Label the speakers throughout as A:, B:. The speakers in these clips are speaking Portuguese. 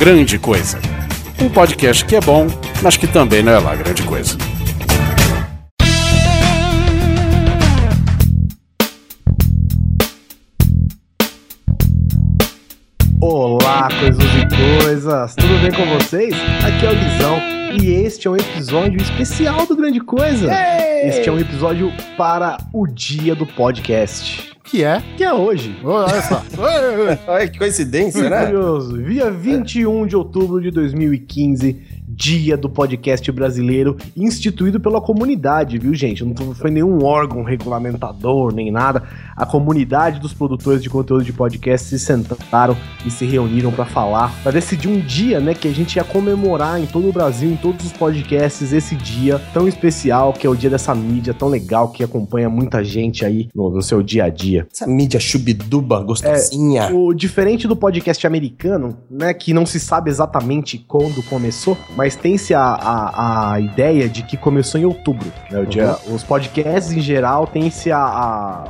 A: Grande Coisa. Um podcast que é bom, mas que também não é lá grande coisa.
B: Olá, coisas e coisas! Tudo bem com vocês? Aqui é o Guizão e este é um episódio especial do Grande Coisa. Este é um episódio para o dia do podcast.
C: Que é?
B: Que é hoje.
C: Olha só.
D: Olha que coincidência, né?
B: curioso. Dia 21 de outubro de 2015, dia do podcast brasileiro, instituído pela comunidade, viu, gente? Não foi nenhum órgão regulamentador, nem nada. A comunidade dos produtores de conteúdo de podcast se sentaram e se reuniram para falar, para decidir um dia, né, que a gente ia comemorar em todo o Brasil, em todos os podcasts, esse dia tão especial, que é o dia dessa mídia tão legal que acompanha muita gente aí no, no seu dia a dia.
D: Essa mídia chubiduba, gostosinha.
B: O diferente do podcast americano, né, que não se sabe exatamente quando começou, mas tem-se a, a, a ideia de que começou em outubro. né, o dia- os podcasts em geral tem-se a, a-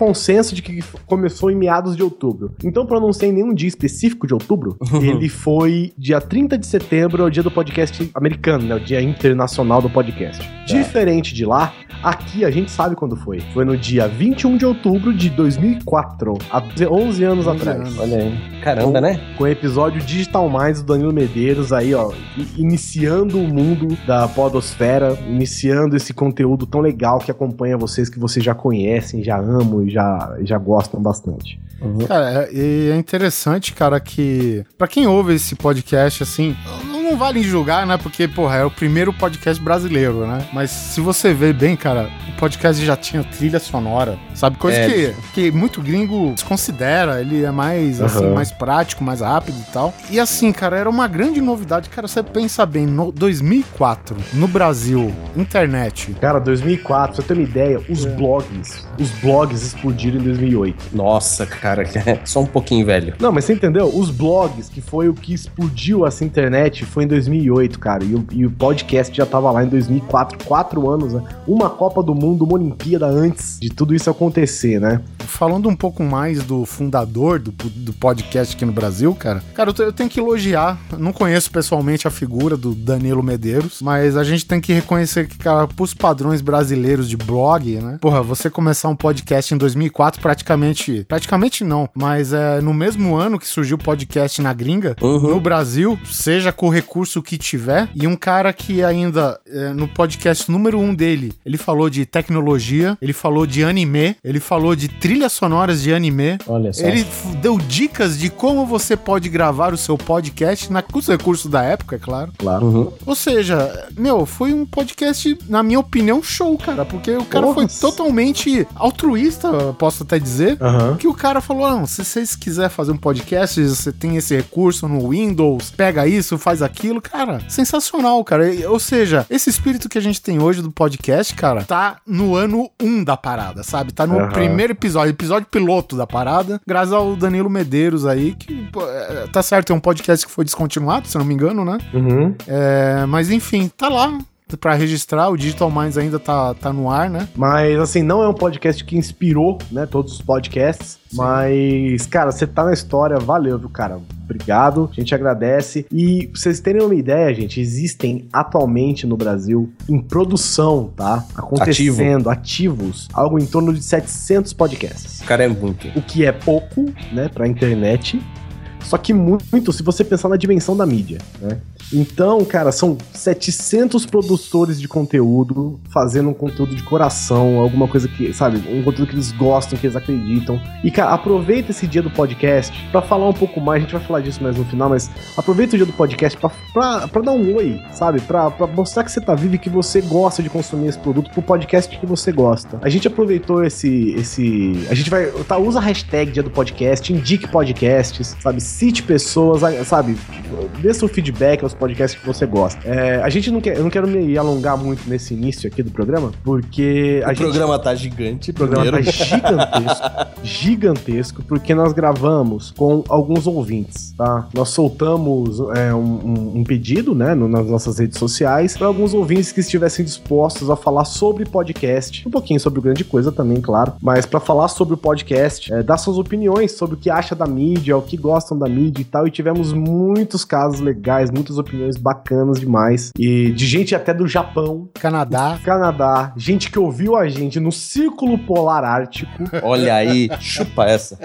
B: consenso de que começou em meados de outubro. Então, para não ser em nenhum dia específico de outubro, ele foi dia 30 de setembro, é o dia do podcast americano, né, o dia internacional do podcast. Diferente de lá, aqui a gente sabe quando foi. Foi no dia 21 de outubro de 2004, há 11 anos
C: 11
B: atrás.
C: anos.
D: Olha aí. Caramba, né?
B: Com o episódio Digital Minds do Danilo Medeiros aí, ó, iniciando o mundo da podosfera, iniciando esse conteúdo tão legal que acompanha vocês, que vocês já conhecem, já amam já, já gostam bastante.
C: Cara, é- e é interessante, cara, que pra quem ouve esse podcast, assim, não vale julgar, né? Porque, porra, é o primeiro podcast brasileiro, né? Mas se você ver bem, cara, o podcast já tinha trilha sonora, sabe? Coisa
D: É.
C: que, que muito gringo desconsidera, ele é mais, assim,
B: Aham.
C: mais prático, mais rápido e tal. E assim, cara, era uma grande novidade. Cara, você pensa bem, no 2004, no Brasil, internet,
B: Cara, 2004, pra você ter uma ideia, os blogs, os blogs explodiram em 2008.
D: Nossa, cara, é só um pouquinho velho.
B: Não, mas você entendeu? Os blogs, que foi o que explodiu essa internet, foi em 2008, cara. E o, e o podcast já tava lá em 2004, quatro anos, né? Uma Copa do Mundo, uma Olimpíada antes de tudo isso acontecer, né?
C: Falando um pouco mais do fundador do, do podcast aqui no Brasil, cara. Cara, eu, eu tenho que elogiar. Não conheço pessoalmente a figura do Danilo Medeiros, mas a gente tem que reconhecer que, cara, pros padrões brasileiros de blog, né? Porra, você começar um podcast em 2004, praticamente. Praticamente não, mas é no mesmo ano que surgiu o podcast na gringa,
D: Uhum.
C: no Brasil, seja com o recurso que tiver, e um cara que ainda, é, no podcast número um dele, ele falou de tecnologia, ele falou de anime, ele falou de trilhas sonoras de anime,
D: Olha só.
C: ele deu dicas de como você pode gravar o seu podcast na, com os recursos da época, é claro.
B: Claro.
D: Uhum.
C: Ou seja, meu, foi um podcast, na minha opinião, show, cara, porque o cara
B: Porra.
C: foi totalmente altruísta, posso até dizer.
B: Aham.
C: Que o cara falou: não, se vocês quiserem fazer um podcast, você tem esse recurso no Windows, pega isso, faz aquilo, cara, sensacional, cara. Ou seja, esse espírito que a gente tem hoje do podcast, cara, tá no ano 1 da parada, sabe? Tá no
B: Aham.
C: primeiro episódio, episódio piloto da parada, graças ao Danilo Medeiros aí, que, é, tá certo, é um podcast que foi descontinuado, se eu não me engano, né?
B: Uhum.
C: É, mas enfim, tá lá. Pra registrar, o Digital Minds ainda tá, tá no ar, né?
B: Mas, assim, não é um podcast que inspirou, né, todos os podcasts. Mas, cara, você tá na história, valeu, viu, cara? Obrigado, a gente agradece. E pra vocês terem uma ideia, gente, existem atualmente no Brasil, em produção, tá? Acontecendo, ativos, algo em torno de 700 podcasts.
D: O cara é muito.
B: O que é pouco, né, pra internet. Só que muito se você pensar na dimensão da mídia, né? Então, cara, são 700 produtores de conteúdo fazendo um conteúdo de coração, alguma coisa que, sabe, um conteúdo que eles gostam, que eles acreditam. E, cara, aproveita esse dia do podcast pra falar um pouco mais, a gente vai falar disso mais no final, mas aproveita o dia do podcast pra dar um oi, sabe? Pra, pra mostrar que você tá vivo e que você gosta de consumir esse produto pro podcast que você gosta. A gente aproveitou esse. esse a gente vai. Tá, usa a hashtag dia do podcast, indique podcasts, sabe? Cite pessoas, sabe? Dê seu feedback aos podcasts que você gosta. É, a gente não quer. Eu não quero me alongar muito nesse início aqui do programa, porque
D: O
B: gente.
D: programa tá gigante.
B: O programa
D: primeiro.
B: tá gigantesco, gigantesco, porque nós gravamos com alguns ouvintes, tá? Nós soltamos é, um, um- um pedido, né, no- nas nossas redes sociais, para alguns ouvintes que estivessem dispostos a falar sobre podcast, um pouquinho sobre o grande coisa também, claro, mas para falar sobre o podcast, é, dar suas opiniões sobre o que acha da mídia, o que gostam da mídia e tal, e tivemos muitos casos legais, muitas opiniões bacanas demais, e de gente até do Japão,
C: Canadá.
B: Canadá, gente que ouviu a gente no Círculo Polar Ártico,
D: Olha aí, chupa essa.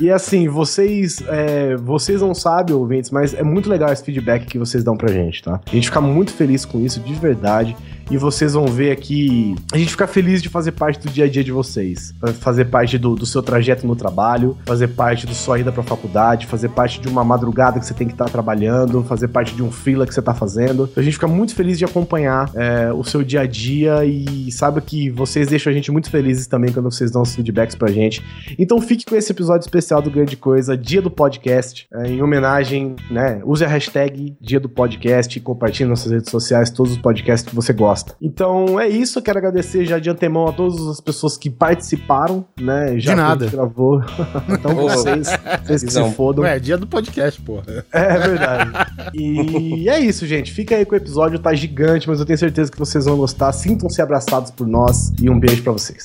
B: E assim, vocês é, vocês não sabem, ouvintes, mas é muito legal esse feedback que vocês dão pra gente, tá? A gente fica muito feliz com isso, de verdade. E vocês vão ver aqui. A gente fica feliz de fazer parte do dia a dia de vocês. Fazer parte do, do seu trajeto no trabalho, fazer parte da sua ida pra faculdade, fazer parte de uma madrugada que você tem que estar trabalhando, fazer parte de um freela que você tá fazendo. A gente fica muito feliz de acompanhar é, o seu dia a dia e sabe que vocês deixam a gente muito felizes também quando vocês dão os feedbacks pra gente. Então fique com esse episódio especial do Grande Coisa, dia do podcast, é, em homenagem, né? Use a hashtag dia do podcast e compartilhe nas suas redes sociais todos os podcasts que você gosta. Então é isso, eu quero agradecer já de antemão a todas as pessoas que participaram, né? Já
C: De nada.
B: gravou. então vocês, vocês que se
D: Guizão.
B: fodam.
C: Ué, é dia do podcast, porra.
B: É verdade. E é isso, gente. Fica aí com o episódio, tá gigante, mas eu tenho certeza que vocês vão gostar. Sintam-se abraçados por nós e um beijo pra vocês.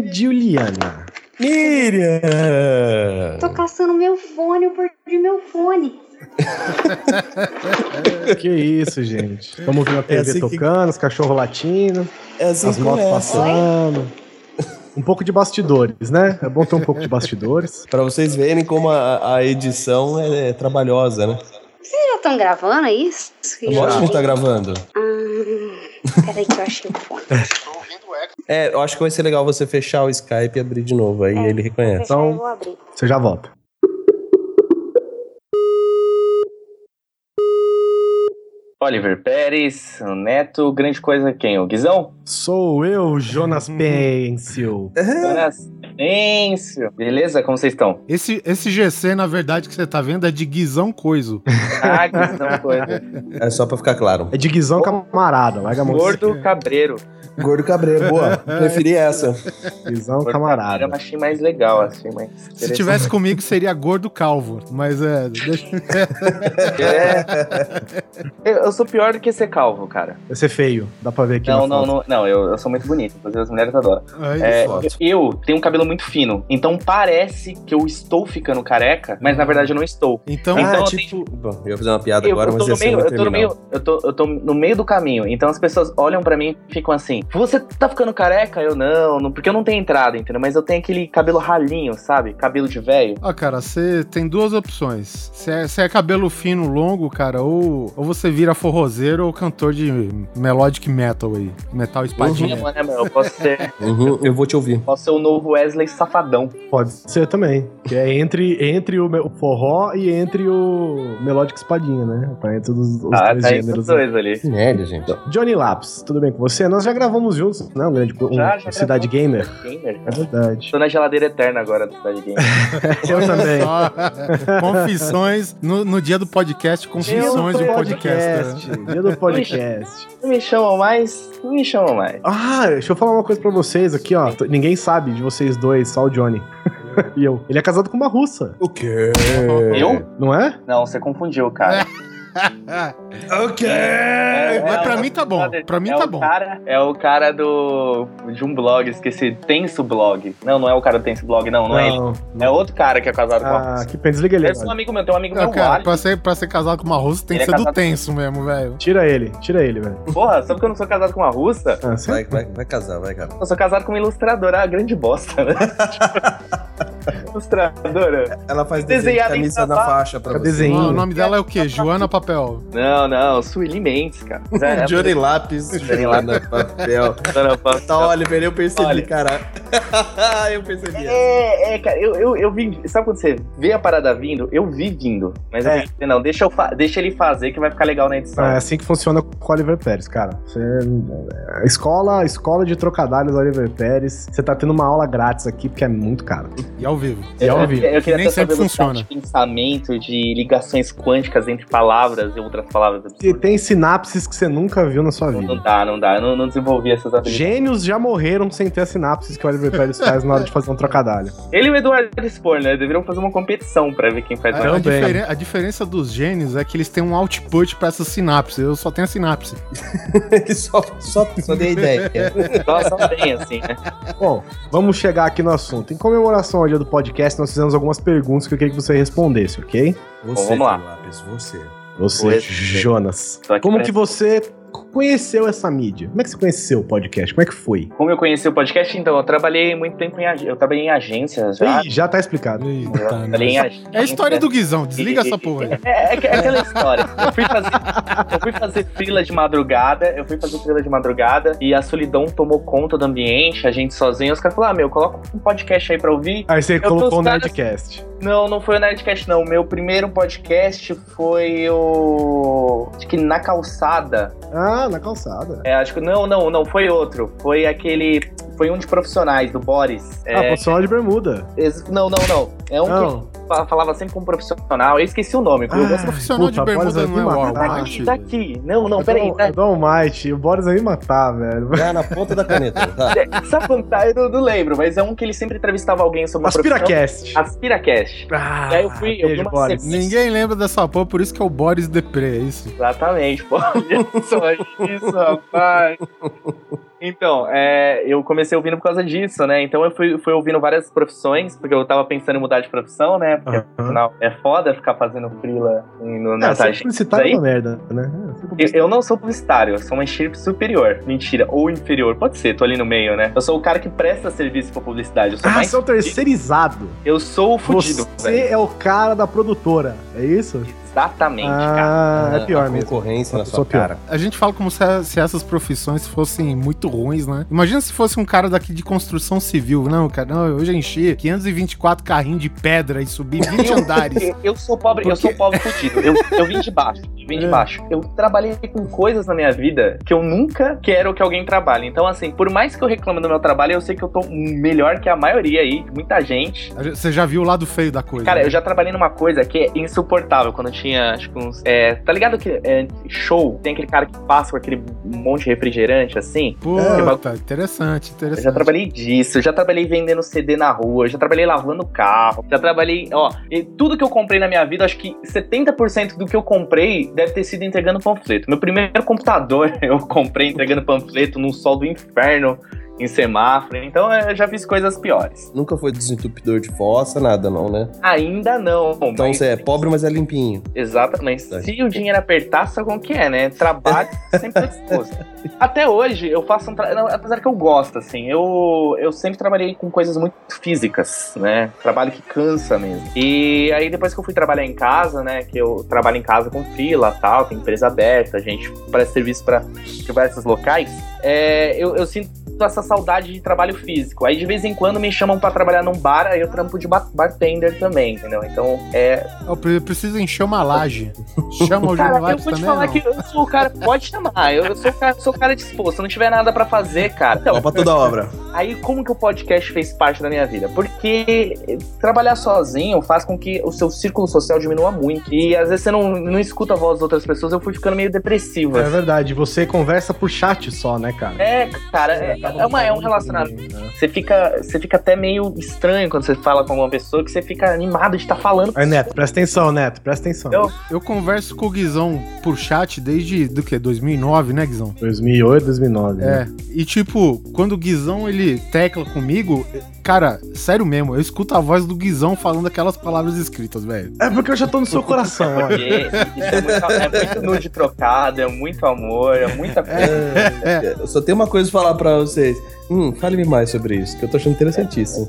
B: Miriam Juliana.
D: Miriam!
E: Tô caçando meu fone, eu perdi meu fone.
B: Que isso, gente. Estamos ouvindo a TV
D: É assim que-
B: tocando, os cachorros latindo,
D: É assim
B: as
D: que
B: motos passando. Um pouco de bastidores, né? É bom ter um pouco de bastidores.
D: Pra vocês verem como a, a edição é, trabalhosa, né?
E: Vocês já estão gravando é isso?
D: Eu acho que a gente tá gravando.
E: Ah, peraí que eu achei o fone.
D: É, eu acho que vai ser legal você fechar o Skype e abrir de novo, aí ele reconhece.
B: Então-. Você já volta.
F: Oliver Pérez, o Neto, grande coisa quem? O Guizão?
B: Sou eu, Jonas Pencil.
F: Jonas Encio. Beleza? Como vocês estão?
C: Esse, esse GC, na verdade, que você tá vendo é de Guizão Coiso.
F: Ah, Guizão coisa.
D: É só pra ficar claro.
B: É de Guizão camarada, larga a mão.
F: Gordo Cabreiro.
D: Gordo Cabreiro, boa. Preferi essa.
B: Guizão
F: Gordo
B: camarada.
F: Eu achei mais legal, achei mais
C: Se tivesse comigo, seria gordo calvo. Mas é. Deixa...
F: É. Eu, eu sou pior do que ser calvo, cara.
B: Vai ser feio, dá pra ver aqui
F: Não, não, não, não, eu, eu sou muito bonito, inclusive as mulheres adoram.
C: Ai,
F: É, eu tenho um cabelo muito fino, então parece que eu estou ficando careca, mas na verdade eu não estou.
C: Então,
F: Então,
D: ah,
F: eu
D: tipo... Bom, eu ia fazer uma piada
F: Eu,
D: agora,
F: eu
D: mas
F: tô
D: ia
F: no
D: ser
F: meio, eu tô no meio, eu tô, eu tô no meio do caminho. Então as pessoas olham pra mim e ficam assim: Você tá ficando careca? Eu não, não, porque eu não tenho entrada, entendeu? Mas eu tenho aquele cabelo ralinho, sabe? Cabelo de velho.
C: Ó, cara, você tem duas opções. Se é, se é cabelo fino, longo, cara, ou, ou você vira forrozeiro ou cantor de melodic metal aí. Metal espadinha.
F: Né, meu? Eu posso ser,
D: Uhum, eu vou te ouvir.
F: posso ser o novo Wesley Safadão.
B: Pode ser também. Que é entre, entre o, forró e entre o melódico espadinha, né? Tá entre os, os
F: Ah,
B: dois
F: tá aí os
B: gêneros.
F: dois ali.
D: Merda, gente.
B: Johnny Lapis, tudo bem com você? Nós já gravamos juntos, né? Um grande um,
F: Já, já
B: Cidade Gamer.
F: Gamer,
B: É verdade.
F: Tô na geladeira eterna agora do Cidade Gamer.
B: Eu também.
C: Confissões no, no dia do podcast, confissões de um podcast.
B: Dia do podcast.
F: Não me chamam mais, não me chamam mais.
B: Ah, deixa eu falar uma coisa pra vocês aqui, ó. Ninguém sabe de vocês dois, só o Johnny. e eu. Ele é casado com uma russa,
D: O quê?
F: Eu?
B: não é?
F: Não, você confundiu, cara.
D: O quê?
F: É,
C: Mas
F: é
C: pra
F: o-
C: mim tá bom, pra mim
F: é
C: tá bom.
F: Cara, é o cara do. de um blog, esqueci. Tenso Blog. Não, não é o cara do Tenso Blog, não, não, é ele. É outro cara que é casado com a
B: Ah, que pena, desliga ele.
F: Deve ser um amigo meu, tem um amigo
C: Não,
F: meu,
C: cara,
F: Wally.
C: pra ser, pra ser casado com uma russa tem que
F: Ele é
C: ser do tenso mesmo, velho.
B: Tira ele, tira ele, velho.
F: Porra, sabe que eu não sou casado com uma russa?
B: Ah,
D: Vai, vai, vai casar, vai, cara.
F: Eu sou casado com uma ilustradora, a grande bosta, né? ilustradora?
D: Ela faz desenho de
F: Desenhada em
D: camisa na faixa pra
B: Fica
D: você.
B: desenho.
C: O nome dela é o quê? Joana Papel.
F: Não, não, Sueli Mendes, cara. É,
D: Johnny Lápis, Joana Papel.
F: Não, não, não,
D: Tá, Oliver, eu percebi,
F: Olha.
D: cara. eu percebi.
F: É, é, cara, eu, eu, eu vi. Sabe quando você vê a parada vindo? Eu vi vindo. Mas eu
B: É.
F: pensei, não, deixa, eu fa- deixa ele fazer que vai ficar legal na edição.
B: É assim que funciona com o Oliver Pérez, cara. Você, é, escola, escola de trocadilhos Oliver Pérez. Você tá tendo uma aula grátis aqui porque é muito caro.
C: E ao ao vivo.
B: E ao vivo.
F: eu, eu queria
C: Nem sempre funciona.
F: de pensamento, de ligações quânticas entre palavras e outras palavras.
B: E tem sinapses que você nunca viu na sua
F: Não,
B: vida.
F: não dá, não dá. Eu não, não desenvolvi essas habilidades.
B: Gênios já morreram sem ter as sinapses que o Oliver Pérez faz na hora de fazer um trocadilho.
F: Ele e o Eduardo Spor, né? Deveriam fazer uma competição pra ver quem faz mais.
C: a diferen- a diferença dos gênios é que eles têm um output pra essa sinapse. Eu só tenho a sinapse.
D: Ele só, só, só dei a ideia.
F: Nossa, bem assim, né?
B: Bom, vamos chegar aqui no assunto. Em comemoração ao dia do podcast, nós fizemos algumas perguntas que eu queria que você respondesse, ok?
D: Você,
F: vamos lá.
D: Lápis, você.
B: Você. Jonas. Como que você conheceu essa mídia? Como é que você conheceu o podcast? Como é que foi?
F: Como eu conheci o podcast, então, eu trabalhei muito tempo em agência. Eu trabalhei em agências já.
B: Ih, já tá explicado.
F: Eu trabalhei em agência.
C: É a história do Guizão, desliga essa porra aí.
F: É, é, é aquela história. Eu fui fazer, eu fui fazer frila de madrugada, eu fui fazer frila de madrugada e a solidão tomou conta do ambiente, a gente sozinho. Os caras falaram: ah, meu, coloca um podcast aí pra ouvir.
B: Aí você
F: tô
B: colocou o
F: os caras-
B: Nerdcast.
F: Não, não foi o Nerdcast, não. Meu primeiro podcast foi o. Acho que na calçada.
B: Ah, na calçada.
F: É, acho que. Não, não, não, foi outro. Foi aquele. Foi um de profissionais, do Boris.
B: Ah,
F: É,
B: profissional de bermuda.
F: ex- não, não, não. É um
B: Não.
F: que falava sempre com um profissional. Eu esqueci o nome.
B: Ah,
F: eu
C: Profissional de bermuda
B: Boris
C: não é o
B: matar.
C: Walmart.
F: Daqui, daqui. Não, não, peraí.
B: Eu dou um might. O Boris vai me matar, velho.
D: Já na ponta da caneta. Tá.
F: É, quando tá? Eu não, não lembro, mas é um que ele sempre entrevistava alguém sobre uma profissão.
B: AspiraCast.
F: Aspiracast.
B: Ah,
F: E aí eu fui- eu vi
B: beijo,
F: uma
B: Boris.
C: Ninguém lembra dessa porra, por isso que é o Boris Depré, é isso?
F: Exatamente, pô. Olha só isso, rapaz. Então, é, eu comecei ouvindo por causa disso, né? Então eu fui, fui ouvindo várias profissões, porque eu tava pensando em mudar de profissão, né? Porque afinal é foda ficar fazendo frila no,
B: É,
F: nas
B: ser
F: agências
B: publicitário é
F: aí.
B: uma merda, né? É,
F: Eu, eu não sou publicitário, eu sou uma estirpe superior. Mentira, ou inferior. Pode ser, tô ali no meio, né? Eu sou o cara que presta serviço pra publicidade. Eu sou
B: Ah,
F: mais.
B: você é o terceirizado.
F: Eu sou o fudido.
B: Você é o cara da produtora, é isso?
F: Exatamente, cara.
B: Ah, é pior
D: a
B: mesmo.
D: concorrência na
B: Eu
D: sua cara.
C: A gente fala como se, se essas profissões fossem muito ruins, né? Imagina se fosse um cara daqui de construção civil. Não, cara, não, eu já enchi 524 carrinhos de pedra e subi 20 andares.
F: Eu- Eu sou pobre, eu
C: Porque-
F: sou pobre fudido. Eu, eu vim de baixo, eu vim de
C: É.
F: baixo. Eu trabalhei com coisas na minha vida que eu nunca quero que alguém trabalhe. Então, assim, por mais que eu reclame do meu trabalho, eu sei que eu tô melhor que a maioria aí, muita gente.
C: Você já viu o lado feio da coisa.
F: Cara,
C: né?
F: eu já trabalhei numa coisa que é insuportável. Quando eu tinha, acho que uns. É, tá ligado que é, show? Tem aquele cara que passa com aquele monte de refrigerante assim?
C: Puta, interessante,
F: Eu
C: interessante.
F: já trabalhei disso, eu já trabalhei vendendo CD na rua, eu já trabalhei lavando carro, já trabalhei, ó, e tudo que eu comprei na minha vida, acho que 70% do que eu comprei deve ter sido entregando panfleto. Meu primeiro computador eu comprei entregando panfleto no sol do inferno, em semáforo, então eu já fiz coisas piores.
D: Nunca foi desentupidor de fossa, nada não, né?
F: Ainda não,
D: Então
F: mas-
D: você é pobre, mas é limpinho.
F: Exatamente.
D: Tá.
F: Se o dinheiro apertar, sabe como que é, né? Trabalho sempre tô disposto. Até hoje, eu faço um trabalho. Apesar que eu gosto, assim, eu, eu sempre trabalhei com coisas muito físicas, né? Trabalho que cansa mesmo. E aí, depois que eu fui trabalhar em casa, né? Que eu trabalho em casa com fila tal, tem empresa aberta, a gente presta serviço para diversos locais, é, eu, eu sinto essa saudade de trabalho físico. Aí de vez em quando me chamam pra trabalhar num bar, aí eu trampo de ba- bartender também, entendeu? Então é,
C: Eu pre- preciso encher uma laje. Chama o
F: Cara, eu vou te falar
C: não?
F: que eu sou o cara, pode chamar, eu, eu sou o cara, sou o cara disposto, se não tiver nada pra fazer, cara. Então,
D: Ó pra toda obra.
F: aí como que o podcast fez parte da minha vida? Porque trabalhar sozinho faz com que o seu círculo social diminua muito. E às vezes você não, não escuta a voz das outras pessoas, eu fui ficando meio depressiva.
B: É verdade, você conversa por chat só, né, cara?
F: É, cara, é, é, uma, é um relacionamento. Você fica, você fica até meio estranho quando você fala com alguma pessoa, que você fica animado de estar falando.
B: Aí, Neto, presta atenção, Neto, presta atenção.
F: Eu-
C: Eu converso com o Guizão por chat desde do que? 2009, né, Guizão?
B: 2008, 2009. né?
C: É, e tipo, quando o Guizão ele tecla comigo, cara, sério mesmo, eu escuto a voz do Guizão falando aquelas palavras escritas, velho.
B: É porque eu já tô no seu coração.
F: Porque isso é muito, é muito nude trocado, é muito amor, é muita coisa.
D: Eu só tenho uma coisa pra falar pra vocês. Hum, fale-me mais sobre isso, que eu tô achando interessantíssimo.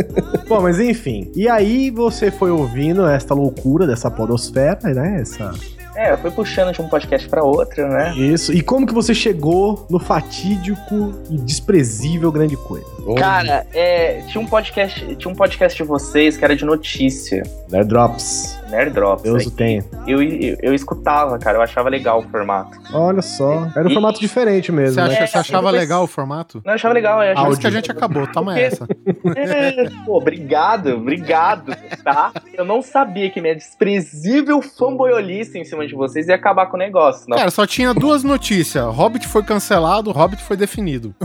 B: Bom, mas enfim. E aí você foi ouvindo esta loucura dessa podosfera, né? Essa...
F: É, eu fui puxando de um podcast pra outro, né?
B: Isso. E como que você chegou no fatídico e desprezível grande coisa?
F: Cara, é, tinha um podcast, tinha um podcast de vocês que era de notícia.
B: Nerd Drops.
F: Nerd Drops.
B: Deus o tenha.
F: Eu, eu, eu escutava, cara, eu achava legal o formato.
B: Olha só. Era um
F: E-
B: formato diferente mesmo,
C: Você,
B: né?
C: acha- você achava
F: depois-
C: legal o formato?
F: Não, eu achava legal, eu achava
C: que a gente acabou, toma essa.
F: É, pô, obrigado, obrigado, tá? Eu não sabia que minha desprezível fanboyolice em cima de vocês ia acabar com o negócio. Não,
C: Cara, só tinha duas notícias. Hobbit foi cancelado, Hobbit foi definido.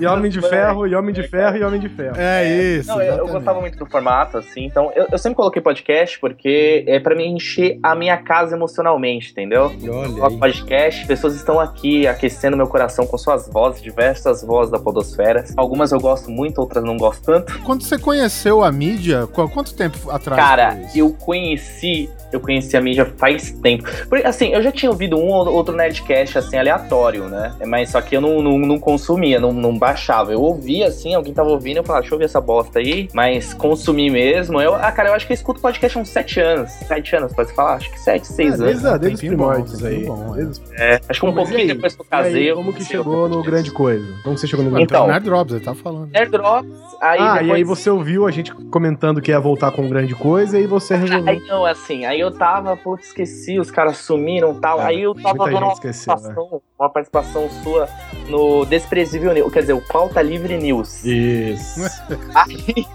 B: E Homem de Ferro, e Homem de Ferro, e Homem de Ferro.
C: É isso.
F: Não, eu, gostava muito do formato, assim, então eu, eu sempre coloquei podcast porque é pra me encher a minha casa emocionalmente, entendeu?
D: Olha
F: podcast, pessoas estão aqui aquecendo meu coração com suas vozes, diversas vozes da Podosfera. Algumas eu gosto muito, outras não gosto tanto.
C: Quando você conheceu a mídia, qu- quanto tempo atrás?
F: Cara, eu conheci, eu conheci a mídia faz tempo. Porque, assim, eu já tinha ouvido um ou outro Nerdcast, assim, aleatório, né? Mas só que eu não, não, não consumia, não, não baixava. Eu ouvia, assim, alguém tava ouvindo, eu falava, deixa eu ouvir essa bosta aí. Mas consumir mesmo, eu, ah, cara, eu acho que eu escuto podcast há uns sete anos. Sete anos, pode falar? Acho que sete, seis
B: É,
F: anos.
B: desde, os primórdios aí.
C: bom, é.
B: Desde
F: É, acho que um
B: Mas
F: pouquinho
B: aí?
F: depois que eu
B: aí,
F: casei.
B: como que chegou no Grande Coisa? Como você chegou no Grande
F: Então,
C: Nerd Drops, ele tá falando.
F: Nerd Drops, aí
B: Ah,
F: depois...
B: e aí você ouviu a gente comentando que ia voltar com Grande Coisa e você resolveu.
F: Aí não, assim, aí eu tava, putz, esqueci, os caras sumiram e tal.
B: É,
F: aí eu tava dando uma
B: esqueceu, né?
F: participação, uma participação sua no Desprezível News, quer dizer, o Pauta Livre News.
B: Isso.
F: Aí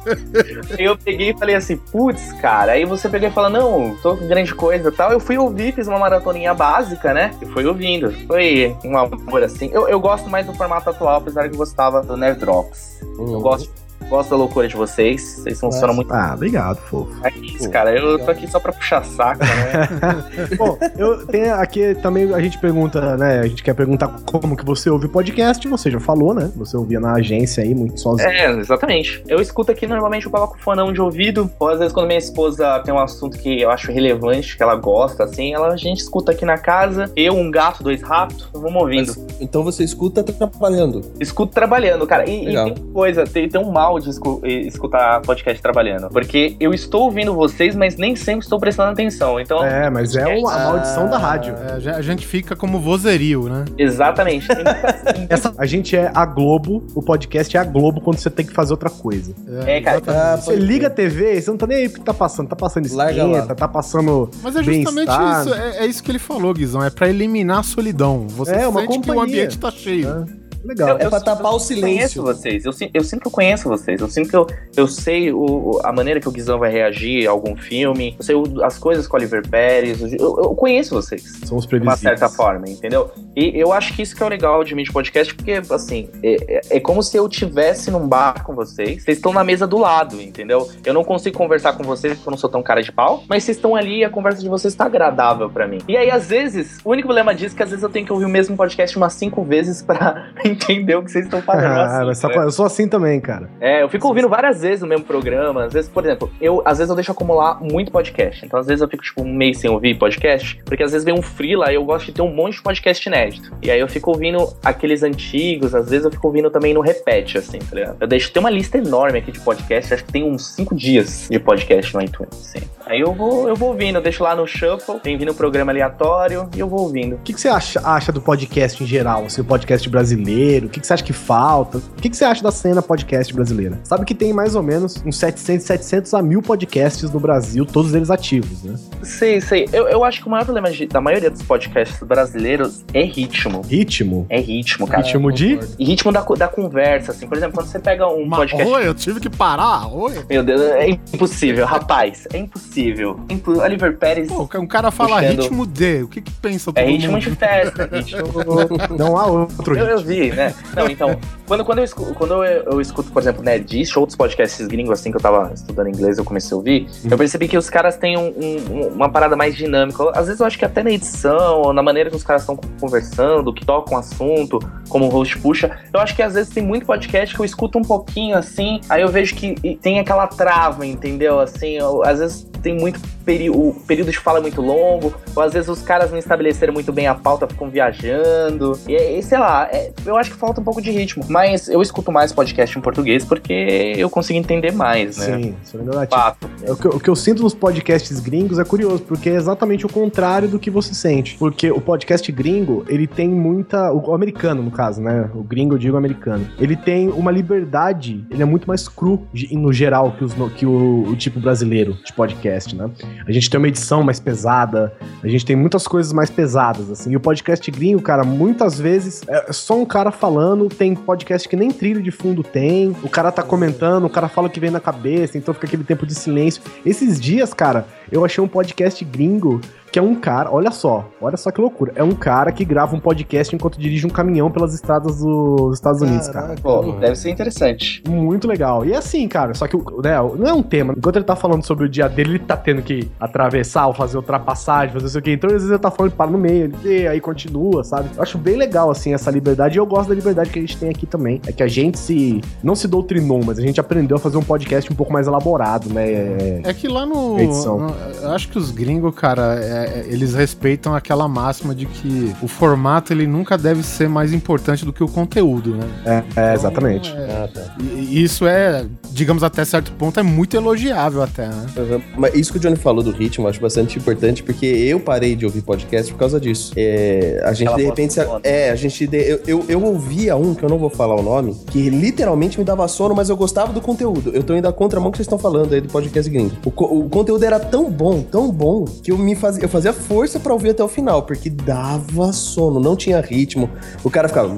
F: eu peguei e falei assim, putz, cara. Aí você pegou e falou, não, tô com grande coisa e tal. Eu fui ouvir, fiz uma maratoninha básica, né? E fui ouvindo. Foi um amor assim. Eu, eu gosto mais do formato atual, apesar que eu gostava do Nerd Drops. Eu gosto, gosto da loucura de vocês. Vocês funcionam muito.
B: Ah, obrigado, fofo.
F: É isso, cara. Eu tô aqui só pra puxar saco, né?
B: Bom, eu tenho aqui também a gente pergunta, né? A gente quer perguntar como que você ouve podcast, você já falou, né? Você ouvia na agência aí, muito sozinho.
F: É, exatamente. Eu escuto aqui, normalmente eu coloco fonão de ouvido, ou às vezes quando minha esposa tem um assunto que eu acho relevante, que ela gosta, assim, ela, a gente escuta aqui na casa, eu, um gato, dois ratos, vamos ouvindo.
D: Então você escuta trabalhando.
F: Escuto trabalhando, cara. E, e tem coisa, tem, tem um mal de escu- escutar podcast trabalhando, porque eu estou ouvindo vocês, mas nem sempre estou prestando atenção, então...
B: É, mas é uma- a maldição da rádio.
C: É, a gen- a gente fica como vozerio, né?
F: Exatamente.
B: Essa, a gente é a Globo, o podcast é a Globo quando você tem que fazer outra coisa.
F: É, cara,
C: exatamente.
D: Ah,
B: Você liga a. TV, você não tá nem aí o que tá passando. Tá passando esquenta, tá passando.
C: Mas é justamente isso, é, é isso que ele falou, Guizão. É pra eliminar a solidão. Você
B: É, uma
C: sente que o ambiente tá cheio.
B: É. Legal.
F: Eu-
D: É pra
F: eu-
D: tapar o
F: Eu conheço
D: silêncio.
F: vocês, eu, eu sinto que eu conheço vocês, eu sinto que eu, eu sei o, a maneira que o Guizão vai reagir a algum filme, eu sei o- as coisas com o Oliver Pérez, eu, eu conheço vocês.
B: Somos
F: De
B: previsíveis.
F: uma certa forma, entendeu? E eu acho que isso que é o legal de de podcast, porque, assim, é, é- é como se eu tivesse num bar com vocês, vocês estão na mesa do lado, entendeu? Eu não consigo conversar com vocês porque eu não sou tão cara de pau, mas vocês estão ali e a conversa de vocês tá agradável pra mim. E aí, às vezes, o único problema disso é que às vezes eu tenho que ouvir o mesmo podcast umas cinco vezes pra entender o que vocês estão fazendo.
B: Ah,
F: assim, né?
B: eu sou assim também, cara.
F: É, eu fico ouvindo várias vezes o mesmo programa. Às vezes, por exemplo, eu às vezes eu deixo acumular muito podcast. Então, às vezes eu fico tipo um mês sem ouvir podcast, porque às vezes vem um freela e eu gosto de ter um monte de podcast inédito. E aí eu fico ouvindo aqueles antigos, às vezes eu fico ouvindo também no repete, assim, tá ligado? Eu deixo tem uma lista enorme aqui de podcast, acho que tem uns cinco dias de podcast no iTunes, assim. Aí eu vou, eu vou ouvindo, eu deixo lá no shuffle, tem vindo um programa aleatório e eu vou ouvindo.
B: O que, que você acha, acha do podcast em geral, assim, o podcast brasileiro? O que, que você acha que falta? O que, que você acha da cena podcast brasileira? Sabe que tem mais ou menos uns 700, 700 a mil podcasts no Brasil, todos eles ativos, né?
F: Sei, sei. Eu, eu acho que o maior problema de- da maioria dos podcasts brasileiros é ritmo.
B: Ritmo.
F: É ritmo, cara.
B: Ritmo de?
F: E ritmo da, da conversa, assim. Por exemplo, quando você pega um
C: Mas,
F: podcast.
C: oi, eu tive que parar, oi.
F: Meu Deus, é impossível, rapaz. É impossível. Impo- Oliver Pérez
C: Pô, um cara fala
F: Puxando.
C: ritmo de, o que que pensa todo
F: é ritmo
C: mundo?
F: de festa. ritmo-
B: Não há outro
F: Eu, eu
B: ritmo.
F: Né? Não, então, quando, quando, eu escuto, quando eu, eu escuto, por exemplo, Nerdist, outros podcasts gringos, assim, que eu tava estudando inglês, eu comecei a ouvir, eu percebi que os caras têm um- um- uma parada mais dinâmica. Às vezes eu acho que até na edição, ou na maneira que os caras estão conversando, que tocam o assunto, como o host puxa, eu acho que às vezes tem muito podcast que eu escuto um pouquinho, assim, aí eu vejo que tem aquela trava, entendeu? Assim, eu- às vezes tem muito peri o período de fala é muito longo, ou às vezes os caras não estabeleceram muito bem a pauta, ficam viajando. E, e sei lá, é, eu acho que falta um pouco de ritmo. Mas eu escuto mais podcast em português porque eu consigo entender mais, né?
B: Sim, isso é verdade. Fato. É, o, que, o que eu sinto nos podcasts gringos é curioso, porque é exatamente o contrário do que você sente. Porque o podcast gringo, ele tem muita. O americano, no caso, né? O gringo, eu digo americano. Ele tem uma liberdade, ele é muito mais cru no geral que, os, que o, o tipo brasileiro de podcast, né? A gente tem uma edição mais pesada, a gente tem muitas coisas mais pesadas, assim. E o podcast gringo, cara, muitas vezes é só um cara falando, tem podcast que nem trilho de fundo tem, o cara tá comentando, o cara fala o que vem na cabeça, então fica aquele tempo de silêncio. Esses dias, cara, eu achei um podcast gringo que é um cara, olha só, olha só que loucura. É um cara que grava um podcast enquanto dirige um caminhão pelas estradas dos Estados Unidos, cara.
F: Pô, deve ser interessante.
B: Muito legal. E assim, cara, só que né, não é um tema. Enquanto ele tá falando sobre o dia dele, ele tá tendo que atravessar ou fazer ultrapassagem, fazer isso aqui. Então, às vezes ele tá falando, para no meio, ele aí continua, sabe? Eu acho bem legal, assim, essa liberdade. E eu gosto da liberdade que a gente tem aqui também. É que a gente se. Não se doutrinou, mas a gente aprendeu a fazer um podcast um pouco mais elaborado, né?
C: É, é que lá no. no eu acho que os gringos, cara, é, é, eles respeitam aquela máxima de que o formato ele nunca deve ser mais importante do que o conteúdo, né?
B: É, é exatamente. Então,
C: é, ah, tá. E isso é, digamos, até certo ponto, é muito elogiável até, né?
D: Uhum. Mas isso que o Johnny falou do ritmo, eu acho bastante importante, porque eu parei de ouvir podcast por causa disso. É, a gente, Aquela de repente, se, é, a gente, eu, eu, eu ouvia um, que eu não vou falar o nome, que literalmente me dava sono, mas eu gostava do conteúdo. Eu tô indo à contramão que vocês estão falando aí do podcast gringo. O, o conteúdo era tão bom, tão bom, que eu me fazia, eu fazia força para ouvir até o final, porque dava sono, não tinha ritmo. O cara ficava,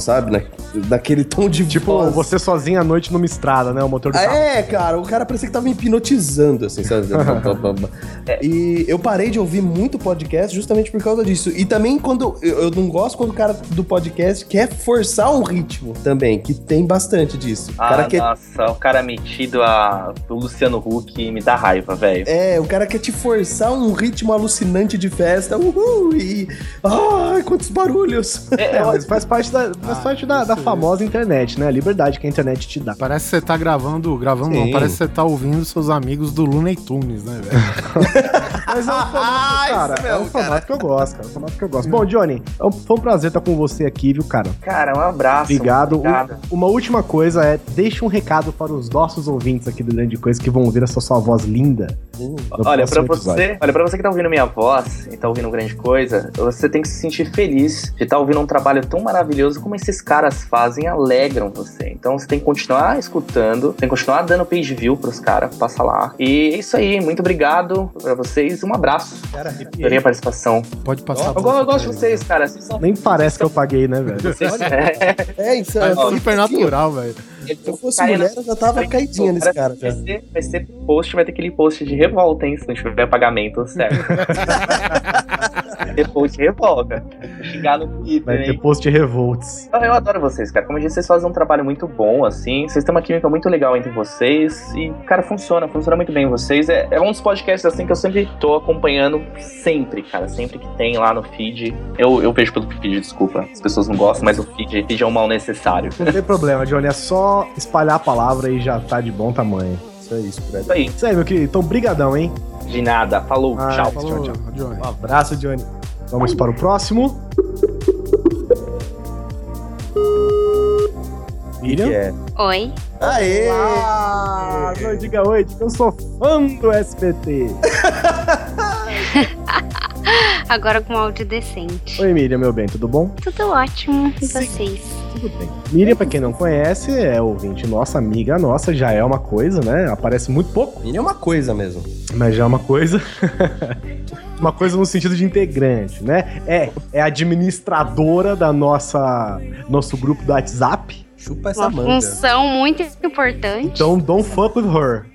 D: sabe, né? Daquele tom de
B: Tipo, voz. você sozinho à noite numa estrada, né? O motor do
D: carro. É, cara, o cara parecia que tava me hipnotizando, assim, sabe? e eu parei de ouvir muito podcast justamente por causa disso. E também quando. Eu não gosto quando o cara do podcast quer forçar um ritmo também, que tem bastante disso.
F: Ah,
D: cara
F: nossa, o cara metido a do Luciano Huck me dá raiva, velho.
D: É, o cara quer te forçar um ritmo alucinante de festa. Uhul! E. Ai, quantos barulhos!
B: É, é mas faz parte, da, faz ah, parte da, da, famosa internet, né? A liberdade que a internet te dá.
C: Parece que você tá gravando. Gravando Sim. não, parece que você tá ouvindo seus amigos do Looney Tunes, né, velho?
B: mas é um formato, cara. é um formato que eu gosto, cara. É um formato que eu gosto. Bom, Johnny, é foi um prazer estar com você aqui, viu, cara?
F: Cara, um abraço.
B: Obrigado. obrigado. uma última coisa é, deixa um recado para os nossos ouvintes aqui do Grande Coisa que vão ouvir essa sua voz linda.
F: Hum. Olha, pra você, olha, pra você que tá ouvindo minha voz e tá ouvindo grande coisa, você tem que se sentir feliz de estar tá ouvindo um trabalho tão maravilhoso como esses caras fazem, alegram você. Então você tem que continuar escutando, tem que continuar dando page view pros caras, passa lá. E é isso aí, muito obrigado pra vocês, um abraço. Cara, Adorei a participação.
C: Pode passar.
F: Eu, eu, eu gosto de vocês, cara. Vocês
B: são... Nem parece que eu paguei, né, velho?
C: é, é, isso é, é super natural, velho.
D: Se eu fosse mulher, eu já tava caidinha nesse cara.
F: Vai ser, vai ser post, vai ter aquele post de revolta, hein? Se não tiver pagamento certo. ter post de revolta. Xingar no Twitter.
B: Vai ter post de revolts.
F: Eu, eu, adoro vocês, cara. Como eu disse, vocês fazem um trabalho muito bom, assim. Vocês têm uma química muito legal entre vocês. E, cara, funciona, funciona muito bem vocês. É, é um dos podcasts, assim, que eu sempre tô acompanhando, sempre, cara. Sempre que tem lá no feed. Eu, eu vejo pelo feed, desculpa. As pessoas não gostam, mas o feed, feed é um mal necessário.
B: Não tem problema, Johnny. É só espalhar a palavra e já tá de bom tamanho. Isso é isso, Fred. Isso aí. Isso aí, meu querido. Então, brigadão, hein?
F: De nada. Falou. Ah, tchau.
B: Falou, tchau, tchau. Johnny. Um abraço, Johnny. Vamos para o próximo.
E: Miriam? É? Oi.
B: Aê! Ah, não diga oi, eu sou fã do SBT.
E: Agora com áudio decente.
B: Oi, Miriam, meu bem, tudo bom?
E: Tudo ótimo. E Sim. vocês?
B: Tudo bem. Miriam, pra quem não conhece, é ouvinte nossa, amiga nossa, já é uma coisa, né? Aparece muito pouco.
D: Miriam é uma coisa mesmo.
B: Mas já é uma coisa. uma coisa no sentido de integrante, né? É, é administradora da nossa nosso grupo do WhatsApp.
E: Chupa essa uma manga. função muito importante.
B: Então, don't fuck with her.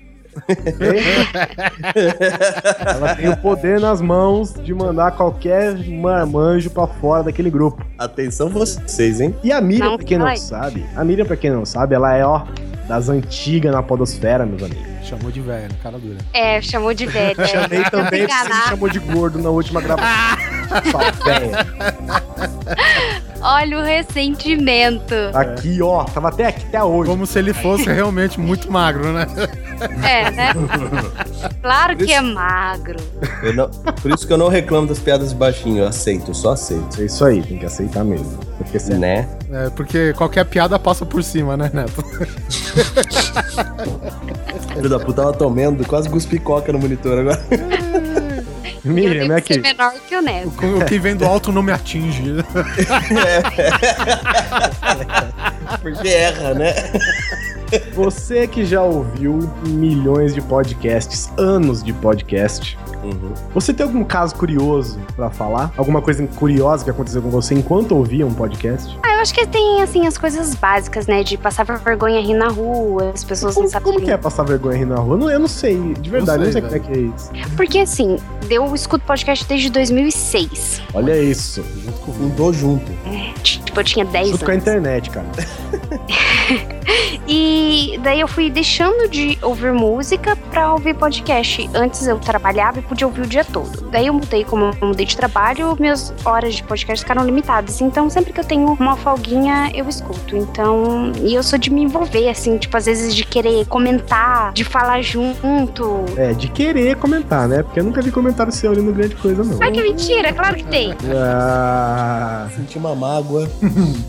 B: Ela tem o poder nas mãos de mandar qualquer marmanjo pra fora daquele grupo.
D: Atenção vocês, hein?
B: E a Miriam, não, pra quem não sabe, a Miriam, pra quem não sabe, ela é, ó, das antigas na podosfera, meus amigos.
C: Chamou de velho, cara dura.
E: É, chamou de velho. É.
B: Chamei também, você me chamou de gordo na última gravação. Só velho.
E: Olha o ressentimento.
B: Aqui, ó. Tava até aqui até hoje.
C: Como se ele fosse realmente muito magro, né?
E: É, né? Claro que é magro.
D: Não, por isso que eu não reclamo das piadas de baixinho, eu aceito, eu só aceito.
B: É isso aí, tem que aceitar mesmo.
D: Porque você... Né?
C: É, porque qualquer piada passa por cima, né, Neto?
D: Filho da puta, tava tomando, quase cuspi coca no monitor agora.
E: Miriam, é que... menor que o Neto.
C: O, o que vem do alto não me atinge.
D: Porque erra, né?
B: Você que já ouviu milhões de podcasts, anos de podcast, Uhum. Você tem algum caso curioso para falar? Alguma coisa curiosa que aconteceu com você enquanto ouvia um podcast?
E: Ah, eu acho que tem, assim, as coisas básicas, né? De passar vergonha rir na rua, as pessoas
B: como,
E: não sabem.
B: Como que é passar vergonha rir na rua? Eu não, eu não sei, de verdade, não sei, não sei como é que é isso.
E: Porque, assim, eu escuto podcast desde 2006.
B: Olha isso.
D: Fundou junto.
E: É, tipo, eu tinha 10
B: Junto
E: anos.
B: com a internet, cara.
E: e daí eu fui deixando de ouvir música pra ouvir podcast. Antes eu trabalhava e podia ouvir o dia todo. Daí eu mudei, como eu mudei de trabalho, minhas horas de podcast ficaram limitadas. Então sempre que eu tenho uma folguinha, eu escuto. Então, e eu sou de me envolver, assim, tipo, às vezes de querer comentar, de falar junto.
B: É, de querer comentar, né? Porque eu nunca vi comentário seu ali no Grande Coisa, não.
E: Ai, que mentira, claro que tem.
B: Ah.
D: Senti uma mágoa.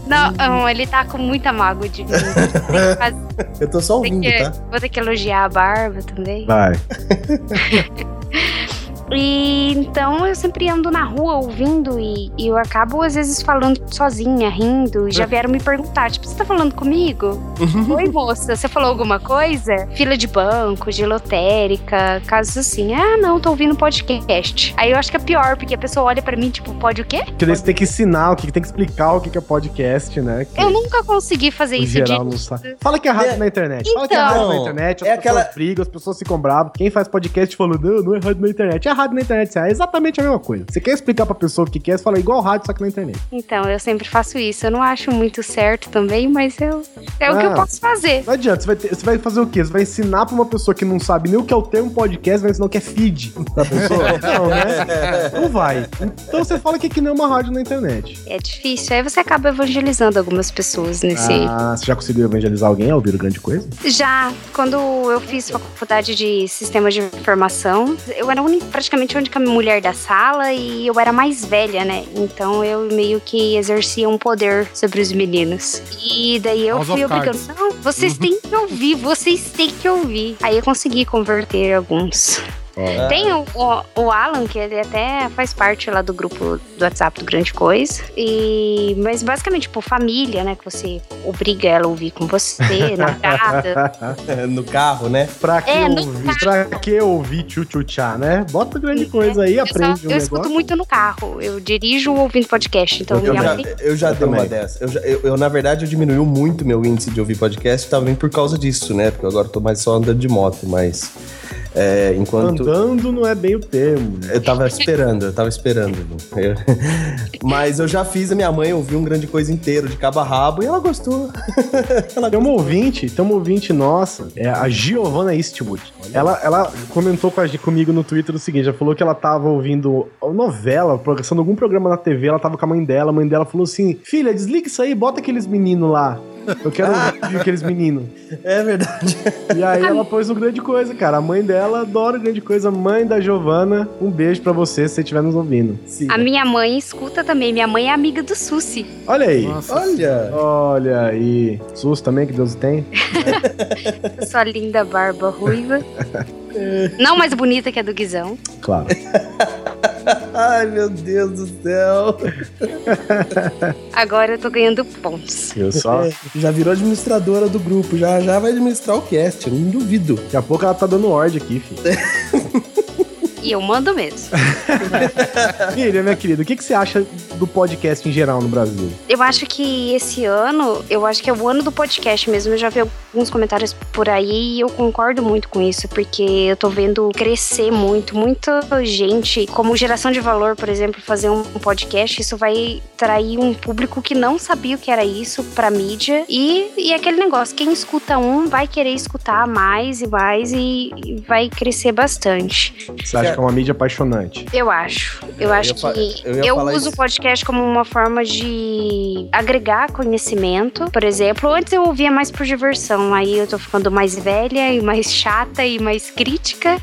E: Não, não, ele tá com muita mágoa de mim.
D: Eu tô só ouvindo,
E: que,
D: tá?
E: Vou ter que elogiar a barba também.
B: Vai.
E: E então eu sempre ando na rua ouvindo e, e, eu acabo às vezes falando sozinha, rindo. E já vieram me perguntar: tipo, você tá falando comigo? Oi, moça, você falou alguma coisa? Fila de banco, de lotérica, casos assim. Ah, não, tô ouvindo podcast. Aí eu acho que é pior, porque a pessoa olha pra mim, tipo, pode o quê?
B: Porque daí você tem que ensinar, o que tem que explicar o que é podcast, né? Que
E: eu nunca consegui fazer isso
B: geral não sabe. Fala que é rádio é, na internet. Fala que é rádio na
E: Então.
B: internet, as
D: é
B: pessoas
D: aquela...
B: brigam, as pessoas ficam bravas. Quem faz podcast falando, não, não é rádio na internet. É rádio na internet. É exatamente a mesma coisa. Você quer explicar pra pessoa o que é, você fala igual rádio, só que na internet.
E: Então, eu sempre faço isso. Eu não acho muito certo também, mas eu, é o que eu posso fazer.
B: Não adianta, você vai, ter, você vai fazer o quê? Você vai ensinar pra uma pessoa que não sabe nem o que é o termo podcast, vai ensinar o que é feed pra pessoa? não, né? Não vai. Então você fala que aqui não é uma rádio na internet.
E: É difícil. Aí você acaba evangelizando algumas pessoas nesse.
B: Ah, você já conseguiu evangelizar alguém ao ouvir o grande coisa?
E: Já. Quando eu fiz faculdade de sistema de informação, eu era praticamente a única mulher da sala e eu era mais velha, né? Então eu meio que exercia um poder sobre os meninos. E daí eu
C: House
E: fui obrigando, não, vocês têm que ouvir, vocês têm que ouvir. Aí eu consegui converter alguns. Tem o, o, o Alan, que ele até faz parte lá do grupo do WhatsApp do Grande Coisa. E, mas basicamente, tipo, família, né? Que você obriga ela a ouvir com você, na casa.
D: no carro, né?
B: Pra que
E: É, no
B: ouvir? Pra que ouvir tchutchá, né? Bota grande coisa aí,
E: Eu, só-
B: aprende um
E: eu escuto
B: negócio.
E: muito no carro. Eu dirijo ouvindo podcast. Então,
D: Eu
E: minha
D: já, eu já
B: Eu
D: dei uma
B: também.
D: dessa. Eu, já- eu- eu, na verdade, eu diminuiu muito meu índice de ouvir podcast também por causa disso, né? Porque agora eu tô mais só andando de moto, mas. É, enquanto.
B: Andando não é bem o termo.
D: Eu tava esperando, eu tava esperando. Eu- Mas eu já fiz a minha mãe ouvir um grande coisa inteiro, de cabo a rabo, e ela gostou. ela
B: Tem uma ouvinte, tem uma ouvinte nossa, é a Giovanna Eastwood. Ela, ela comentou com a, comigo no Twitter o seguinte: ela falou que ela tava ouvindo novela, passando algum programa na TV, ela tava com a mãe dela, a mãe dela falou assim: Filha, desliga isso aí, bota aqueles meninos lá. Eu quero ouvir aqueles meninos.
D: É verdade.
B: E aí ela pôs um grande coisa, cara. A mãe dela adora grande coisa. Mãe da Giovana, um beijo pra você se você estiver nos ouvindo.
D: Sim.
E: A minha mãe escuta também. Minha mãe é amiga do Susi.
B: Olha aí.
C: Nossa.
D: Olha!
B: Olha aí. SUS também, que Deus tem.
E: Sua linda barba ruiva. Não mais bonita que a do Guizão.
B: Claro.
D: Ai, meu Deus do céu!
E: Agora eu tô ganhando pontos.
B: Eu só.
D: É, já virou administradora do grupo, já, já vai administrar o cast, eu não duvido.
B: Daqui a pouco ela tá dando ordem aqui, filho.
E: E eu mando mesmo.
B: Miriam, minha querida, o que, que você acha do podcast em geral no Brasil?
E: Eu acho que esse ano, eu acho que é o ano do podcast mesmo. Eu já vi alguns comentários por aí e eu concordo muito com isso, porque eu tô vendo crescer muito, muita gente, como geração de valor, por exemplo, fazer um podcast, isso vai trair um público que não sabia o que era isso pra mídia. E, e aquele negócio, quem escuta um vai querer escutar mais e mais e, e vai crescer bastante.
B: Você acha que é uma mídia apaixonante?
E: Eu acho. Eu
D: Eu
E: acho que
D: eu
E: eu uso o podcast como uma forma de agregar conhecimento. Por exemplo, antes eu ouvia mais por diversão, aí eu tô ficando mais velha e mais chata e mais crítica.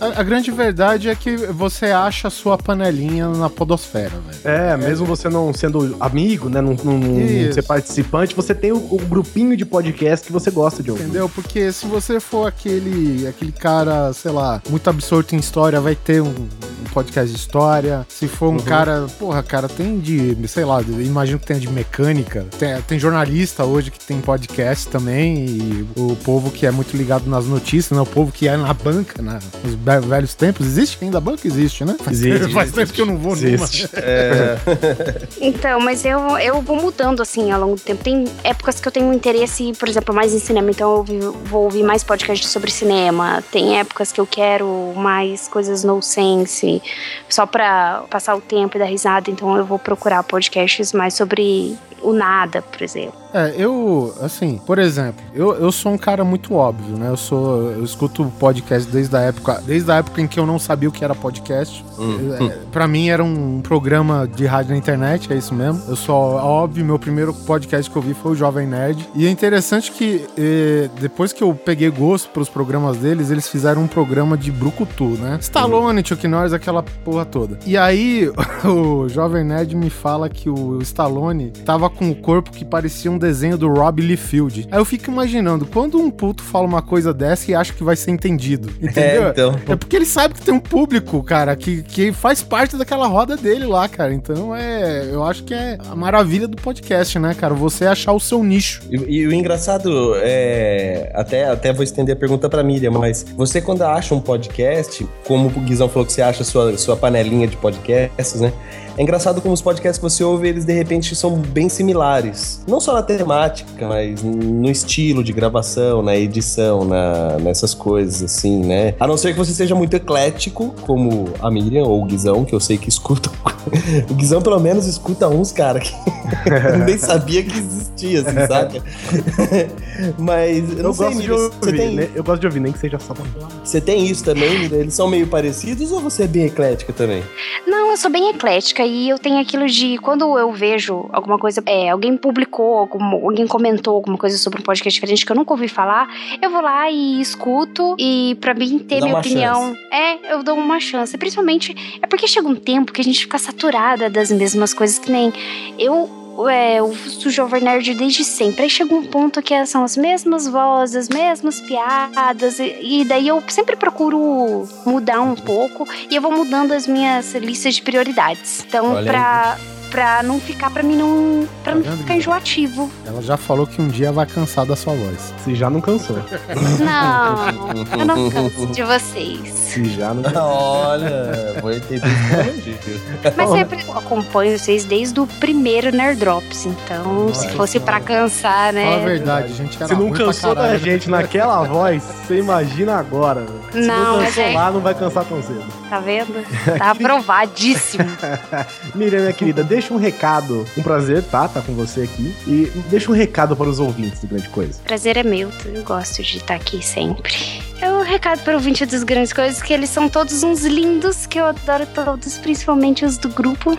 C: A, a grande verdade é que você acha a sua panelinha na podosfera, velho.
B: É, mesmo você não sendo amigo, né, não, não, não ser participante, você tem o, o grupinho de podcast que você gosta de ouvir.
C: Entendeu? Porque se você for aquele, aquele cara, sei lá, muito absorto em história, vai ter um, um podcast de história. Se for um uhum. cara, porra, cara, tem de, sei lá, imagino que tenha de mecânica. Tem, tem jornalista hoje que tem podcast também. E o povo que é muito ligado nas notícias, né? O povo que é na banca, né? Nos velhos tempos. Existe ainda a banca? Existe, né?
B: Faz, existe,
C: faz tempo que eu não vou existe.
E: numa. É. então, mas eu, eu vou mudando assim ao longo do tempo. Tem épocas que eu tenho interesse, por exemplo, mais em cinema, então eu vou ouvir mais podcasts sobre cinema. Tem épocas que eu quero mais coisas no sense, só pra passar o tempo e dar risada, então eu vou procurar podcasts mais sobre o nada, por exemplo.
C: É, eu, assim, por exemplo, eu, eu sou um cara muito óbvio, né? Eu sou, eu escuto podcast desde a época, desde a época em que eu não sabia o que era podcast. Hum. É, para mim era um programa de rádio na internet, é isso mesmo. Eu sou óbvio, meu primeiro podcast que eu vi foi o Jovem Nerd. E é interessante que eh, depois que eu peguei gosto pros programas deles, eles fizeram um programa de brucutu, né? Stallone, Chuck Norris, aquela porra toda. E aí o Jovem Nerd me fala que o Stallone tava com o corpo que parecia um desenho do Rob Liefeld. Aí eu fico imaginando, quando um puto fala uma coisa dessa e acha que vai ser entendido, entendeu? É, então. é porque ele sabe que tem um público, cara, que, que faz parte daquela roda dele lá, cara. Então é, eu acho que é a maravilha do podcast, né, cara? Você achar o seu nicho.
D: E, e o engraçado é, até, até vou estender a pergunta pra Miriam, mas você quando acha um podcast, como o Guizão falou que você acha sua, sua panelinha de podcasts, né? É engraçado como os podcasts que você ouve, eles de repente são bem similares. Não só na temática, mas no estilo de gravação, na edição, na, nessas coisas, assim, né? A não ser que você seja muito eclético, como a Miriam ou o Guizão, que eu sei que escuta. o Guizão, pelo menos, escuta uns, cara, que eu nem sabia que existia, assim, saca? mas eu, eu sei, gosto Miriam, de ouvir, tem...
B: né? Eu gosto de ouvir, nem que seja só
D: Você tem isso também, Miriam? Eles são meio parecidos ou você é bem eclética também?
E: Não, eu sou bem eclética e eu tenho aquilo de quando eu vejo alguma coisa, é, alguém publicou, algum, alguém comentou alguma coisa sobre um podcast diferente que eu nunca ouvi falar, eu vou lá e escuto e para mim ter Dá minha opinião, chance. é, eu dou uma chance. Principalmente é porque chega um tempo que a gente fica saturada das mesmas coisas que nem eu é, o Jovem Nerd desde sempre. Aí chega um ponto que são as mesmas vozes, as mesmas piadas, e, e, daí eu sempre procuro mudar um pouco e eu vou mudando as minhas listas de prioridades. Então, Olha pra. Aí pra não ficar, pra mim não. pra tá não ficar enjoativo.
C: Ela já falou que um dia vai cansar da sua voz.
B: Se já não cansou.
E: Não, eu não canso de vocês.
B: Se já não cansou.
D: Olha, vou entender
E: Mas sempre acompanho vocês desde o primeiro Nerd Drops, então Nossa, se fosse pra cansar, né?
C: Fala a verdade, a gente
B: Se não cansou da gente naquela voz, você imagina agora. Se não, não cansou é... lá, não vai cansar tão cedo.
E: Tá vendo? Tá aprovadíssimo.
B: Miriam, minha querida, deixa um recado. Um prazer, tá? Tá com você aqui. E deixa um recado para os ouvintes do Grande Coisa.
E: Prazer é meu, eu gosto de estar aqui sempre. É um recado para o ouvinte dos Grandes Coisas, que eles são todos uns lindos, que eu adoro todos, principalmente os do grupo.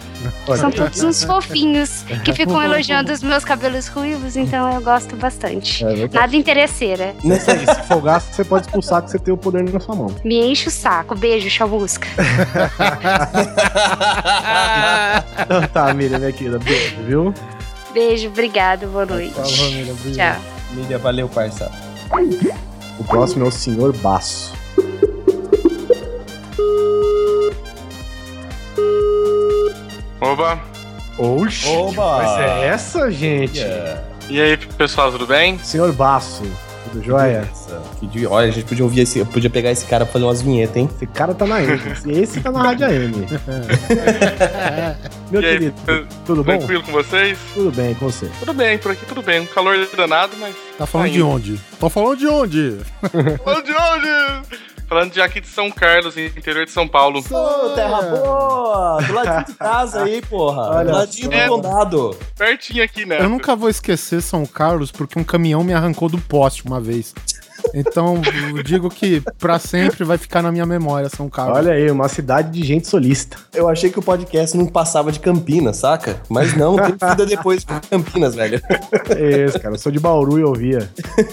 E: Olha. São todos uns fofinhos, que ficam elogiando os meus cabelos ruivos, então eu gosto bastante. É, Nada interesseira.
B: Se folgar, você pode expulsar que você tem o poder na sua mão.
E: Me enche o saco. Beijo, chamusca.
B: então tá, Miriam, minha querida. Beijo, viu?
E: Beijo, obrigado, boa noite. Tchau.
D: Miriam, valeu, parça.
B: O próximo é o Senhor Baço.
G: Oba!
B: Oxi! Oba! Mas é essa, gente?
G: Yeah. E aí, pessoal, tudo bem?
B: Senhor Baço. Tudo jóia?
D: Que Olha, a gente podia ouvir esse, podia pegar esse cara pra fazer umas vinhetas, hein?
B: Esse cara tá na M. Esse tá na Rádio AM. Meu
G: e querido, aí, tudo bom? Tranquilo com vocês?
B: Tudo bem, com você?
G: Tudo bem, por aqui tudo bem. Um calor danado, mas.
C: Tá falando de onde? Tá falando de onde?
G: falando de onde? Falando de aqui de São Carlos, interior de São Paulo.
D: Ô, terra boa! Do ladinho de casa aí, porra. Olha do ladinho do condado.
G: Pertinho aqui, né?
C: Eu nunca vou esquecer São Carlos porque um caminhão me arrancou do poste uma vez. Então, eu digo que pra sempre vai ficar na minha memória São Carlos.
B: Olha aí, uma cidade de gente solista.
D: Eu achei que o podcast não passava de Campinas, saca? Mas não, tem vida depois de Campinas, velho.
B: É isso, cara. Eu sou de Bauru e ouvia.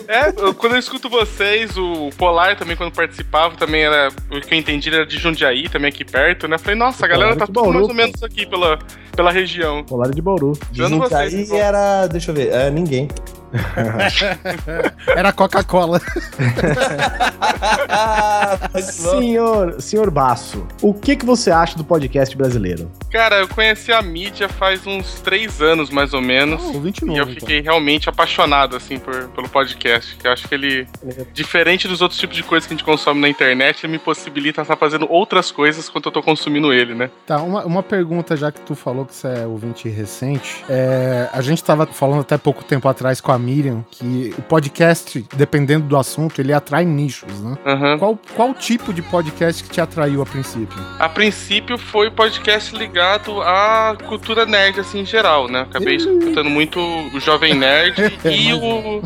G: É, eu- quando eu escuto vocês, o Polar também, quando participava, também era. O que eu entendi era de Jundiaí, também aqui perto, né? Falei, nossa, a galera tá
B: de
G: tudo mais
B: Bauru,
G: ou menos aqui pela, pela região.
B: Polar de Bauru.
D: Dizem que
G: vocês,
D: era. Deixa eu ver, é, ninguém.
C: Era Coca-Cola.
B: Senhor, senhor Basso, o que, que você acha do podcast brasileiro?
G: Cara, eu conheci a mídia faz uns três anos, mais ou menos.
C: Oh, 20
G: E eu fiquei realmente apaixonado, assim, por, pelo podcast. Que eu acho que ele, diferente dos outros tipos de coisas que a gente consome na internet, ele me possibilita estar fazendo outras coisas enquanto eu tô consumindo ele, né?
C: Tá, uma, uma pergunta, já que tu falou que você é ouvinte recente. É, a gente tava falando até pouco tempo atrás com a Miriam que o podcast, dependendo do assunto, ele atrai nichos, né?
G: Aham.
C: Qual, qual tipo de podcast que te atraiu a princípio?
G: A princípio foi podcast ligado à cultura nerd, assim, em geral, né? Acabei escutando muito o Jovem Nerd e o,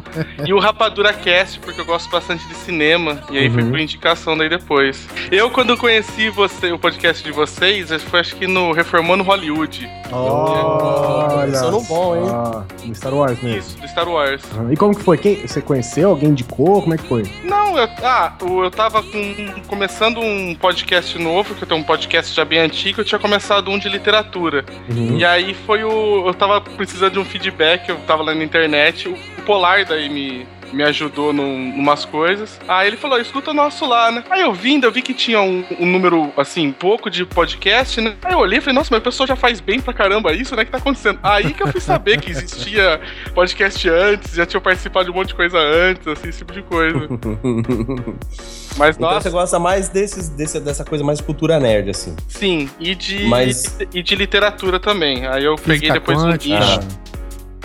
G: e o Rapadura Cast, porque eu gosto bastante de cinema. E aí foi
B: Uhum.
G: por indicação daí depois. Eu, quando conheci você, o podcast de vocês, foi acho que no Reformando Hollywood.
B: Olha.
D: Sono bom, hein?
B: Ah, no Star Wars mesmo.
G: Isso, do Star Wars.
B: Ah, E como que foi? Quem, você conheceu? Alguém indicou? Como é que foi?
G: Não, eu, ah, eu tava com- começando um podcast novo, que eu tenho um podcast já bem antigo, eu tinha começado um de literatura.
B: Uhum.
G: E aí foi o. Eu tava precisando de um feedback, eu tava lá na internet, o, o Polar daí me. Me ajudou num, numas coisas. Aí ele falou: escuta o nosso lá, né? Aí eu vindo, eu vi que tinha um, um número, assim, pouco de podcast, né? Aí eu olhei e falei: nossa, mas a pessoa já faz bem pra caramba isso, né? O que tá acontecendo? Aí que eu fui saber que existia podcast antes, já tinha participado de um monte de coisa antes, assim, esse tipo de coisa. Mas
D: Então
G: nossa.
D: você gosta mais desses, desse, dessa coisa mais cultura nerd, assim.
G: Sim, e de,
D: Mas-
G: e de literatura também. Aí eu peguei
C: Física
G: depois um
C: quântica,
G: nicho.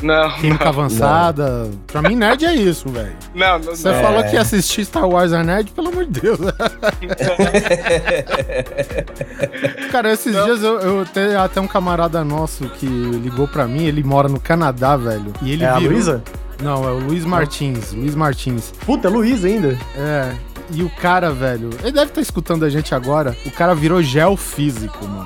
G: Não,
C: química avançada. Pra mim, nerd é isso, velho.
G: não, não.
C: Você
G: não.
C: falou que ia assistir Star Wars é nerd, pelo amor de Deus. Cara, esses dias eu, eu tenho até um camarada nosso que ligou pra mim, ele mora no Canadá, velho. E ele
B: É a
C: virou-
B: Luísa?
C: Não, é o Luiz Martins. Luiz Martins.
B: Puta, é Luiz ainda.
C: É. E o cara, velho, ele deve estar escutando a gente agora. O cara virou geofísico, mano.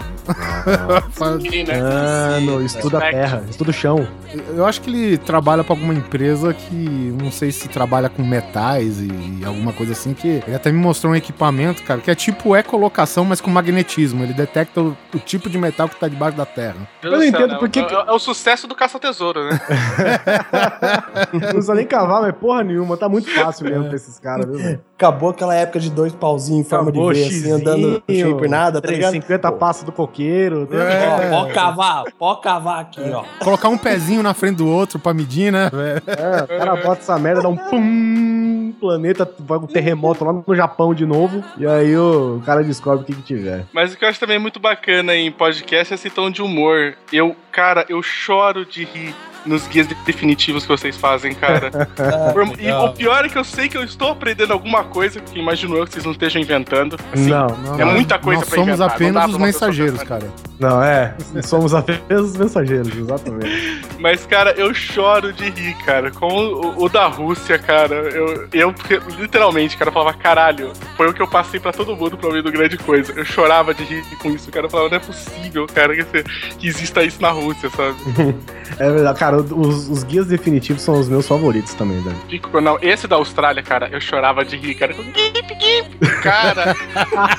G: Sim, né?
B: Ah, no, estuda a
G: Fact.
B: terra, estuda o chão.
C: Eu acho que ele trabalha pra alguma empresa que não sei se trabalha com metais e, e alguma coisa assim. Que ele até me mostrou um equipamento, cara, que é tipo ecolocação, mas com magnetismo. Ele detecta o, o tipo de metal que tá debaixo da terra.
B: Eu não entendo
G: né?
B: por que
G: É, é o sucesso do caça-tesouro, né?
B: Não precisa nem cavar, mas porra nenhuma. Tá muito fácil mesmo pra esses caras, viu, velho?
D: Acabou aquela época de dois pauzinhos em forma
B: Acabou
D: de V, assim, andando sem por nada, tá ligado?
B: 350 passos do coqueiro.
C: É.
D: Ó, pode cavar, pode cavar aqui, ó.
C: Colocar um pezinho na frente do outro pra medir, né?
B: É, o cara bota essa merda, dá um pum, planeta, vai um terremoto lá no Japão de novo, e aí o cara descobre o que que tiver.
G: Mas o que eu acho também muito bacana em podcast é esse tom de humor. Eu, cara, eu choro de rir nos guias definitivos que vocês fazem, cara. Por- e o pior é que eu sei que eu estou aprendendo alguma coisa, que imagino eu que vocês não estejam inventando. Assim,
B: Não,
C: Não,
G: É
C: nós-
G: muita coisa
C: Nós
G: pra
C: somos
G: inventar, não
C: apenas
G: pra
C: os mensageiros, cara.
B: não, é, somos apenas os mensageiros, exatamente.
G: Mas, cara, eu choro de rir, cara. Com o, o da Rússia, cara. Eu, eu, literalmente, cara, falava, caralho, foi o que eu passei pra todo mundo pra ouvir do grande coisa. Eu chorava de rir com isso, cara. Eu falava, não é possível, cara, que, que exista isso na Rússia, sabe?
B: É verdade, cara, os, os guias definitivos são os meus favoritos também, velho.
G: Fico, não, esse da Austrália, cara, eu chorava de rir, cara. Gip, gip, cara.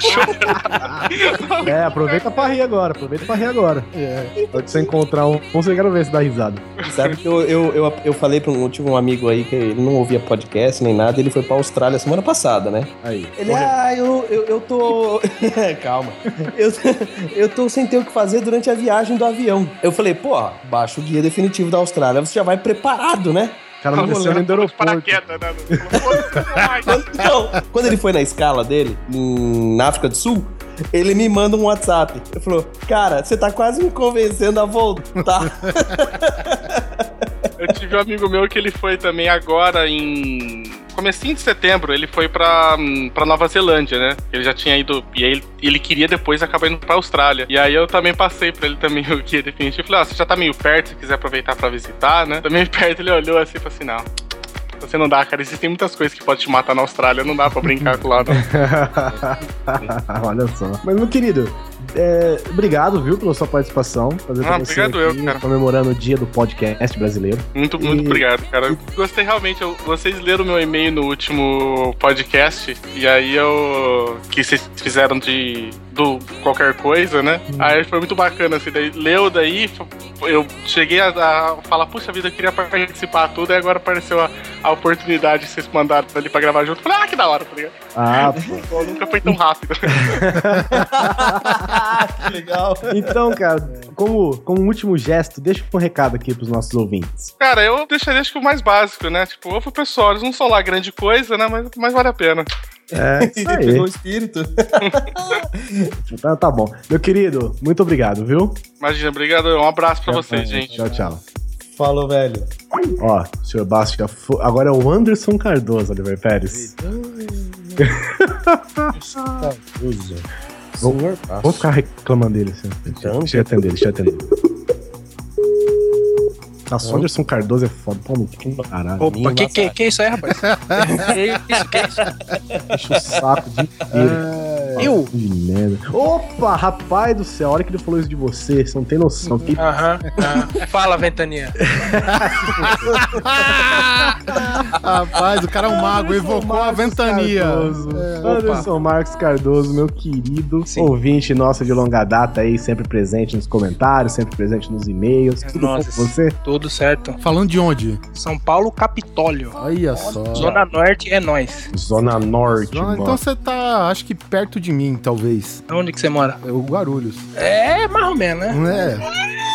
G: chorava.
B: É, aproveita pra rir agora, aproveita pra rir agora. É. Pode você encontrar um, você quero ver se dá risada.
D: Sabe que eu, eu, eu, eu falei pra um, tive um amigo aí que ele não ouvia podcast nem nada, ele foi pra Austrália semana passada, né?
B: Aí.
D: Ele, ah, eu, eu, eu tô. Calma. Eu, eu tô sem ter o que fazer durante a viagem do avião. Eu falei, pô, baixa o guia definitivo da Austrália, você já vai preparado, né?
B: O cara não desceu nem do aeroporto.
G: né?
D: Então, quando ele foi na escala dele, em, na África do Sul, ele me manda um WhatsApp. Ele falou, cara, você tá quase me convencendo a voltar.
G: Eu tive um amigo meu que ele foi também agora em comecinho de setembro, ele foi pra, hum, pra Nova Zelândia, né? Ele já tinha ido, e aí ele, ele queria depois acabar indo pra Austrália. E aí eu também passei pra ele também o guia definitivo. Falei, ó, você já tá meio perto, se quiser aproveitar pra visitar, né? Também perto, ele olhou assim e falou assim, não. Você não dá, cara. Existem muitas coisas que podem te matar na Austrália. Não dá pra brincar com lá, não.
B: Olha só. Mas, meu querido, é, obrigado, viu, pela sua participação.
G: Fazer ah, obrigado eu, cara.
B: Comemorando o dia do podcast brasileiro.
G: Muito, muito obrigado, cara. Gostei realmente. Eu, vocês leram meu e-mail no último podcast. E aí eu. que vocês fizeram de. do qualquer coisa, né? Hum. Aí foi muito bacana, assim. Daí, leu daí, eu cheguei a, a falar, puxa vida, eu queria participar tudo. E agora apareceu a, a oportunidade que vocês mandaram ali pra gravar junto. Falei, ah, que da hora, tá ligado?
B: Ah,
G: pô. Nunca foi tão rápido.
B: que legal. Então, cara, como, como último gesto, deixa um recado aqui pros nossos ouvintes.
G: Cara, eu deixaria acho que o mais básico, né? Tipo, ovo pessoal, eles não são lá grande coisa, né? Mas, mas vale a pena.
B: É, isso aí. Pegou o espírito. tá, tá bom. Meu querido, muito obrigado, viu?
G: Imagina, obrigado. Um abraço pra tchau, vocês, gente.
B: Tchau, tchau.
D: Falou, velho.
B: Ó, senhor Bastia, agora é o Anderson Cardoso, Oliver Pérez. Cardoso. Vou, vou ficar reclamando dele assim. Então, deixa eu atender, deixa eu atender. Nossa, o Anderson Cardoso é foda. Pô, que caralho.
H: Opa, que, que, que é isso aí, rapaz? que isso, que isso?
B: Deixa o saco de inteiro.
H: Eu?
B: De merda. Opa, rapaz do céu, a hora que ele falou isso de você, você não tem noção.
H: Aham, que... Fala, Ventania.
C: rapaz, o cara é um mago, evocou a Ventania.
B: É, Anderson Marcos Cardoso, meu querido Sim. ouvinte nosso de longa data aí, sempre presente nos comentários, sempre presente nos e-mails.
H: Tudo Nossa, com você? Tudo certo.
C: Falando de onde?
H: São Paulo, Capitólio.
C: Olha só.
H: Zona Norte é nós.
B: Zona Norte,
C: Zona, Então você tá, acho que perto de mim, talvez.
H: Onde que você mora?
C: É o Guarulhos.
H: É, mais ou menos, né?
C: É?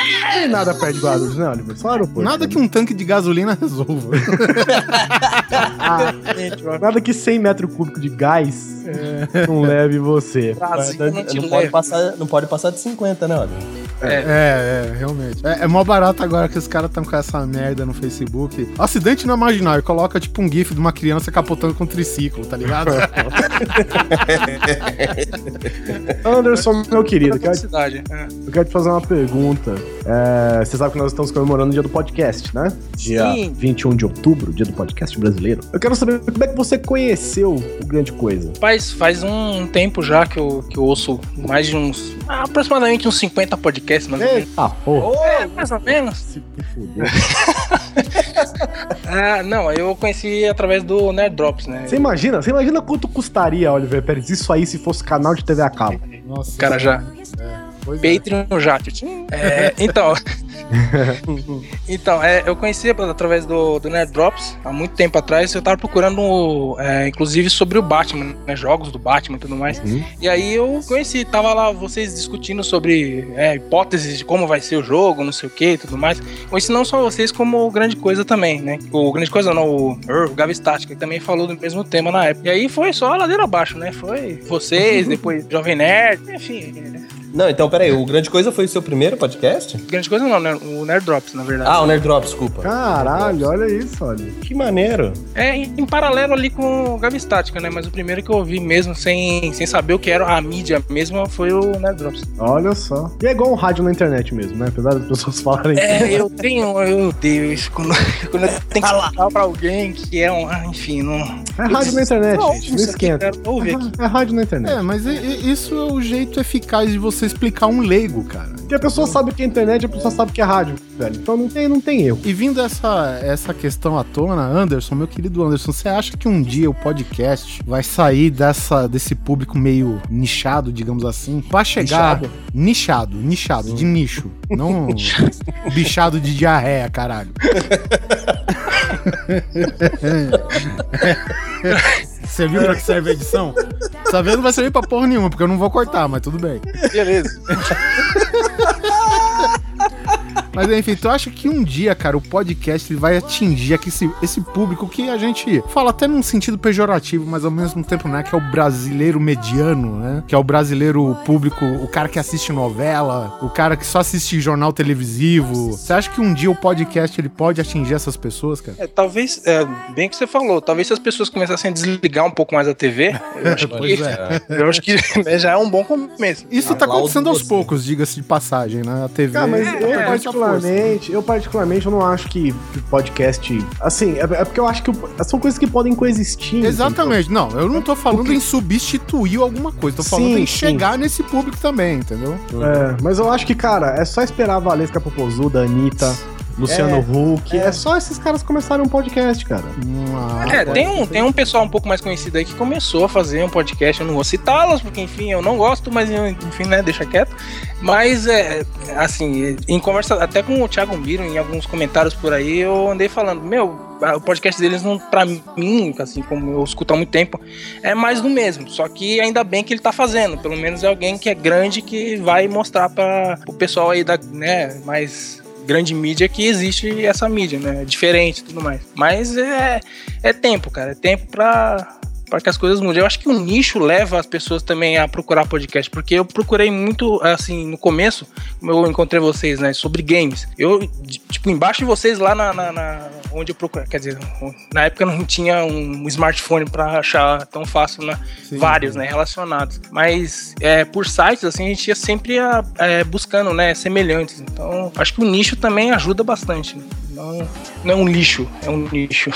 B: Não tem nada perto de Guarulhos, né, Oliver? Só aeroporto.
C: Nada que um tanque de gasolina resolva.
B: ah, nada que 100 metros cúbicos de gás é. não leve você.
D: Brasil, não, não, pode passar, não pode passar de 50, né, Oliver?
C: É, é, é, realmente. É, é mó barato agora que os caras estão com essa merda no Facebook. Acidente no imaginário, coloca tipo um gif de uma criança capotando com um triciclo, tá ligado?
B: Anderson, meu querido, eu quero, eu quero te fazer uma pergunta. É, você sabe que nós estamos comemorando o dia do podcast, né? Dia Sim. 21 de outubro, dia do podcast brasileiro. Eu quero saber como é que você conheceu o Grande Coisa.
H: Faz, faz um tempo já que eu, que eu ouço mais de uns. aproximadamente uns 50 podcasts, mas.
B: Eita, porra.
H: É, mais ou menos. Se ah, não, eu conheci através do Nerd Drops, né?
B: Você imagina? Você imagina quanto custaria, Oliver Pérez, isso aí se fosse canal de TV a cabo?
H: Nossa. Cara, já. É. Patreon é. já. É, então. então, é, eu conheci através do, do Nerd Drops há muito tempo atrás. Eu tava procurando, é, inclusive, sobre o Batman, né, jogos do Batman e tudo mais. Uhum. E aí eu conheci, tava lá vocês discutindo sobre é, hipóteses de como vai ser o jogo, não sei o que e tudo mais. Conheci não só vocês, como o Grande Coisa também, né? O Grande Coisa não, o, o Gavi Estática, que também falou do mesmo tema na época. E aí foi só a ladeira abaixo, né? Foi vocês, depois Jovem Nerd, enfim.
D: Não, então peraí, o Grande Coisa foi o seu primeiro podcast?
H: Grande Coisa não, né? o Nerd Drops, na verdade.
D: Ah, o Nerd Drops, desculpa.
B: Caralho, olha isso, olha.
D: Que maneiro.
H: É, em, em paralelo ali com o Gabi Estática, né? Mas o primeiro que eu ouvi mesmo, sem, sem saber o que era a mídia mesmo, foi o Nerd Drops.
B: Olha só. E é igual um rádio na internet mesmo, né? Apesar das pessoas falarem.
H: É, eu tenho, eu Deus, quando, quando eu tenho que falar pra alguém que é um. Ah, enfim, não.
B: É rádio na internet, não, gente. Não esquenta. Aqui, é, é rádio na internet.
C: É, mas isso é o jeito eficaz de você explicar um lei leigo, cara.
B: Porque a pessoa sabe o que é internet, a pessoa sabe o que é rádio, velho. Então não tem, não tem erro.
C: E vindo essa, essa questão à tona, Anderson, meu querido Anderson, você acha que um dia o podcast vai sair dessa, desse público meio nichado, digamos assim? Vai chegar. Nichado, nichado, nichado de nicho. Não bichado de diarreia, caralho. Você viu pra que serve a edição? Essa vez não vai servir pra porra nenhuma, porque eu não vou cortar, mas tudo bem.
H: Beleza.
C: Mas enfim, tu acha que um dia, cara, o podcast ele vai atingir aqui esse, esse público que a gente fala até num sentido pejorativo, mas ao mesmo tempo, né? Que é o brasileiro mediano, né? Que é o brasileiro público, o cara que assiste novela, o cara que só assiste jornal televisivo. Você acha que um dia o podcast ele pode atingir essas pessoas, cara?
H: É, talvez, é, bem que você falou, talvez se as pessoas começassem a desligar um pouco mais a TV, eu acho que, é. eu acho que já é um bom começo.
C: Isso tá acontecendo aos poucos, diga-se de passagem, né? A TV.
B: Ah, mas eu, particularmente, particularmente, eu particularmente eu não acho que podcast, assim, é, é porque eu acho que são coisas que podem coexistir.
C: Exatamente. Não, eu não tô falando que... em substituir alguma coisa, tô falando sim, em chegar sim. nesse público também, entendeu?
B: É, mas eu acho que, cara, é só esperar a Valesca Popozuda, a Anitta, Luciano é, Huck. É. é. só esses caras começarem um podcast, cara.
H: Ah, é, tem um, tem um pessoal um pouco mais conhecido aí que começou a fazer um podcast. Eu não vou citá-los, porque, enfim, eu não gosto, mas, enfim, né, deixa quieto. Mas, é, assim, em conversa até com o Thiago Miro, em alguns comentários por aí, eu andei falando, meu, o podcast deles, não, pra mim, assim, como eu escuto há muito tempo, é mais do mesmo. Só que ainda bem que ele tá fazendo. Pelo menos é alguém que é grande que vai mostrar para o pessoal aí da, né, mais grande mídia que existe essa mídia, né? É diferente e tudo mais. Mas é, é tempo, cara. É tempo pra, para que as coisas mudem. Eu acho que o nicho leva as pessoas também a procurar podcast, porque eu procurei muito, assim, no começo, como eu encontrei vocês, né, sobre games. Eu, tipo, embaixo de vocês lá na, na, na onde eu procurei, quer dizer, na época não tinha um smartphone para achar tão fácil, né, Sim. vários, né, relacionados. Mas é, por sites, assim, a gente ia sempre a, é, buscando, né, semelhantes. Então, acho que o nicho também ajuda bastante. Né? Não, não é um lixo, é um nicho.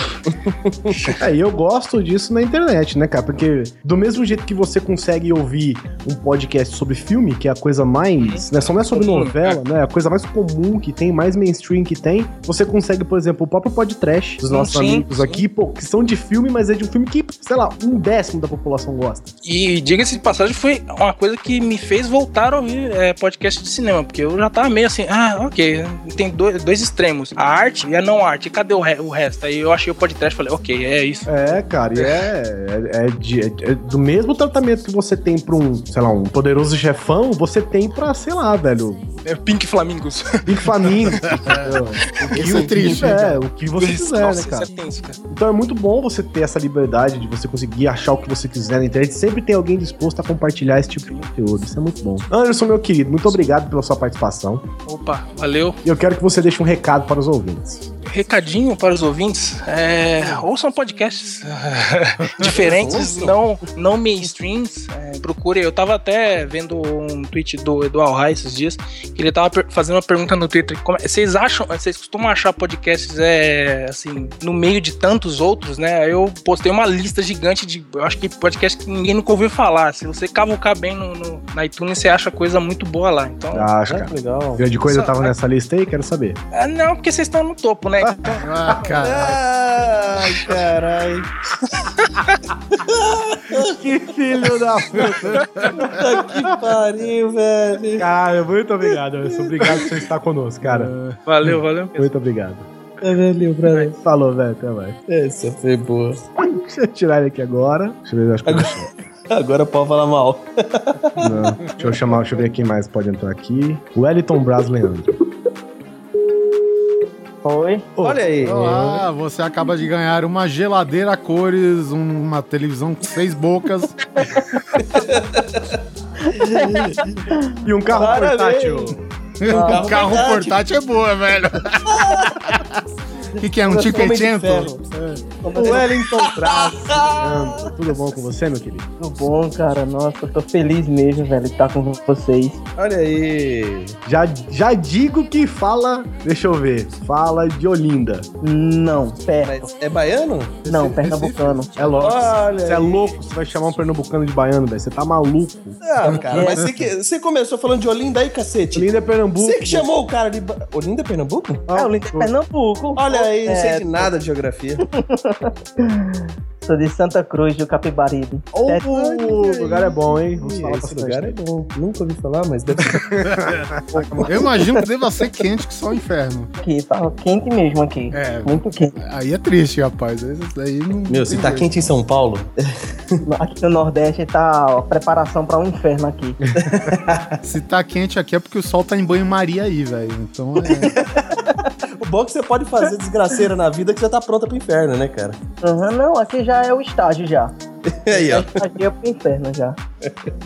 B: é, e eu gosto disso na internet, né, cara? Porque do mesmo jeito que você consegue ouvir um podcast sobre filme, que é a coisa mais. Né, só não é sobre novela, né? É a coisa mais comum que tem, mais mainstream que tem. Você consegue, por exemplo, o próprio podcast dos nossos sim, amigos sim. aqui, pô, que são de filme, mas é de um filme que, sei lá, um décimo da população gosta.
H: E diga-se de passagem, foi uma coisa que me fez voltar a ouvir é, podcast de cinema, porque eu já tava meio assim, ah, ok, tem dois, dois extremos. A arte arte e a não arte. Cadê o, re o resto? Aí eu achei o podcast e falei, ok, é isso.
B: É, cara, e é, é, é, de, é, é, do mesmo tratamento que você tem pra um, sei lá, um poderoso chefão, você tem pra, sei lá, velho.
H: É Pink Flamingos.
B: Pink Flamingos.
C: é, isso é triste.
B: É, o que você quiser, Nossa, né, cara? É tenso, cara? Então é muito bom você ter essa liberdade de você conseguir achar o que você quiser na internet. Sempre tem alguém disposto a compartilhar esse tipo de conteúdo. Isso é muito bom. Anderson, meu querido, muito obrigado pela sua participação.
H: Opa, valeu.
B: E eu quero que você deixe um recado para os ouvintes.
H: Recadinho para os ouvintes: é, ouçam podcasts diferentes, não, não mainstreams. É, procure. Eu tava até vendo um tweet do Eduardo Rai esses dias, que ele tava fazendo uma pergunta no Twitter: como, vocês acham, vocês costumam achar podcasts é, assim, no meio de tantos outros, né? Eu postei uma lista gigante de. Eu acho que podcast que ninguém nunca ouviu falar. Se você cavucar bem no, no na iTunes, você acha coisa muito boa lá. Então,
B: acho, cara. Legal. Grande coisa Só, tava nessa lista aí, quero saber.
H: É, não, porque vocês estão no topo, né?
B: Ah, caralho. Ai, caralho. que filho da puta. Puta que pariu, velho. Cara, muito obrigado, Anderson. Obrigado por você estar conosco, cara.
H: Valeu, valeu.
B: Muito obrigado.
H: Valeu, brother.
B: Falou, velho. Até mais.
H: Essa foi boa.
B: Deixa eu tirar ele aqui agora. Deixa eu ver, acho que agora...
H: Agora pode falar mal.
B: Não. Deixa eu chamar, deixa eu ver quem mais pode entrar aqui. Wellington Braz Leandro.
I: Oi.
C: Olha aí. Olá, você acaba de ganhar uma geladeira a cores, uma televisão com seis bocas.
B: e um carro Parabéns. portátil.
C: Um carro, carro portátil é boa, velho. O que, que é? Um tiquetento?
I: O Wellington Traço.
B: Tudo bom com você, meu querido?
I: Tudo bom, cara. Nossa, eu tô feliz mesmo, velho, de estar com vocês.
B: Olha aí. Já, já digo que fala. Deixa eu ver. Fala de Olinda.
I: Não, perto.
H: é baiano?
I: Não, pernambucano.
B: É louco. Você é louco, você vai chamar um pernambucano de baiano, velho. Você tá maluco.
H: Ah, cara, mas você, que, você começou falando de Olinda aí, cacete.
B: Olinda é Pernambuco.
H: Você que chamou o cara de. Olinda é Pernambuco?
I: Ah, é, Olinda é Pernambuco.
H: Olha aí, não sei é, de nada de geografia.
I: Sou de Santa Cruz do Capibaribe.
B: Oh, o lugar é bom, hein?
H: Vamos falar Esse lugar é bom. Nunca ouvi falar, mas deve ser.
C: Eu imagino que deva ser quente que só o inferno.
I: Aqui, tá quente mesmo aqui. É. Muito quente.
C: Aí é triste, rapaz. Isso daí não.
H: Meu, se tá jeito. quente em São Paulo.
I: Aqui no Nordeste tá ó, preparação pra um inferno aqui.
C: se tá quente aqui é porque o sol tá em banho-maria aí, velho. Então é.
H: O bom é que você pode fazer desgraceira na vida que já tá pronta pro inferno, né, cara?
I: Uhum, não, aqui já é o estágio já.
H: aí, ó.
I: Aqui é pro inferno já.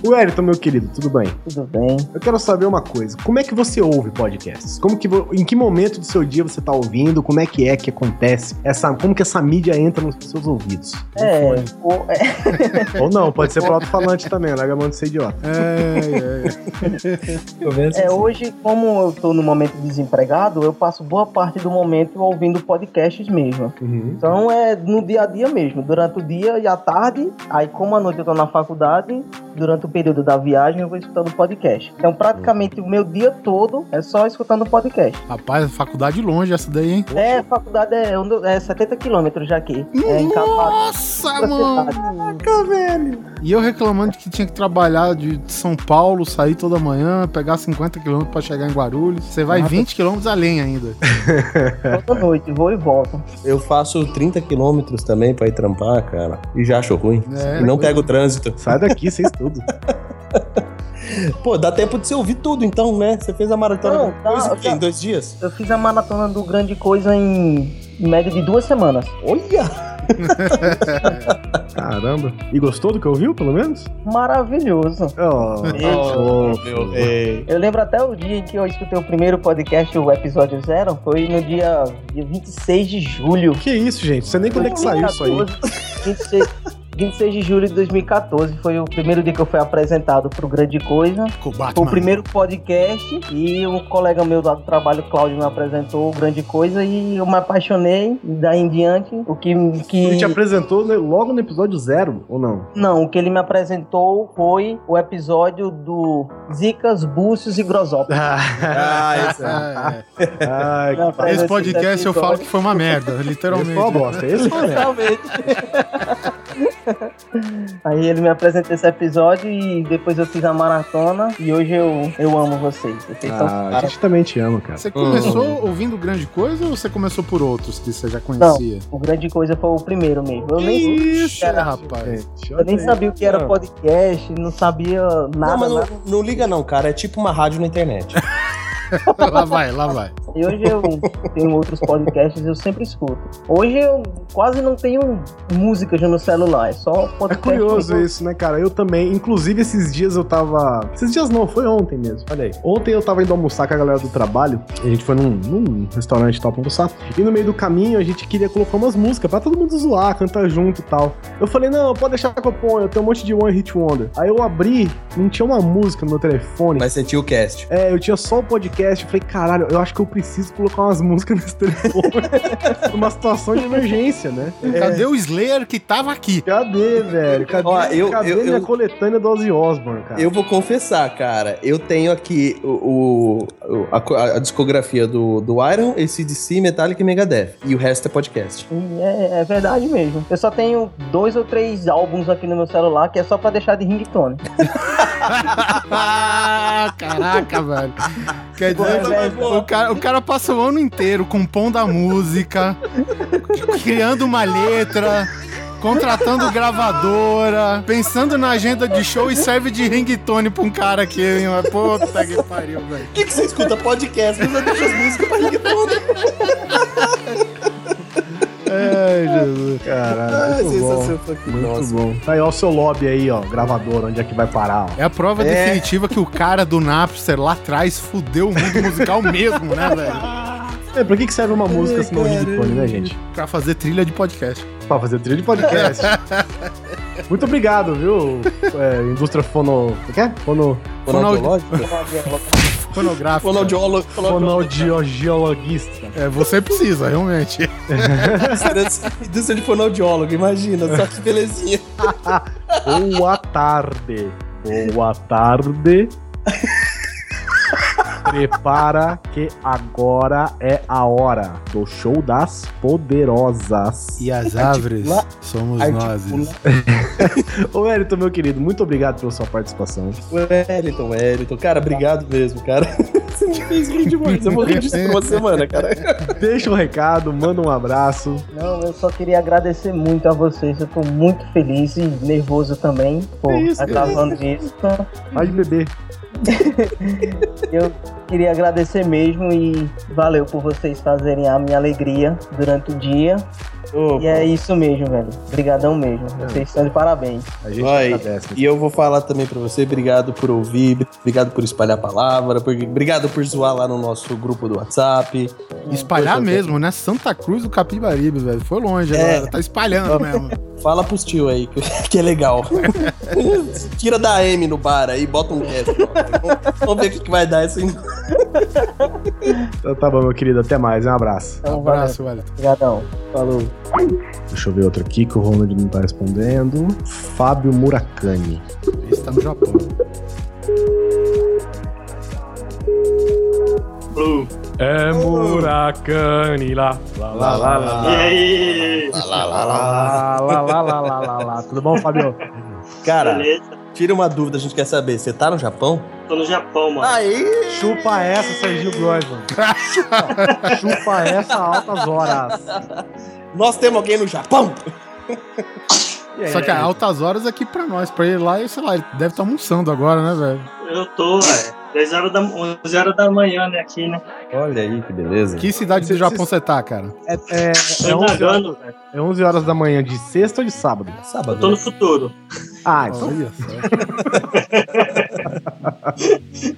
B: O Wellington, meu querido, tudo bem?
I: Tudo bem.
B: Eu quero saber uma coisa. Como é que você ouve podcasts? Como que, em que momento do seu dia você tá ouvindo? Como é que é que acontece? Essa, como que essa mídia entra nos seus ouvidos?
I: É, o- é,
B: Ou não, pode ser pro alto-falante também, larga a mão de ser idiota.
I: é, hoje, como eu tô no momento desempregado, eu passo boa parte do momento ouvindo podcasts mesmo.
B: Uhum.
I: Então é no dia a dia mesmo, durante o dia e à tarde. Aí, como à noite eu tô na faculdade, durante o período da viagem eu vou escutando podcast. Então, praticamente o meu dia todo é só escutando podcast.
C: Rapaz, faculdade longe essa daí, hein?
I: É, faculdade é, é 70 quilômetros já aqui. É.
C: Nossa, mano!
I: cidade.
C: E eu reclamando que tinha que trabalhar de São Paulo, sair toda manhã, pegar 50 km pra chegar em Guarulhos. Você vai 20 km além ainda.
I: Toda noite, vou e volto.
D: Eu faço 30 quilômetros também pra ir trampar, cara. E já acho ruim.
C: É,
D: e não pego o trânsito.
B: Sai daqui, vocês tudo.
D: Pô, dá tempo de você ouvir tudo, então, né? Você fez a maratona
I: Não, tá,
D: coisa,
I: tá.
D: em dois dias?
I: Eu fiz a maratona do Grande Coisa em, em média de duas semanas.
D: Olha!
B: Caramba. E gostou do que ouviu, pelo menos?
I: Maravilhoso.
B: Oh,
I: Meu
B: fofo.
I: Eu lembro até o dia em que eu escutei o primeiro podcast, o episódio zero, foi no dia, dia 26 de julho.
B: Que isso, gente? Você nem quando é que saiu isso aí?
I: 26, 26 de julho de 2014 foi o primeiro dia que eu fui apresentado pro Grande Coisa.
C: Com o
I: Foi o primeiro podcast e um colega meu lá do trabalho, Cláudio, me apresentou o Grande Coisa e eu me apaixonei. E daí em diante, o que. que...
B: Ele te apresentou né, logo no episódio zero, ou não?
I: Não, o que ele me apresentou foi o episódio do Zicas, Búcios e Grosópolis.
D: Ah, esse é.
C: É,
B: que
C: esse podcast eu falo que foi uma merda,
B: Esse
C: literalmente.
B: foi uma bosta. Esse foi uma merda.
I: Aí ele me apresentou esse episódio e depois eu fiz a maratona e hoje eu, eu amo vocês. Vocês são
B: Ah, a
I: caras.
B: gente também te ama, cara.
C: Você começou ouvindo grande coisa ou você começou por outros que você já
I: Não,
C: conhecia?
I: o grande coisa foi o primeiro mesmo. Eu
C: Que
I: nem,
C: isso,
I: era-
C: rapaz.
B: Gente,
I: eu nem sabia o que era
B: Não.
I: podcast, não sabia nada.
D: Não, mas não,
I: nada.
D: não liga não, cara. É tipo uma rádio na internet.
C: lá vai, lá vai.
I: E hoje eu tenho outros podcasts eu sempre escuto. Hoje eu quase não tenho músicas no meu celular, é só
B: É
I: podcast.
B: curioso
I: mesmo.
B: isso, né, cara? Eu também. Inclusive, esses dias eu tava. Esses dias não, foi ontem mesmo. Olha aí. Ontem eu tava indo almoçar com a galera do trabalho. E a gente foi num, num restaurante e tal pra almoçar. E no meio do caminho a gente queria colocar umas músicas pra todo mundo zoar, cantar junto e tal. Eu falei, não, pode deixar que eu ponho. Eu tenho um monte de One Hit Wonder. Aí eu abri, não tinha uma música no meu telefone.
D: Mas você tinha o cast.
B: É, eu tinha só o podcast. Eu falei, caralho, eu acho que eu preciso colocar umas músicas nesse telefone. Numa situação de emergência, né?
C: Cadê o Slayer que tava aqui?
B: Cadê, velho? Cadê,
D: Ó, eu-
B: cadê
D: eu-
B: minha
D: eu-
B: coletânea do Ozzy Osbourne, cara?
D: Eu vou confessar, cara. Eu tenho aqui o, o- a, a discografia do, do Iron, ACDC, Metallica e Megadeth. E o resto é podcast.
I: É, é verdade mesmo. Eu só tenho dois ou três álbuns aqui no meu celular que é só pra deixar de ringtone.
C: Ah, caraca, velho. Quer dizer, o cara, o cara passa o ano inteiro compondo a música, criando uma letra, contratando gravadora, pensando na agenda de show e serve de ringtone pra um cara aqui, hein? Puta que pariu, velho.
D: Por que, que você escuta podcast? Mas eu deixo as músicas pra ringtone.
C: Ai, Jesus.
B: Caralho,
D: Ah,
B: muito bom.
D: sensação fucking
B: Muito
D: nossa.
B: bom. Tá aí, ó, o seu lobby aí, ó, gravador, onde é que vai parar, ó.
C: É a prova
D: É.
C: definitiva que o cara do Napster lá atrás fudeu o mundo musical mesmo, né, velho?
B: É, pra que, que serve uma música se não
D: caramba.
B: ringtone, né, gente?
C: Pra fazer trilha de podcast.
B: Pra fazer trilha de podcast. Muito obrigado, viu? É, indústria fono... O que é? Fono...
D: Fonoaudiológico?
C: Fonográfico.
D: Fonoaudiólogo.
B: Fonoaudiologista.
C: É, você precisa, realmente.
D: Indústria de fonoaudiólogo, imagina. Só que belezinha.
B: Boa tarde. Boa tarde. Prepara que agora é a hora do show das poderosas.
C: E as árvores somos nós.
B: Ô, Wellington, meu querido, muito obrigado pela sua participação.
D: Wellington, Wellington. Cara, obrigado mesmo, cara. Você me fez rir demais. Eu vou rir disso por uma semana, cara.
B: Deixa um recado, manda um abraço.
I: Não, eu só queria agradecer muito a vocês. Eu tô muito feliz e nervoso também por
B: Que isso,
I: estar gravando isso.
B: Pode beber.
I: Eu queria agradecer mesmo e valeu por vocês fazerem a minha alegria durante o dia.
D: Opa.
I: E é isso mesmo, velho. Obrigadão mesmo. Vocês estão de parabéns.
B: A gente
D: Vai.
B: agradece.
D: E eu vou falar também pra você, obrigado por ouvir, obrigado por espalhar a palavra, por- obrigado por zoar lá no nosso grupo do WhatsApp.
C: Espalhar
D: Poxa,
C: mesmo, né? Santa Cruz do Capibaribe, velho. Foi longe
D: É.
C: agora. Tá espalhando mesmo.
D: Fala pros tio aí, que, é legal. Tira da M no bar aí, bota um resto. Vamos, vamos ver o que, que vai dar esse.
B: Então tá bom, meu querido. Até mais. Um abraço.
I: Então, valeu.
C: Abraço, velho.
I: Obrigadão. Falou.
B: Deixa eu ver outro aqui que o Ronald não tá respondendo. Fábio Murakami.
C: Esse tá no Japão.
J: É Murakami lá. Lá, lá, lá, lá.
K: E aí?
D: Lá, lá, lá, lá.
B: Lá, lá, lá, lá, lá, lá, lá. Tudo bom, Fábio?
D: Cara,
K: Beleza?
D: Tira uma dúvida, a gente quer saber. Você tá no Japão?
K: Tô no Japão, mano.
D: Aí!
B: Chupa essa, Serginho Groisman. Chupa, chupa essa altas horas.
D: Nós temos alguém no Japão?
C: Só que a altas horas aqui pra nós. Pra ele lá, sei lá, ele deve estar almoçando agora, né, velho?
K: Eu tô, velho. 10 horas da, 11 horas da manhã, né, aqui, né?
D: Olha aí, que beleza.
C: Que cidade do Japão
B: cê-
C: você tá, cara?
B: É, é, é, 11 horas, é 11 horas da manhã de sexta ou de sábado?
K: Eu
D: Sábado.
K: tô no futuro.
B: Ah, então
C: Olha só.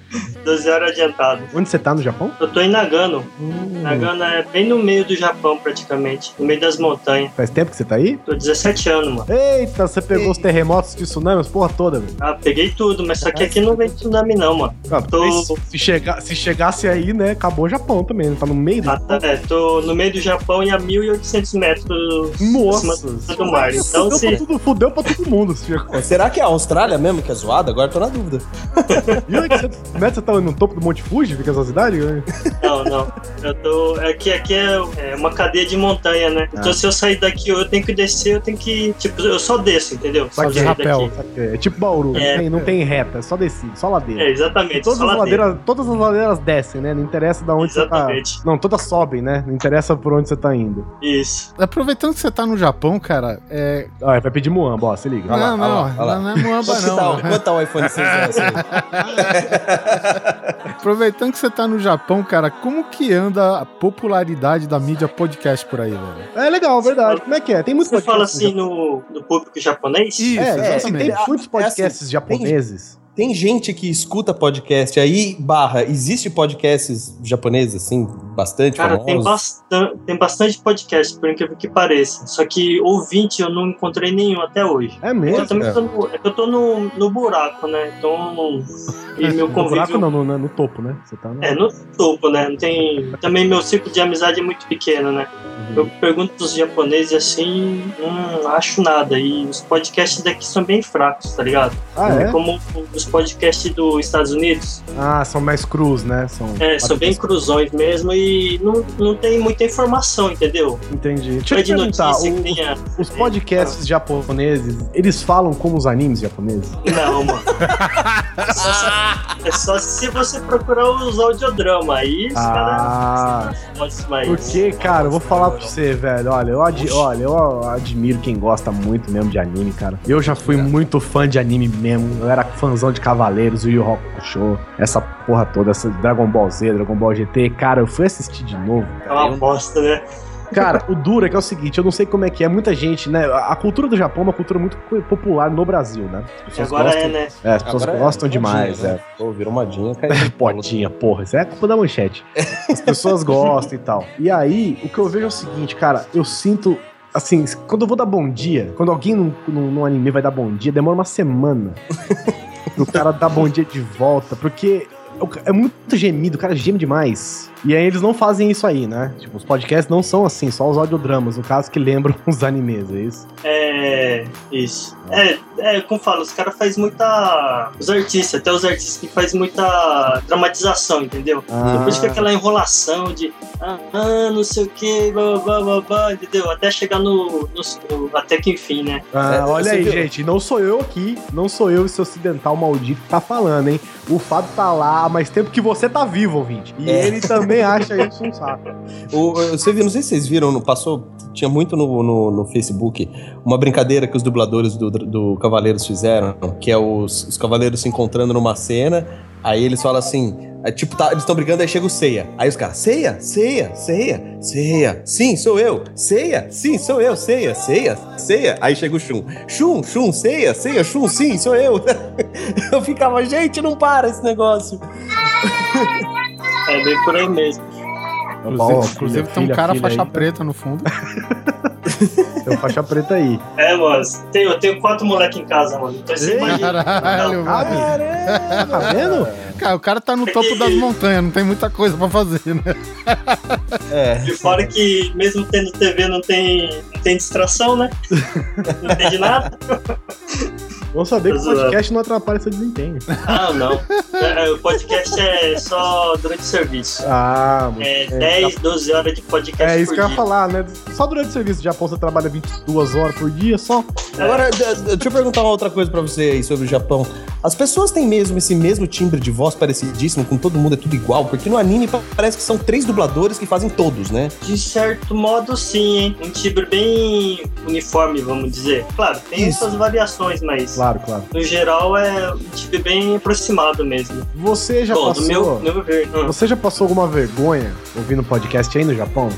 K: 12 horas adiantado.
B: onde você tá no Japão?
K: Eu tô em Nagano.
B: Hum,
K: Nagano é bem no meio do Japão, praticamente. No meio das montanhas.
B: faz tempo que você tá aí?
K: Tô 17 anos, mano.
B: Eita, você pegou os terremotos de tsunami, as porra toda, velho.
K: Ah, peguei tudo, mas só que aqui não vem tsunami, não, mano.
B: Ah,
K: Tô-
B: se, se chega- se chegasse aí, né, acabou o Japão também, né? Tá no meio do
K: Ah, tá, é, tô no meio do Japão e a 1.800 metros
B: Nossa!
K: acima do mar. Então,
B: fudeu,
K: se,
B: pra tudo, fudeu pra todo mundo. se
D: Será que é a Austrália mesmo que é zoada? Agora eu tô na dúvida.
B: 1.800 metros, você tá no topo do Monte Fuji? Fica essa cidade?
K: Não, não. Eu tô. Aqui, aqui é, é uma cadeia de montanha, né? Então se eu sair daqui, eu tenho que descer, eu tenho que. Tipo, eu só desço, entendeu?
B: Só de rapel. É tipo Bauru,
K: É.
B: não, tem, não tem reta, é só descida, só ladeira.
K: É, exatamente.
B: Todas
K: só
B: as,
K: ladeira.
B: ladeiras, todas as ladeiras descem, né? Não interessa de onde
K: Exatamente.
B: você tá. Não, todas sobem, né? Não interessa por onde você tá indo.
K: Isso.
C: Aproveitando que você tá no Japão, cara, é.
B: Ah, vai pedir Muamba, ó, se liga.
D: Olha lá,
C: não, não,
D: lá, olha lá.
C: não é
D: que
C: não.
D: tá, quanto tá o iPhone 6S aí?
C: Aproveitando que você tá no Japão, cara, como que anda a popularidade da mídia podcast por aí, velho?
B: É legal, verdade. Como é que é? Tem muitos
K: Você fala assim no, no público japonês?
C: Isso,
B: É, é,
C: exatamente.
B: tem muitos podcasts
D: assim,
B: japoneses.
D: Tem gente que escuta podcast aí, barra, existe podcasts japoneses, assim, bastante
K: Cara, tem,
D: famosos?
K: bastan tem bastante podcast, por incrível que pareça. Só que ouvinte eu não encontrei nenhum até hoje.
B: É
K: Eu
B: mesmo?
K: também
D: É.
K: tô no, é que eu tô no, no buraco, né? Então. E meu
B: No buraco
K: convívio.
B: não, no, no topo, né? Você tá no...
K: É, no topo, né? Não tem. Também meu ciclo de amizade é muito pequeno, né? Eu pergunto pros japoneses assim, hum, acho nada. E os podcasts daqui são bem fracos, tá ligado?
B: Ah, é?
K: Como os podcasts dos Estados Unidos.
B: Ah, são mais crus, né? São,
K: É, são bem cruzões mesmo e não, não tem muita informação, entendeu?
B: Entendi. Deixa eu
K: é
B: te perguntar, o-
K: tenha.
B: os podcasts japoneses, eles falam como os animes japoneses?
K: Não, mano. É só, é só se você procurar os audiodramas. Aí os
B: Ah.
K: caras. Mas,
B: Porque, cara, eu vou falar pra você, velho. Olha, eu, adi- olha, eu admiro quem gosta muito mesmo de anime, cara. Eu já fui muito fã de anime mesmo. Eu era fãzão de Cavaleiros, o Yu Hakusho, essa porra toda, essa Dragon Ball Z, Dragon Ball GT. Cara, eu fui assistir de novo.
K: É uma bosta, né?
B: Cara, o duro é que é o seguinte, eu não sei como é que é, muita gente, né? A a cultura do Japão é uma cultura muito popular no Brasil, né? As pessoas
K: agora
B: gostam,
K: é, né?
B: é, as pessoas
D: Agora é
B: gostam
D: modinha,
B: demais,
D: né?
B: é.
D: Pô, virou modinha, caiu.
B: Podinha, porra, isso é culpa da manchete. As pessoas gostam e tal. E aí, o que eu vejo é o seguinte, cara, eu sinto. Assim, quando eu vou dar bom dia, quando alguém num, num, num anime vai dar bom dia, demora uma semana pro cara dar bom dia de volta, porque é muito gemido, o cara geme demais. E aí eles não fazem isso aí, né? Tipo, os podcasts não são assim, só os audiodramas, no caso que lembram os animes, é isso?
K: É. Isso. É, é como eu falo, os caras fazem muita. Os artistas, até os artistas que fazem muita dramatização, entendeu?
B: Ah.
K: Depois fica aquela enrolação de. Ah, ah, não sei o que, blá, blá, blá, blá, entendeu? Até chegar no, no- no- Até que enfim, né?
B: Ah,
D: É,
B: olha
D: você
B: aí,
D: viu?
B: gente, não sou eu aqui, não sou eu esse ocidental maldito que tá falando, hein? O Fábio tá lá há mais tempo que você tá vivo, ouvinte. E
D: É.
B: ele também acha isso um saco.
D: O, você viu, não sei se vocês viram, passou, tinha muito no, no, no Facebook, uma brincadeira que os dubladores do, do Cavaleiros fizeram, que é os, os Cavaleiros se encontrando numa cena, Aí eles falam assim, é, tipo, tá, eles estão brigando, aí chega o Ceia. Aí os caras, Ceia, Ceia, Ceia, Ceia, sim, sou eu. Ceia, sim, sou eu, Ceia, Ceia, Ceia. Aí chega o Shun. Shun, Shun, Ceia, Ceia, Shun, sim, sou eu. eu ficava, gente, não para esse negócio.
K: É bem por aí mesmo.
C: Inclusive, inclusive tem um
B: filha,
C: cara
B: filha
C: faixa
B: aí.
C: preta no fundo.
B: Tem um faixa preta aí.
K: É, mano. Tenho, eu tenho quatro moleques em casa, mano. Então você imagina.
C: Caralho,
K: Não,
C: velho.
B: Tá vendo?
C: Cara, o cara tá no topo das montanhas, não tem muita coisa pra fazer, né?
D: É.
K: E fora que mesmo tendo TV não tem, não tem distração, né? Não entende nada.
B: Vamos saber que o podcast não atrapalha seu desempenho.
K: Ah, não. É, o podcast é só durante o serviço.
B: Ah, muito
K: É
B: bem.
K: 10, 12 horas de podcast
B: É isso
K: por
B: que eu ia falar, né? Só durante o serviço Japão você trabalha 22 horas por dia só.
D: Agora, deixa eu perguntar uma outra coisa pra você aí sobre o Japão. As pessoas têm mesmo esse mesmo timbre de voz parecidíssimo, com todo mundo é tudo igual? Porque no anime pa- parece que são três dubladores que fazem todos, né?
K: De certo modo, sim, hein? Um timbre bem uniforme, vamos dizer. Claro, tem
B: Isso.
K: suas variações, mas
B: Claro, claro.
K: no geral é um timbre bem aproximado mesmo.
B: Você já
K: Bom,
B: passou.
K: meu, meu ver. hum,
B: Você já passou alguma vergonha ouvindo podcast aí no Japão?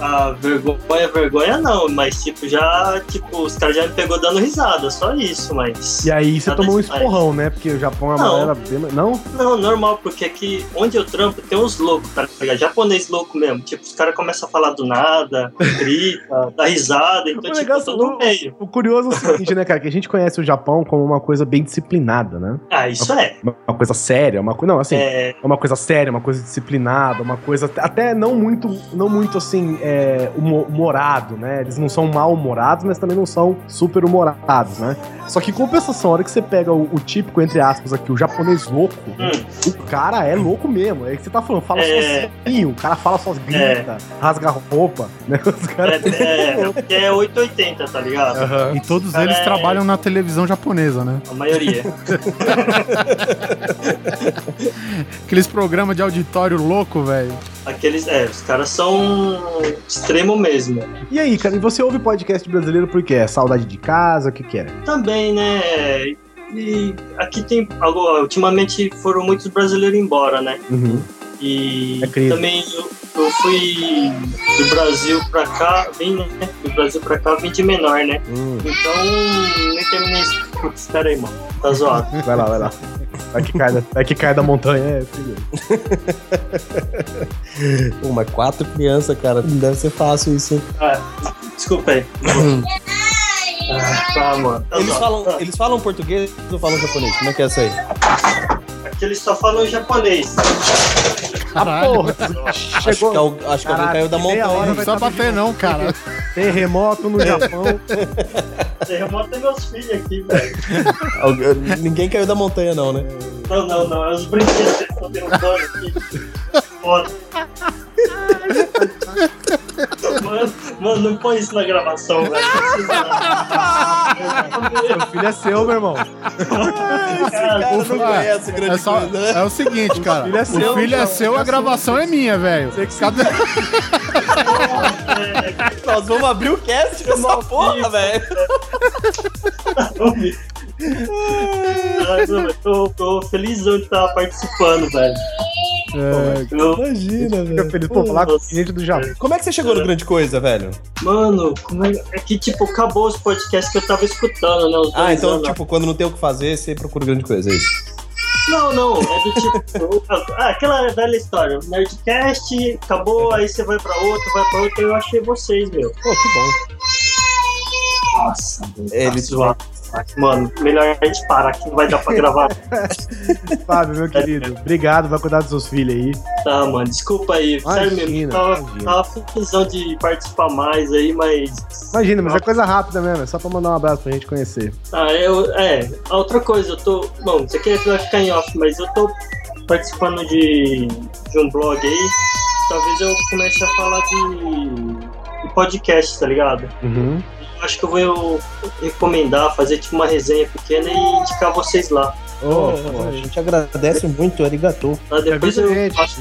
K: A vergonha, vergonha não, mas tipo, já, tipo, os caras já me pegou dando risada, só isso, mas.
B: E aí você tomou um esporrão, né? Porque o Japão é uma galera bem. Não?
K: Não, normal, porque aqui onde eu trampo tem uns loucos, tá ligado? Japonês louco mesmo. Tipo, os caras começam a falar do nada, grita, dá risada, então,
B: O
K: tipo,
B: legal
K: tô no meio.
B: O curioso é o seguinte, né, cara? Que a gente conhece o Japão como uma coisa bem disciplinada, né?
K: Ah, isso é.
B: Uma, uma coisa séria, uma coisa. Não, assim.
K: É,
B: É uma coisa séria, uma coisa disciplinada, uma coisa até não muito, não muito assim, é, humo- humorado, né? Eles não são mal-humorados, mas também não são super humorados, né? Só que compensação, a hora que você pega o, o típico, entre aspas, aqui, o japonês louco,
K: hum,
B: o cara é louco mesmo. É que você tá falando, fala
K: É.
B: sozinho, o cara fala só grita, rasga a roupa, né? Os caras.
K: é, é, porque é 880, tá ligado?
B: Aham.
C: E todos
K: Cara,
C: eles
K: é-
C: trabalham na televisão japonesa, né?
K: A maioria.
C: Aqueles programas de auditório louco, velho.
K: Aqueles, é, os caras são extremo mesmo.
B: E aí, cara, e você ouve podcast brasileiro por quê? É saudade de casa? O que que é?
K: Também, né? E aqui tem. Agora, ultimamente foram muitos brasileiros embora, né?
B: Uhum.
K: E
B: É
K: também eu, eu fui do Brasil pra cá, vim, né? Do Brasil pra cá, vim de menor, né?
B: Hum,
K: Então, nem terminei isso. Espera aí, mano. Tá zoado.
B: vai lá, vai lá. Vai que cai da, vai que cai da montanha, é, filho.
D: Pô, mas quatro crianças, cara, não deve ser fácil isso.
K: Ah, desculpa aí. Ah, tá, mano. Tá
D: Eles
K: zoado.
D: falam, eles falam português ou falam japonês? Como é que é essa aí?
K: Aqui eles só falam japonês.
B: Ah, porra!
D: Acho que,
B: Chegou.
D: al- acho que alguém
B: Caralho,
D: caiu da
B: meia hora
D: montanha.
C: Não
B: vai
C: precisa
B: tá
C: bater, não, cara.
B: Terremoto no Japão.
K: Terremoto é meus filhos aqui, velho.
D: Ninguém caiu da montanha, não, né?
K: Não, não, não. É os brinquedos que estão derrubando aqui. Foda. Mano, mano, não põe isso na gravação, velho.
B: Seu filho é seu, meu irmão.
K: Cara,
D: não conhece grande
C: É, só,
D: coisa, né?
C: é o seguinte, cara.
B: filho é seu,
C: o filho é seu, a gravação é minha, velho. Cadê?
D: Nós vamos abrir o cast com essa porra, velho.
K: Eu tô, tô felizão de estar participando, velho. Eu-
D: Imagina,
B: Fica feliz por falar com gente do Japão.
D: Como é que você chegou no grande coisa, velho?
K: Mano, como é, é que, tipo, acabou os podcasts que eu tava escutando, né? os
D: Ah, então,
K: anos.
D: tipo, quando não tem o que fazer, você procura grande coisa, é isso.
K: Não, não, é do tipo. ah, aquela velha história. Nerdcast, acabou, aí você vai pra outro, vai pra outro, eu achei vocês, meu.
D: Pô, que bom.
K: Nossa,
D: Ele-
K: tá zoado. Mano, melhor a gente parar que não vai dar pra gravar.
B: Fábio, meu querido, obrigado, vai cuidar dos seus filhos aí.
K: Tá, mano, desculpa aí. Sério mesmo,
B: Imagina,
K: tava,
B: imagina.
K: tava felizão de participar mais aí, mas.
B: Imagina, mas é coisa rápida mesmo, é só pra mandar um abraço pra gente conhecer.
K: Ah, eu. É, outra coisa, eu tô. Bom, isso aqui vai ficar em off, mas eu tô participando de, de um blog aí. Talvez eu comece a falar de, de podcast, tá ligado?
B: Uhum.
K: Eu acho que eu vou recomendar, fazer tipo uma resenha pequena e indicar vocês lá.
B: Ô,
D: Pô, a gente agradece muito, arigatou.
K: Tá? Depois eu
B: gente,
K: faço.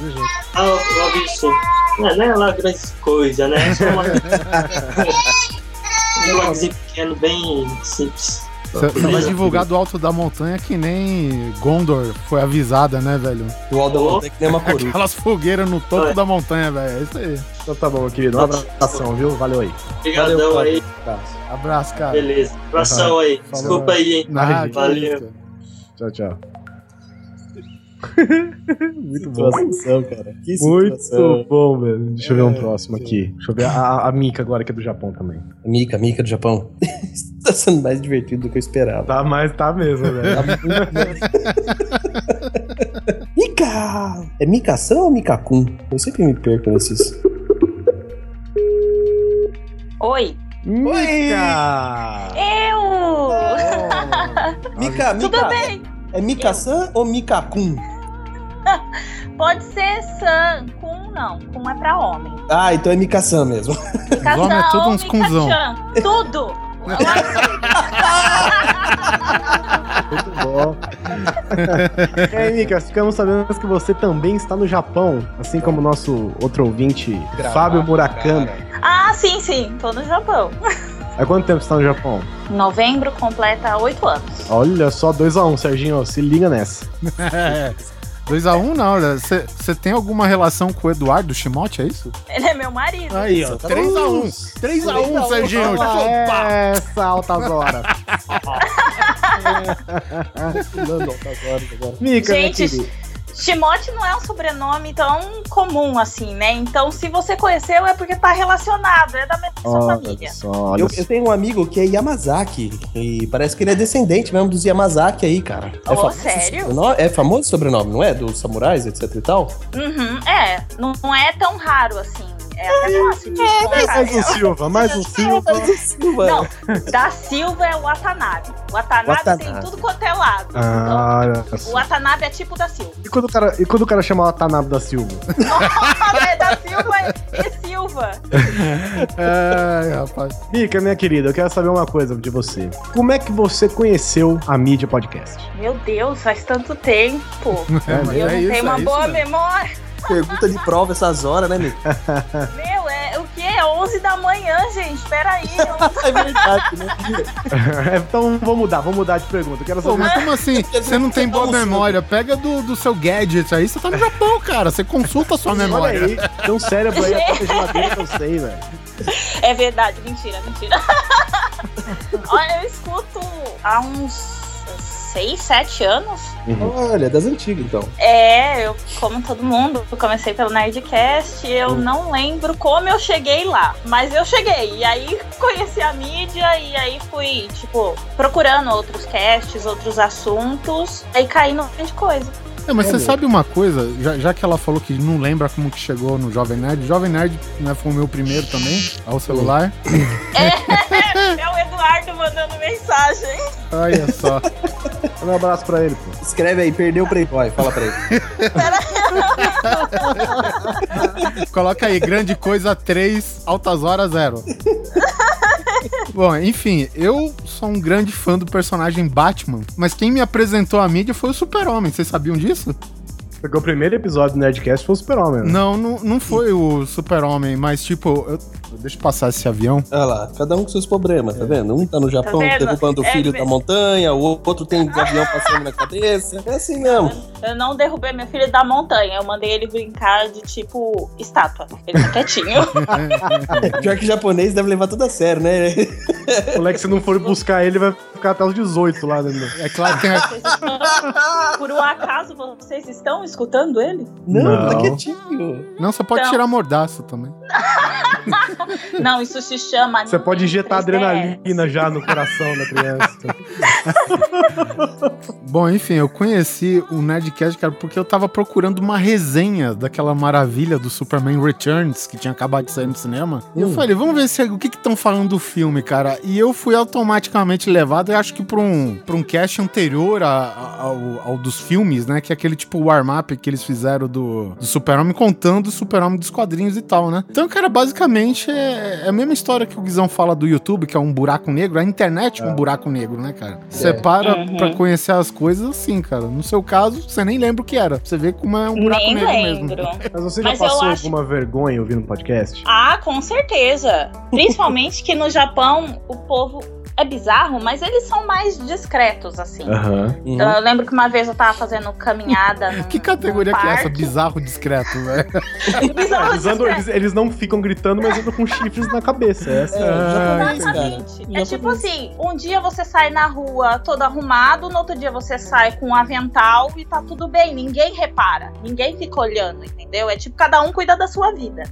K: Ah, eu, aviso. Não, não é lá grandes coisas, né? É só uma... um blogzinho pequeno, bem simples.
C: Você vai divulgar do alto da montanha que nem Gondor foi avisada, né, velho?
D: Do alto da montanha que nem uma coruja.
C: Aquelas fogueiras no topo da montanha, velho. É isso aí.
B: Então tá bom, querido. Um abração, viu? Valeu aí.
K: Obrigadão
D: Valeu,
K: aí.
C: Abraço, cara.
K: Beleza. Abração aí.
C: Falou.
K: Desculpa aí, hein?
C: Ah,
K: Valeu.
B: Tchau, tchau.
D: Muito bom. Situação, cara. Que
B: Muito
D: situação.
B: bom, velho. Deixa eu ver um próximo aqui. Deixa eu ver a, a Mika agora, que é do Japão também.
D: Mika, Mika do Japão. tá sendo mais divertido do que eu esperava.
B: Tá, mas tá mesmo, velho.
D: Tá muito bom. Mika! É Mikação ou Mikakun? Eu sempre me perco nesses.
L: Oi.
B: Mika!
L: Eu!
D: Mika, Mika.
L: Tudo bem?
D: É Mika-san ou Mikakun?
L: Pode ser San, com não. Com é pra homem.
D: Ah, então é Mika-san mesmo.
L: Cação,
C: homens é tudo uns.
L: Mika-chan, Tudo!
B: Muito bom. e aí, Mika, ficamos sabendo que você também está no Japão, assim como o nosso outro ouvinte,
D: Gravar,
B: Fábio Murakami.
L: ah, sim, sim. Tô no Japão.
B: Há quanto tempo você está no Japão?
L: Novembro completa oito anos.
B: Olha só, 2x1, um, Serginho, se liga nessa.
C: 2x1 não, né? Você tem alguma relação com o Eduardo Shimote, é isso?
L: Ele é meu marido.
C: Aí, ó, 3x1. 3x1, Serginho. Opa!
B: Essa altas horas. Mica, minha
L: Gente, Shimote não é um sobrenome tão comum assim, né? Então, se você conheceu, é porque tá relacionado, é da mesma
B: Olha
L: família.
B: só,
D: Eu, eu tenho um amigo que é Yamazaki. E parece que ele é descendente mesmo dos Yamazaki aí, cara. É
L: Oh,
D: famoso
L: sério?
D: É famoso sobrenome, não é? Dos samurais, etc e tal?
L: Uhum, é. Não, não é tão raro assim. É de encontrar.
B: Mais um Silva, mais um Silva.
L: Não, da Silva é o Watanabe. O Watanabe,
B: Watanabe.
L: tem tudo quanto é lado.
B: Ah, olha
L: O. Watanabe é tipo da Silva.
B: E quando o cara, e quando o cara chama o Tanabe da Silva?
L: é da Silva e Silva.
C: Ai, rapaz.
B: Mica, minha querida, eu quero saber uma coisa de você. Como é que você conheceu a mídia podcast?
L: Meu Deus, faz tanto tempo.
C: É,
L: eu
C: é
L: não
C: isso,
L: tenho uma
C: é
L: boa
C: isso, né?
L: memória.
D: Pergunta de prova essas horas, né, Mika?
L: Meu, é o quê? É 11 da manhã, gente. Peraí.
D: É verdade, né?
B: então vamos mudar, vamos mudar de pergunta. Eu quero
C: Pô,
B: saber.
C: mas como assim? Você não tem boa memória? Pega do, do seu gadget aí, você tá no Japão, cara. Você consulta a sua
B: Olha
C: memória.
B: aí, tem um cérebro aí atrás da geladeira que eu sei, velho.
L: É verdade, mentira, mentira. Olha, eu escuto há uns 6, 7 anos.
D: Olha, das antigas, então.
L: É, eu, como todo mundo, eu comecei pelo Nerdcast, eu não lembro como eu cheguei lá, mas eu cheguei. E aí conheci a mídia e aí fui, tipo, procurando outros casts, outros assuntos, aí caí no monte de coisa.
C: É, mas você
B: Olha.
C: sabe uma coisa? Já, já que ela falou que não lembra como que chegou no Jovem Nerd, Jovem Nerd né, foi o meu primeiro também, ao celular.
L: É o Eduardo mandando mensagem.
C: Olha só.
B: Um abraço pra ele, pô.
D: Escreve aí, perdeu o Playboy, fala pra ele.
C: Coloca aí, grande coisa 3, altas horas 0. Bom, enfim, eu sou um grande fã do personagem Batman, mas quem me apresentou a mídia foi o Super-Homem, vocês sabiam disso?
B: Porque o primeiro episódio do Nerdcast foi o Super-Homem. né?
C: Não, não, não foi o Super-Homem, mas tipo, eu, deixa eu passar esse avião.
D: Olha lá, cada um com seus problemas, tá vendo? Um tá no Japão
L: vendo?
D: derrubando o
L: É
D: filho
L: mesmo.
D: da montanha, o outro tem um avião passando na cabeça. É assim mesmo.
L: Eu não derrubei meu filho da montanha, eu mandei ele brincar de tipo estátua. Ele tá quietinho.
D: Pior que japonês deve levar tudo a sério, né?
B: O moleque, se não for buscar ele, vai ficar até os 18 lá dentro.
C: É claro que tem
L: estão- Por um acaso vocês estão escutando ele?
D: Não,
B: Não.
D: tá quietinho.
C: Não, você pode
L: Então.
C: tirar mordaço também.
L: Não, isso se chama.
B: Você pode injetar
L: 3DS.
B: adrenalina já no coração da criança.
C: Bom, enfim, eu conheci o Nerdcast, cara, porque eu tava procurando uma resenha daquela maravilha do Superman Returns, que tinha acabado de sair no cinema. E eu falei, vamos ver se, o que estão falando do filme, cara. E eu fui automaticamente levado, eu acho que pra um, pra um cast anterior a- a- ao, ao dos filmes, né? Que é aquele tipo warm-up que eles fizeram do, do Super-Homem, contando o Super-Homem dos quadrinhos e tal, né? Então, cara, basicamente é, é a mesma história que o Guizão fala do YouTube, que é um buraco negro. A internet é um buraco negro, né, cara? Você para
L: Uhum.
C: pra conhecer as coisas assim, cara. No seu caso, você nem lembra o que era. Você vê como é um buraco
L: Nem
C: negro
L: lembro.
C: mesmo.
B: Mas você já
L: Mas
B: passou
L: acho-
B: alguma vergonha ouvindo podcast?
L: Ah, com certeza. Principalmente que no Japão o povo é bizarro, mas eles são mais discretos, assim.
B: Aham.
L: Então, eu lembro que uma vez eu tava fazendo caminhada. num-
C: Que categoria
L: num
C: que é essa? Bizarro discreto, velho.
L: Bizarro
B: Eles, andam- eles- eles não ficam gritando, mas andam com chifres na cabeça. Essa é,
L: Exatamente. É tipo assim, um dia você sai na rua todo arrumado, no outro dia você sai com um avental e tá tudo bem, ninguém repara, ninguém fica olhando, entendeu? É tipo, cada um cuida da sua vida.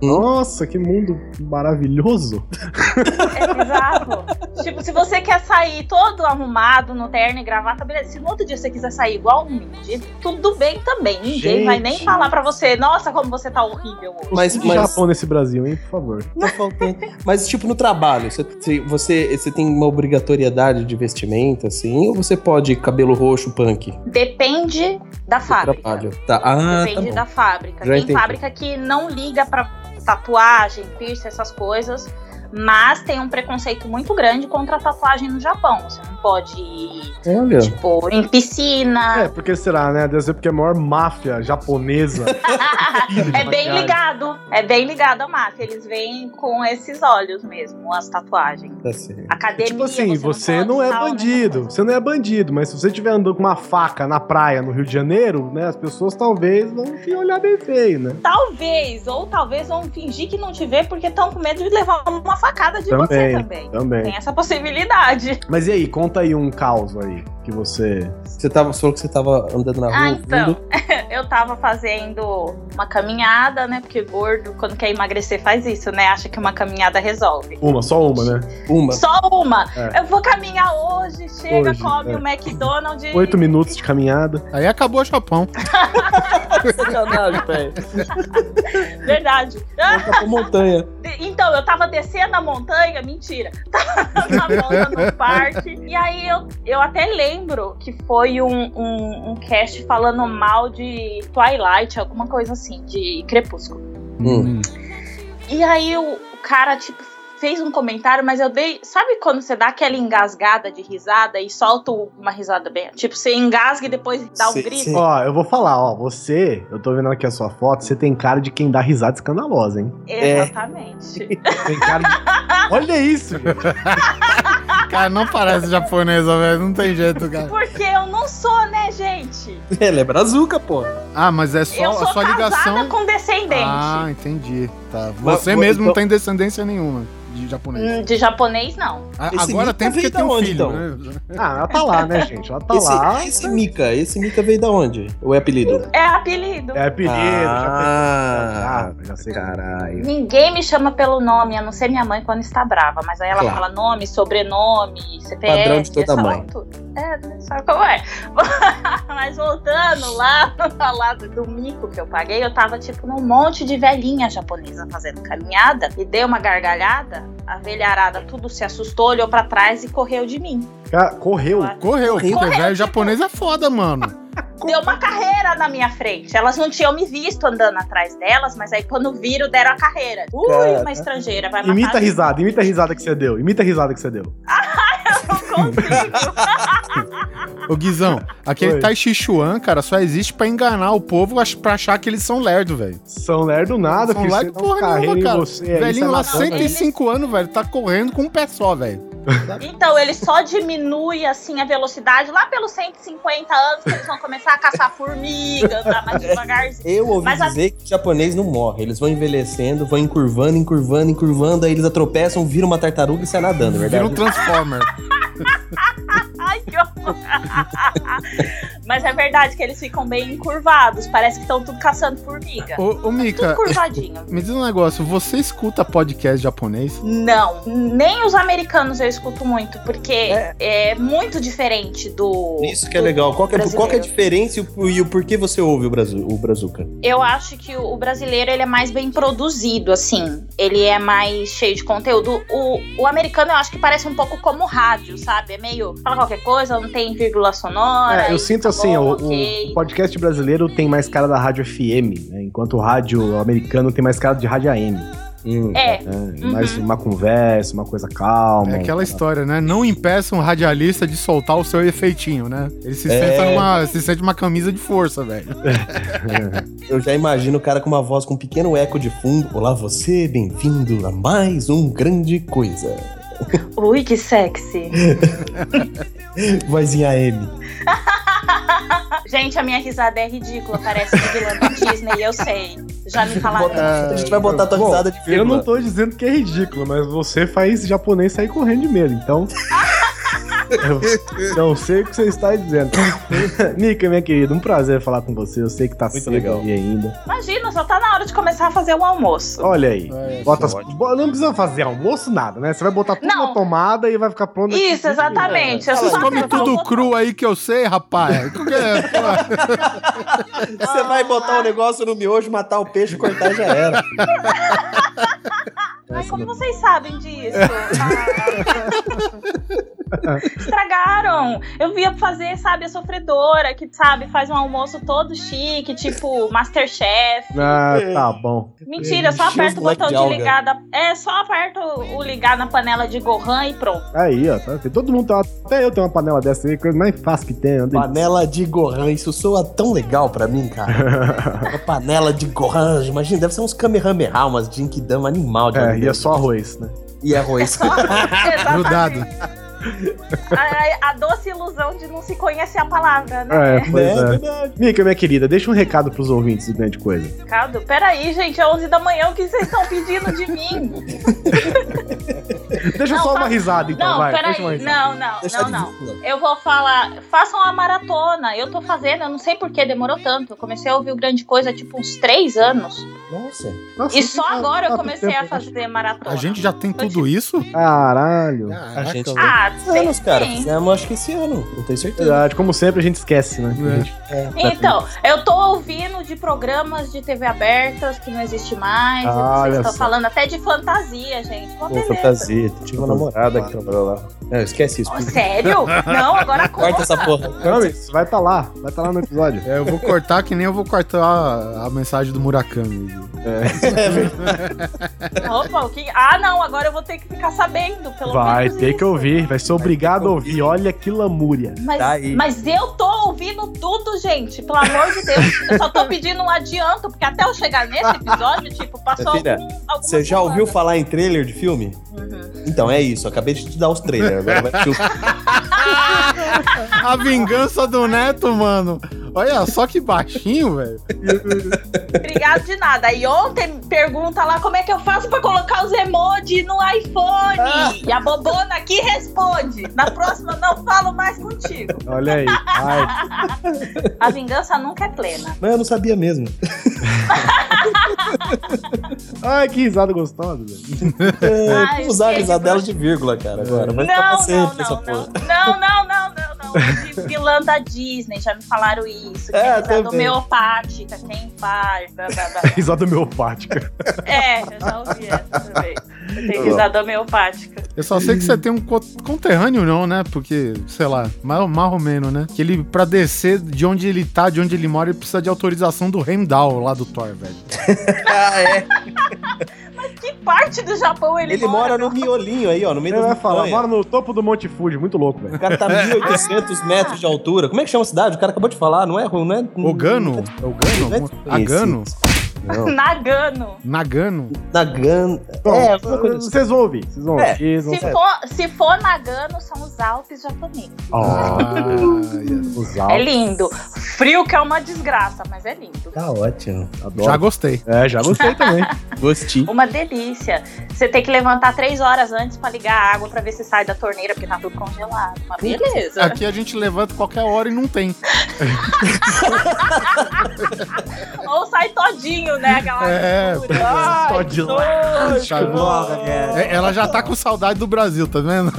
B: Nossa, que mundo maravilhoso.
L: É bizarro. tipo, se você quer sair todo arrumado, no terno e gravata, beleza. Se no outro dia você quiser sair igual um mendigo, tudo bem também. Ninguém vai nem
B: Gente.
L: falar pra você, nossa, como você tá horrível hoje.
D: Mas, mas,
B: Japão nesse Brasil, hein, por favor.
D: Tá faltando. Mas, tipo, no trabalho, você, você, você tem uma obrigatoriedade de vestimenta, assim, ou você pode ir cabelo roxo, punk?
L: Depende da fábrica.
D: Trabalho. Tá. Ah,
L: Depende
D: tá bom.
L: da fábrica.
D: Já
L: Tem
D: entendi.
L: fábrica que não liga pra tatuagem, piercing, essas coisas. Mas tem um preconceito muito grande contra a tatuagem no Japão. Você não pode ir,
D: Olha.
L: tipo, em piscina.
B: É, porque será, né? Deve ser porque é a maior máfia japonesa.
L: É bem ligado. É bem ligado à máfia. Eles vêm com esses olhos mesmo, as tatuagens.
D: Tá certo.
L: Academia.
B: Tipo assim, você
L: não,
B: não, é bandido. Você não é bandido, mas se você estiver andando com uma faca na praia no Rio de Janeiro, né? As pessoas talvez vão te olhar bem feio, né?
L: Talvez, ou talvez vão fingir que não te vê porque estão com medo de levar uma facada de você também.
B: Também.
L: Tem essa possibilidade.
B: Mas e aí, conta aí um caos aí que você.
D: Você, tava, você falou que você tava andando na rua.
L: Ah, então. Eu tava fazendo uma caminhada, né? Porque gordo, quando quer emagrecer, faz isso, né? Acha que uma caminhada resolve.
B: Uma, só uma, né?
D: Uma.
L: Só uma.
B: É.
L: Eu vou caminhar hoje, chega,
B: Hoje,
L: come
B: é.
L: o McDonald's.
B: Oito minutos de caminhada.
C: Aí acabou o Japão.
D: Sacanagem, velho.
L: Verdade.
D: Montanha.
L: Então, eu tava descendo a montanha, mentira. Tava na volta no parque. E aí eu, eu até lembro que foi um, um, um cast falando mal de Twilight, alguma coisa assim, de Crepúsculo.
D: Hum.
L: E aí o, o cara, tipo, fez um comentário, mas eu dei. Sabe quando você dá aquela engasgada de risada e solta uma risada bem? Tipo, você engasga e depois dá um
B: Sim,
L: grito?
B: sim. Ó, eu vou falar, ó. Você, eu tô vendo aqui a sua foto, você tem cara de quem dá risada escandalosa, hein?
L: Exatamente.
B: Tem cara de. Olha isso, gente.
C: Cara, não parece japonesa, velho. Não tem jeito, cara.
L: Porque eu não sou, né, gente?
D: Ela é brazuca, pô.
C: Ah, mas é só
L: eu sou
C: a sua
L: casada
C: ligação.
L: com descendente.
C: Ah, entendi. Tá. Você
D: mas
C: mesmo não
D: então-
C: tem descendência nenhuma de japonês.
L: Hum, De japonês, não.
C: A-
D: Esse
C: Agora tem porque tem
D: da
C: um
D: onde,
C: filho,
D: então?
C: né?
B: Ah, ela tá lá, né, gente? Ela tá
D: esse,
B: lá.
D: esse Mika, esse Mika veio da onde? Ou é apelido?
L: É apelido.
B: É apelido,
D: Ah,
B: já, já sei.
D: Caralho.
L: Ninguém me chama pelo nome, a não ser minha mãe quando está brava. Mas aí ela
D: Claro.
L: fala nome, sobrenome, CPF.
D: Padrão de toda mãe.
L: É, né, sabe como é? Mas voltando lá, lá do mico que eu paguei, eu tava tipo num monte de velhinha japonesa fazendo caminhada e dei uma gargalhada. A velharada tudo se assustou, olhou pra trás e correu de mim.
B: Cara, correu.
C: Correu,
L: Correu,
C: velho japonês é foda, mano.
L: Deu uma carreira na minha frente. Elas não tinham me visto andando atrás delas, mas aí quando viram, deram a carreira. Ui, uma estrangeira, vai matar
B: Imita a risada, imita a risada que você deu. Imita a risada que você deu.
C: Ô Guizão, aquele
B: Oi.
C: Tai Chi Chuan, cara, só existe pra enganar o povo pra achar que eles são lerdo, velho.
B: São lerdo nada,
C: São
B: filho.
C: lerdo
B: um
C: porra nenhuma, cara.
B: você
C: Velhinho lá,
B: matando.
C: 105 anos, velho, tá correndo com um pé só, velho.
L: Então, ele só diminui assim a velocidade lá pelos 150 anos que eles vão começar a caçar formiga, andar mais devagarzinho.
D: Eu ouvi
L: Mas a-
D: dizer que o japonês não morre. Eles vão envelhecendo, vão encurvando, encurvando, encurvando, aí eles atropeçam, viram uma tartaruga e saem nadando, é
C: Vira
D: verdade?
C: um Transformer.
L: Ai, que horror. Mas é verdade que eles ficam bem encurvados. Parece que estão tudo caçando formiga.
C: Ô, ô
L: Tudo
C: Mika,
L: curvadinho.
C: me diz um negócio, você escuta podcast japonês?
L: Não, nem os americanos eu escuto muito, porque é, muito diferente do.
D: Isso que é legal. Qual que é, qual que é a diferença e o, e o porquê você ouve o, Brasil, o Brazuca?
L: Eu acho que o brasileiro ele é mais bem produzido, assim. Ele é mais cheio de conteúdo. O, o americano eu acho que parece um pouco como rádio, sabe? É meio. Fala qualquer coisa, não tem vírgula sonora.
B: É, eu sinto
L: tá
B: assim,
L: bom,
B: o,
L: ok.
B: o podcast brasileiro tem mais cara da rádio FM, né? enquanto o rádio americano tem mais cara de rádio AM.
L: É.
B: né? Mais uma conversa, uma coisa calma.
C: É aquela história, né? Não impeça um radialista de soltar o seu efeitinho, né? Ele se,
D: É.
C: senta numa, se sente uma camisa de força, velho.
D: Eu já imagino o cara com uma voz com um pequeno eco de fundo. Olá, você, bem-vindo a mais um grande coisa.
L: Ui, que sexy.
D: Vozinha M.
L: Gente, a minha risada é ridícula, parece de vilã da Disney, eu sei. Já me falaram.
D: A gente vai botar tua
B: Bom,
D: risada de
B: Eu
D: vírgula.
B: não tô dizendo que é ridículo, mas você faz japonês sair correndo de medo, então. eu não sei o que você está dizendo. Nika, minha querida, um prazer falar com você. Eu sei que tá cedo
D: legal.
B: aí ainda.
L: Imagina, só tá na hora de começar a fazer o almoço.
B: Olha aí.
C: É,
B: Bota as-
C: é ótimo.
B: bo- não precisa fazer almoço, nada, né? Você vai botar tudo
L: Não.
B: na tomada e vai ficar pronto. daqui
L: Isso,
B: 20
L: exatamente. Eu
C: Vocês
L: só
C: comem tudo cru aí que eu sei, rapaz. Que que é?
D: Você vai botar o negócio no miojo, matar o peixe, cortar já era.
L: Ai, como vocês sabem disso? Ah. Estragaram. Eu via fazer, sabe, a sofredora, que, sabe, faz um almoço todo chique, tipo Masterchef.
B: Ah, tá bom.
L: Mentira, só aperta o botão
D: de
L: ligar da... É, só aperta o ligar na panela de Gohan e pronto.
B: Aí, ó. Tá, todo mundo uma, Até eu tenho uma panela dessa aí, coisa mais fácil que tem.
D: Panela de Gohan, isso soa tão legal pra mim, cara. Uma panela de Gohan, imagina, deve ser uns Kamehameha, umas Jinkidama animal de
B: É, e é só arroz, né?
D: E arroz.
C: Grudado.
L: A, a doce ilusão de não se conhecer a palavra, né?
B: É, pois é. Mika, minha querida, deixa um recado pros ouvintes do Grande Coisa.
L: Ricardo, peraí, gente, é 11 da manhã, o que vocês estão pedindo de mim?
B: Deixa
L: Não,
B: só uma risada, então,
L: não,
B: vai. Deixa uma
L: peraí,
B: risada.
L: não, não,
D: Deixa
L: não, não. Eu vou falar, façam a maratona. Eu tô fazendo, eu não sei por que demorou tanto. Eu comecei a ouvir o Grande Coisa tipo uns três anos.
D: Nossa.
B: Nossa,
L: e só
B: tá-
L: agora eu
B: tá
L: comecei
B: tempo,
L: a fazer maratona.
C: A gente já tem tudo isso?
B: Caralho.
D: A gente
L: Ah,
D: tem anos, cara.
L: tem.
D: Fizemos acho que esse ano, não tenho certeza.
B: Verdade, como sempre a gente esquece, né? A gente-
L: Então, eu tô ouvindo de programas de TV abertas que não existe mais.
B: Ah,
L: vocês estão falando até de fantasia, gente. Uma
D: Pô, fantasia. Tinha uma namorada que trabalhou lá. É, esquece isso.
L: Oh, sério? Não, agora
D: Corta
L: conta.
D: essa porra.
B: Camis, vai tá lá. Vai tá lá no episódio.
C: É, eu vou cortar que nem eu vou cortar a, a mensagem do Murakami.
L: Opa, o que... Ah, não, agora eu vou ter que ficar sabendo, pelo
B: Vai
L: menos
B: ter
L: isso.
B: que ouvir, vai ser obrigado a ouvir. Olha que lamúria.
L: Mas,
D: Tá aí.
L: mas eu tô ouvindo tudo, gente. Pelo amor de Deus. Eu só tô pedindo um adianto, porque até eu chegar nesse episódio, tipo, passou
D: filha,
L: algum,
D: Você já ouviu falar em trailer de filme?
L: Uhum.
D: Então, é isso. Acabei de te dar os trailers. Agora vai
C: A vingança do neto, mano. Olha só que baixinho, velho.
L: Obrigado de nada. Aí ontem pergunta lá como é que eu faço pra colocar os emojis no iPhone.
B: Ah.
L: E a bobona aqui responde. Na próxima eu não falo mais contigo.
B: Olha aí. Ai,
L: A vingança nunca é plena.
D: Mas eu não sabia mesmo.
B: ai que risada gostosa, velho.
D: É, vou usar a
L: gente,
D: risadela de vírgula, cara, agora. Vai ficar pra
L: Não, não,
D: essa
L: não,
D: porra.
L: não. Não, não, não, não, não. De vilã da Disney, já me falaram isso. Que
D: É,
L: é, risada
D: também.
L: homeopática, quem faz, blá, blá, blá.
B: Risada homeopática.
L: É, eu já ouvi essa também. Tem risada homeopática.
C: Eu só sei que você tem um co- conterrâneo, não, né? Porque, sei lá, mais, mais ou menos, né? Que ele, pra descer de onde ele tá, de onde ele mora, ele precisa de autorização do Heimdall lá do Thor, velho.
D: Ah, é.
L: Que parte do Japão ele,
D: Ele mora no miolinho aí, ó, no meio
B: Ele vai falar, mora no topo do Monte Fuji, muito louco, velho.
D: O cara tá 1.800 metros de altura. Como é que chama a cidade? O cara acabou de falar, não é? Não é
C: Ogano? É Ogano?
D: É
C: Agano?
D: Não.
L: Nagano.
C: Nagano?
D: Nagano.
B: Bom,
D: É,
B: vocês vão ouvir, vocês vão
D: É.
B: ouvir. vocês vão
L: Se for, se for Nagano, são os Alpes japoneses.
C: Yes.
B: Os
L: É
B: Alpes.
L: lindo. Frio que é uma desgraça, mas é lindo.
D: Tá ótimo.
B: Adoro.
C: Já gostei.
B: É, já gostei também.
D: Gostei.
L: Uma delícia. Você tem que levantar três horas antes pra ligar a água pra ver se sai da torneira, porque tá tudo congelado. Uma beleza.
C: Aqui a gente levanta qualquer hora e não tem.
L: Ou sai todinho, né? Aquela
C: É.
L: Ai,
B: todinho.
C: É, Ela já tá com saudade do Brasil, tá vendo?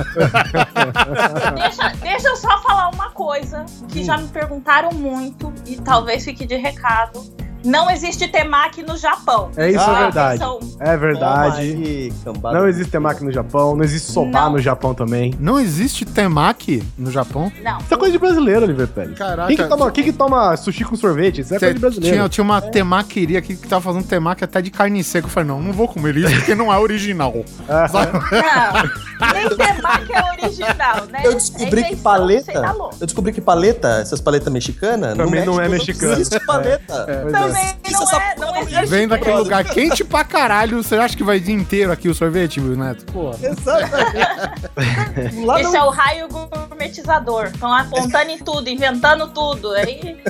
L: Deixa, deixa eu só falar uma coisa que já me perguntaram muito e talvez fique de recado. Não existe temaki no Japão.
B: É isso,
D: Ah,
B: é verdade.
L: São-
B: É verdade.
D: Cambada.
B: Não existe temaki no Japão, não existe soba
L: Não.
B: no Japão também.
C: Não existe temaki no Japão?
L: Não.
B: Isso é coisa de brasileiro, Oliver Pérez.
C: Caraca.
B: Quem que toma, quem que toma sushi com sorvete? Isso é coisa de brasileiro.
C: Tinha, tinha uma temaqueria aqui que tava fazendo temaki até de carne seca. Eu falei, não, não vou comer isso porque não é original.
L: Não, nem temaki é original, né?
D: Eu descobri
L: É
D: que paleta. Eu descobri que paleta, essas paletas mexicanas.
B: Também não é
D: México
B: mexicana.
D: Não existe paleta.
B: pois é.
L: Também não é, não existe.
C: Vem daquele lugar quente pra caralho, você acha que vai dia inteiro aqui o sorvete, Will Neto? Pô.
B: Lá
L: Esse
B: não-
L: é o raio gourmetizador. Estão apontando em tudo, inventando tudo. Aí,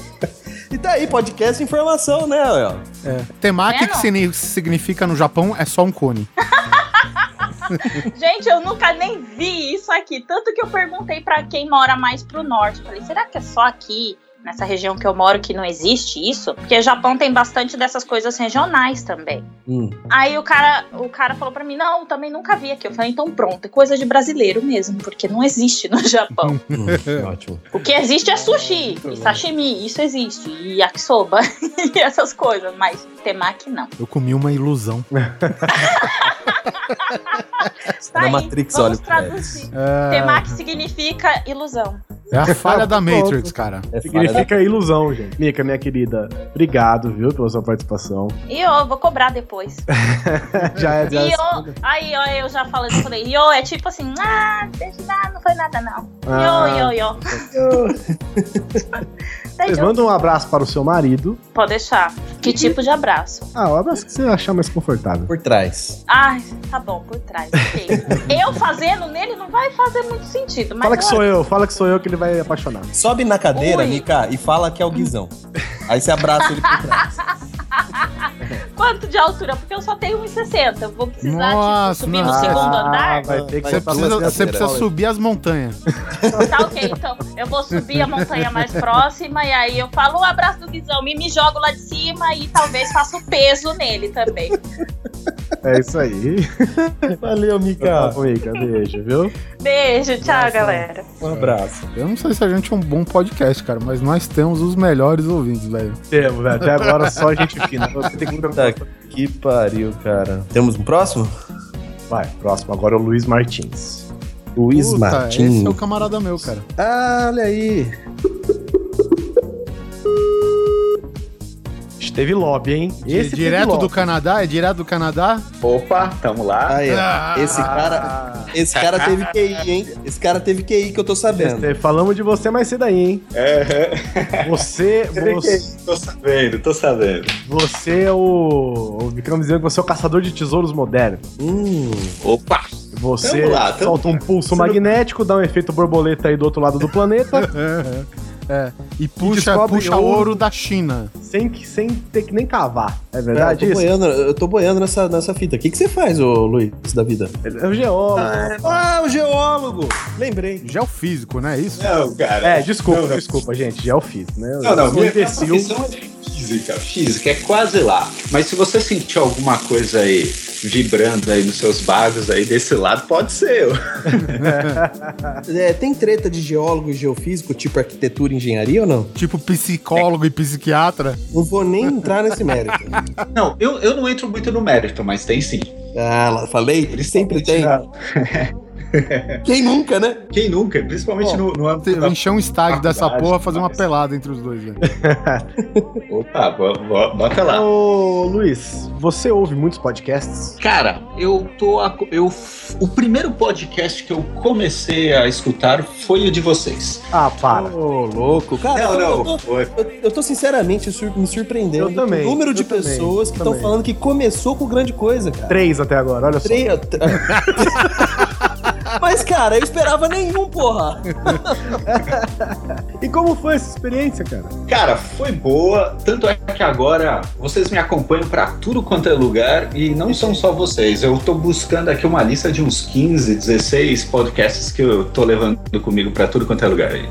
D: E tá aí, podcast informação, né, Léo?
C: É. Temaki,
L: É,
C: que significa no Japão, é só um cone.
L: gente, eu nunca nem vi isso aqui. Tanto que eu perguntei pra quem mora mais pro norte. Falei, será que é só aqui? Nessa região que eu moro que não existe isso? Porque o Japão tem bastante dessas coisas regionais também.
D: Hum.
L: Aí o cara, o cara falou pra mim, não, também nunca vi aqui. Eu falei, então pronto, é coisa de brasileiro mesmo, porque não existe no Japão.
D: Hum, ótimo.
L: O que existe é sushi, e sashimi, isso existe, e yakisoba, e essas coisas, mas temaki não.
C: Eu comi uma ilusão.
L: Tá
D: Na
L: aí,
D: Matrix,
L: vamos
D: olha.
L: traduzir.
C: É,
L: Temaki significa ilusão.
C: é a falha da Matrix, cara.
D: É
B: Significa ilusão, gente. Mica, minha querida, obrigado, viu, pela sua participação.
L: E eu vou cobrar depois.
B: já é. Já
L: E
B: é
L: eu, aí ó, eu já falei, eu falei, yo, é tipo assim, ah, deixa, não foi nada não.
B: Ah.
L: Yo, yo, yo.
B: Vocês mandam um abraço para o seu marido.
L: Pode deixar. Que tipo de abraço?
B: Ah, o abraço que você achar mais confortável.
D: Por trás.
L: Ai, tá bom, por trás. ok. eu fazendo nele não vai fazer muito sentido, mas
B: Fala que sou eu, fala que sou eu que ele vai apaixonar.
D: Sobe na cadeira,
L: Ui.
D: Mika, e fala que é o Guizão. Aí você abraça ele por trás.
L: Quanto de altura? Porque eu só tenho 1,60. Eu vou precisar,
C: Nossa,
L: tipo, subir
C: não.
L: no segundo andar.
B: Ah, vai ter que
C: Você precisa,
B: você
C: precisa subir as montanhas.
L: Tá ok, então. Eu vou subir a montanha mais próxima e aí eu falo um abraço do Guizão e me jogo lá de cima e talvez faça o peso nele também.
B: É isso aí.
D: Valeu,
B: Tá
D: Mika.
B: bom, Mica, beijo, viu?
L: Beijo, tchau, galera.
D: Um abraço.
C: Eu não sei se a gente é um bom podcast, cara, mas nós temos os melhores ouvintes, velho.
B: Temos, velho. Até agora só gente fina. Você tem que
D: Tá que pariu, cara. Temos um próximo?
B: Vai, próximo. Agora é o Luiz Martins.
D: Luiz
C: Puta,
D: Martins.
C: Esse é o camarada meu, cara.
D: Ah, olha aí.
B: Teve lobby, hein? Esse teve
C: direto
B: lobby.
C: do Canadá? É direto do Canadá?
M: Opa, tamo lá.
D: Aí.
C: Ah.
D: Esse cara, esse cara teve QI, hein? Esse cara teve QI que eu tô sabendo.
B: Você- Falamos de você mais cedo aí, hein? Você, você,
M: Tô sabendo, tô sabendo.
B: você é o. o Ficamos dizendo que você é o caçador de tesouros moderno.
D: Hum,
M: Opa!
B: Você
M: Tamo lá, tamo-
B: solta um pulso magnético, dá um efeito borboleta aí do outro lado do planeta,
C: É. E puxa,
B: descobre
C: puxa
B: ouro.
C: ouro da China.
B: sem, que- sem ter que nem cavar. É
D: eu,
B: verdade
D: tô
B: isso?
D: boiando, eu tô boiando nessa, nessa fita. O que, que você faz, ô Luiz, da vida?
B: É o geólogo.
D: Ah, o geólogo! Lembrei.
C: Geofísico, né? Isso?
M: Não, cara.
B: É, desculpa,
M: Não, não.
B: desculpa, gente. Geofísico, né?
M: Não, não,
B: Eu
M: minha é física. Física é quase lá. Mas se você sentir alguma coisa aí vibrando aí nos seus bagos aí desse lado, pode ser eu.
D: É, tem treta de geólogo e geofísico, tipo arquitetura e engenharia ou não?
C: Tipo psicólogo e psiquiatra.
D: Não vou nem entrar nesse mérito.
M: Não, eu, eu não entro muito no mérito, mas tem sim.
D: Ah, lá, falei, ele sempre tem. Quem nunca, né?
M: Quem nunca? Principalmente no, no âmbito da...
C: encher um estádio dessa porra, fazer uma pelada entre os dois, velho.
M: Opa, bo- bo- bota lá.
B: Ô, Luiz, você ouve muitos podcasts?
M: Cara, eu tô. a- Eu, o primeiro podcast que eu comecei a escutar foi o de vocês.
B: Ah, para.
D: Ô, louco. Cara,
M: Não,
D: eu,
M: não,
D: eu tô,
M: foi.
D: eu, eu tô sinceramente sur- me surpreendendo
B: Eu também,
D: com o número de
B: também,
D: pessoas que estão
B: também.
D: falando que começou com grande coisa, cara.
B: Três até agora, olha só.
D: Três- Mas, cara, eu esperava nenhum, porra.
B: E como foi essa experiência, cara?
M: Cara, foi boa. Tanto é que agora vocês me acompanham pra tudo quanto é lugar e não são só vocês. Eu tô buscando aqui uma lista de uns 15, 16 podcasts que eu tô levando comigo pra tudo quanto é lugar aí.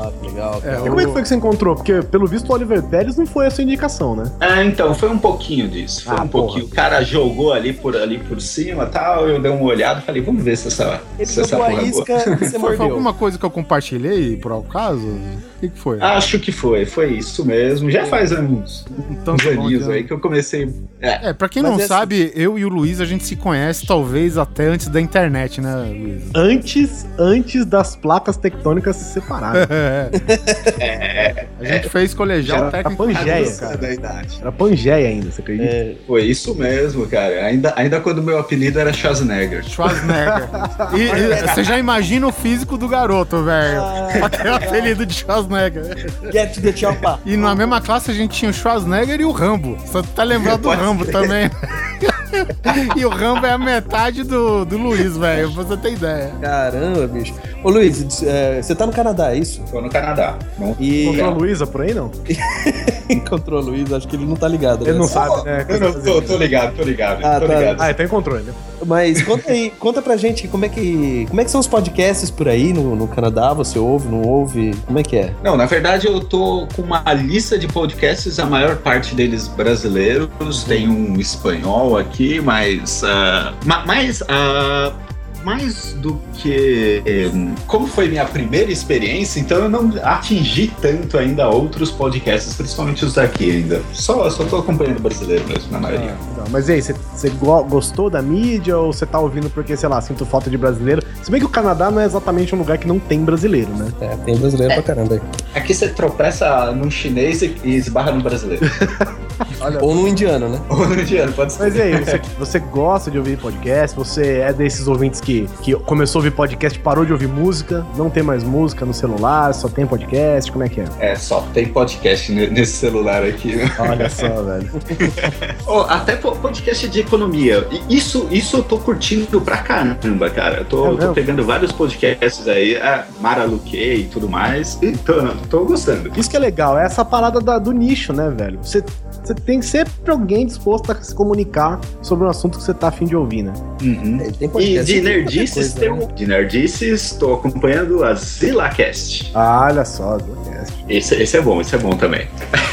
D: Ah, que legal.
C: É,
B: E como é que foi que você encontrou? Porque, pelo visto, o Oliver Pérez não foi a sua indicação, né?
M: Ah, então, foi um pouquinho disso. Foi
B: Ah,
M: um
B: porra.
M: pouquinho. O cara jogou ali por ali por cima e tal. Eu dei uma olhada e falei, vamos ver se essa,
D: Ele
M: se essa porra é boa.
D: isca você
C: Foi, foi alguma coisa que eu compartilhei, por acaso? O que, que foi?
M: Acho que foi, foi isso mesmo. Já faz uns,
C: Um
M: uns
C: tanto
M: aninhos aí que eu comecei. É,
C: É, pra quem
D: Mas
C: não
D: é assim-
C: sabe, eu e o Luiz, a gente se conhece talvez até antes da internet, né, Luiz?
B: Antes, antes das placas tectônicas se separarem.
C: É, É. A gente fez colegial
B: Era
C: técnico.
B: Pangeia,
M: Cara.
B: cara.
M: Da idade.
B: Era Pangeia ainda, você acredita?
D: É,
M: Foi isso mesmo, cara. Ainda, ainda quando meu apelido era Schwarzenegger.
C: Schwarzenegger. E, e você já imagina o físico do garoto, velho.
D: Ah.
C: Pra ter o apelido de Schwarzenegger.
I: Get the chopper.
C: E na mesma classe a gente tinha o Schwarzenegger e o Rambo. Só tá lembrando do Rambo
M: crer.
C: também. e o Rambo é a metade do, do Luiz, velho, pra você ter ideia.
D: Caramba, bicho. Ô Luiz, é, você tá no Canadá, é isso?
M: Tô no Canadá. Não,
D: E
B: Encontrou a Luísa por aí, não?
D: encontrou o Luiz, acho que ele não tá ligado.
B: Ele
D: né?
B: não sabe, né?
M: eu não, tô, tô ligado, tô ligado.
D: Ah,
M: tô
D: tá.
M: ligado.
B: Ah, então encontrou ele.
D: Mas conta aí, conta pra gente como é que, como é que são os podcasts por aí no, no Canadá? Você ouve, não ouve? Como é que é?
M: Não, na verdade eu tô com uma lista de podcasts, a maior parte deles brasileiros, tem um espanhol aqui, mas ah, ma- mais ah, mais do que eh, como foi minha primeira experiência, então eu não atingi tanto ainda outros podcasts, principalmente os daqui ainda. Só só tô acompanhando o brasileiro mesmo na maioria.
B: Então, mas e aí, você- você go- gostou da mídia ou você tá ouvindo porque, sei lá, sinto falta de brasileiro? Se bem que o Canadá não é exatamente um lugar que não tem brasileiro, né?
D: É, tem brasileiro pra caramba aí.
M: Aqui você tropeça num chinês e e esbarra no brasileiro.
B: Olha,
D: Ou no indiano, né?
M: Ou no indiano, pode ser.
B: Mas e aí, você, você gosta de ouvir podcast? Você é desses ouvintes que, que começou a ouvir podcast, parou de ouvir música, não tem mais música no celular, só tem podcast? Como é que é?
M: É, só tem podcast ne- nesse celular aqui. né?
B: Olha só, velho.
M: Oh, até po- podcast de economia. Isso, isso eu tô curtindo pra caramba, cara. Eu
B: É
M: tô, tô
B: mesmo?
M: pegando vários podcasts aí, a Mara Luque e tudo mais. E tô, tô gostando.
B: Isso que é legal, é essa parada da- do nicho, né, velho? Você, você tem sempre alguém disposto a se comunicar sobre um assunto que você tá afim de ouvir, né?
M: Uhum.
D: É, tem
M: E de nerdices,
D: coisa,
M: tem
D: né?
M: um... De nerdices, tô acompanhando a ZillaCast.
B: Ah, olha só, podcast.
M: Esse, esse é bom, esse é bom também.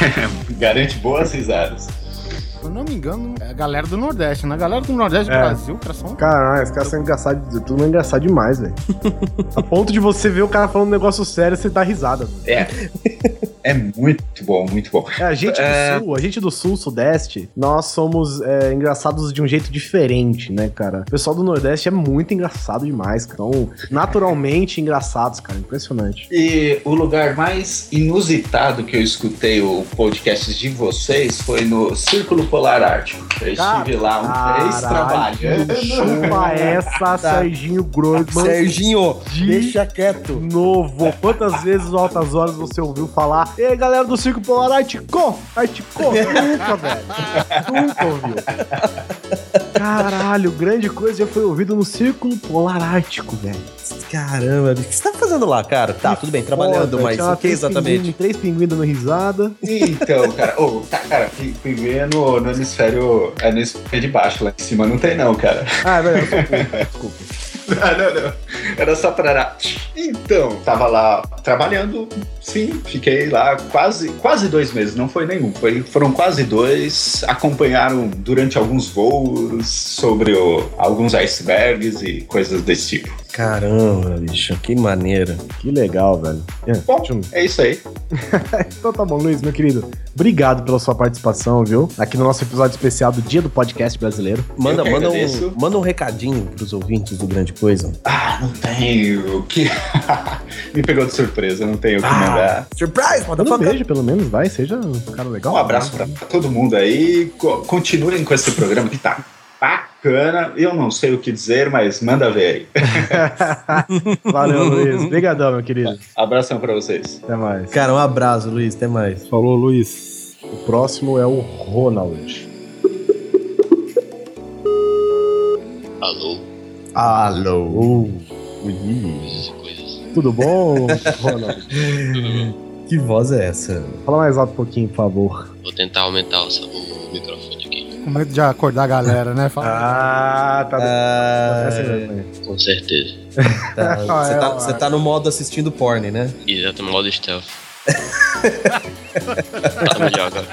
M: Garante boas risadas.
C: Se eu não me engano, é a galera do Nordeste, né? A galera do Nordeste do
B: É.
C: Brasil, cara, são.
B: Caralho, esse cara são engraçado, tudo é engraçado demais, velho. a ponto de você ver o cara falando um negócio sério, você dá risada.
M: É. É muito bom, muito bom.
B: É, a gente
M: É.
B: do sul, a gente do sul, sudeste, nós somos é, engraçados de um jeito diferente, né, cara? O pessoal do nordeste é muito engraçado demais, cara. Então, naturalmente engraçados, cara. Impressionante.
M: E o lugar mais inusitado que eu escutei o podcast de vocês foi no Círculo Polar Ártico. Eu estive lá um mês trabalhando.
B: Chupa essa, Serginho Grossman.
D: Serginho,
B: de
D: deixa quieto.
B: novo. Quantas vezes Altas Horas você ouviu falar? E aí, galera do Circo Polar Artico? Artico? Nunca, velho. Nunca ouviu. Caralho, grande coisa já foi ouvido no Círculo Polar Ártico, velho.
D: Caramba, o que você tá fazendo lá, cara? Tá, tudo bem, trabalhando,
B: Foda,
D: mas o que exatamente?
B: pinguim- três pinguins dando risada.
M: Então, cara, ô, tá, cara, pi- pinguim é no, no hemisfério. É no hemisfério de baixo, lá em cima não tem, não, cara.
B: Ah, é verdade, puto, desculpa.
M: Ah, não, não. Era só pra. Então, tava lá trabalhando, sim, fiquei lá quase, quase dois meses, não foi nenhum, foi, foram quase dois. Acompanharam durante alguns voos sobre o- alguns icebergs e coisas desse tipo.
D: Caramba, bicho, que maneira.
B: Que legal, velho. É,
M: Bom,
B: eu-
M: é isso aí.
B: Então tá bom, Luiz, meu querido. Obrigado pela sua participação, viu? Aqui no nosso episódio especial do Dia do Podcast Brasileiro.
D: Manda, manda,
M: agradeço.
D: um, manda um recadinho pros ouvintes do Grande Coisa.
M: Ah, não tenho o que. Me pegou de surpresa, não tenho o que mandar.
D: Surprise,
B: Manda um beijo, pelo menos, vai, seja um cara legal.
M: Um abraço pra todo mundo aí. Co- Continuem com esse programa que tá bacana. Eu não sei o que dizer, mas manda ver aí.
B: Valeu, Luiz. Obrigadão, meu querido.
M: Abração pra vocês.
B: Até mais.
D: Cara, um abraço, Luiz, até mais.
C: Falou, Luiz.
B: O próximo é o Ronald.
N: Alô?
D: Alô.
B: Tudo bom, Ronald?
D: Que voz é essa?
B: Fala mais alto um pouquinho, por favor.
N: Vou tentar aumentar o, o microfone.
C: Com medo de acordar a galera, né? Fala.
B: Ah, tá.
D: Ah,
B: é.
N: Com certeza.
D: tá, você, tá, você tá no modo assistindo porn, né?
N: Exato, modo stealth. tá melhor agora.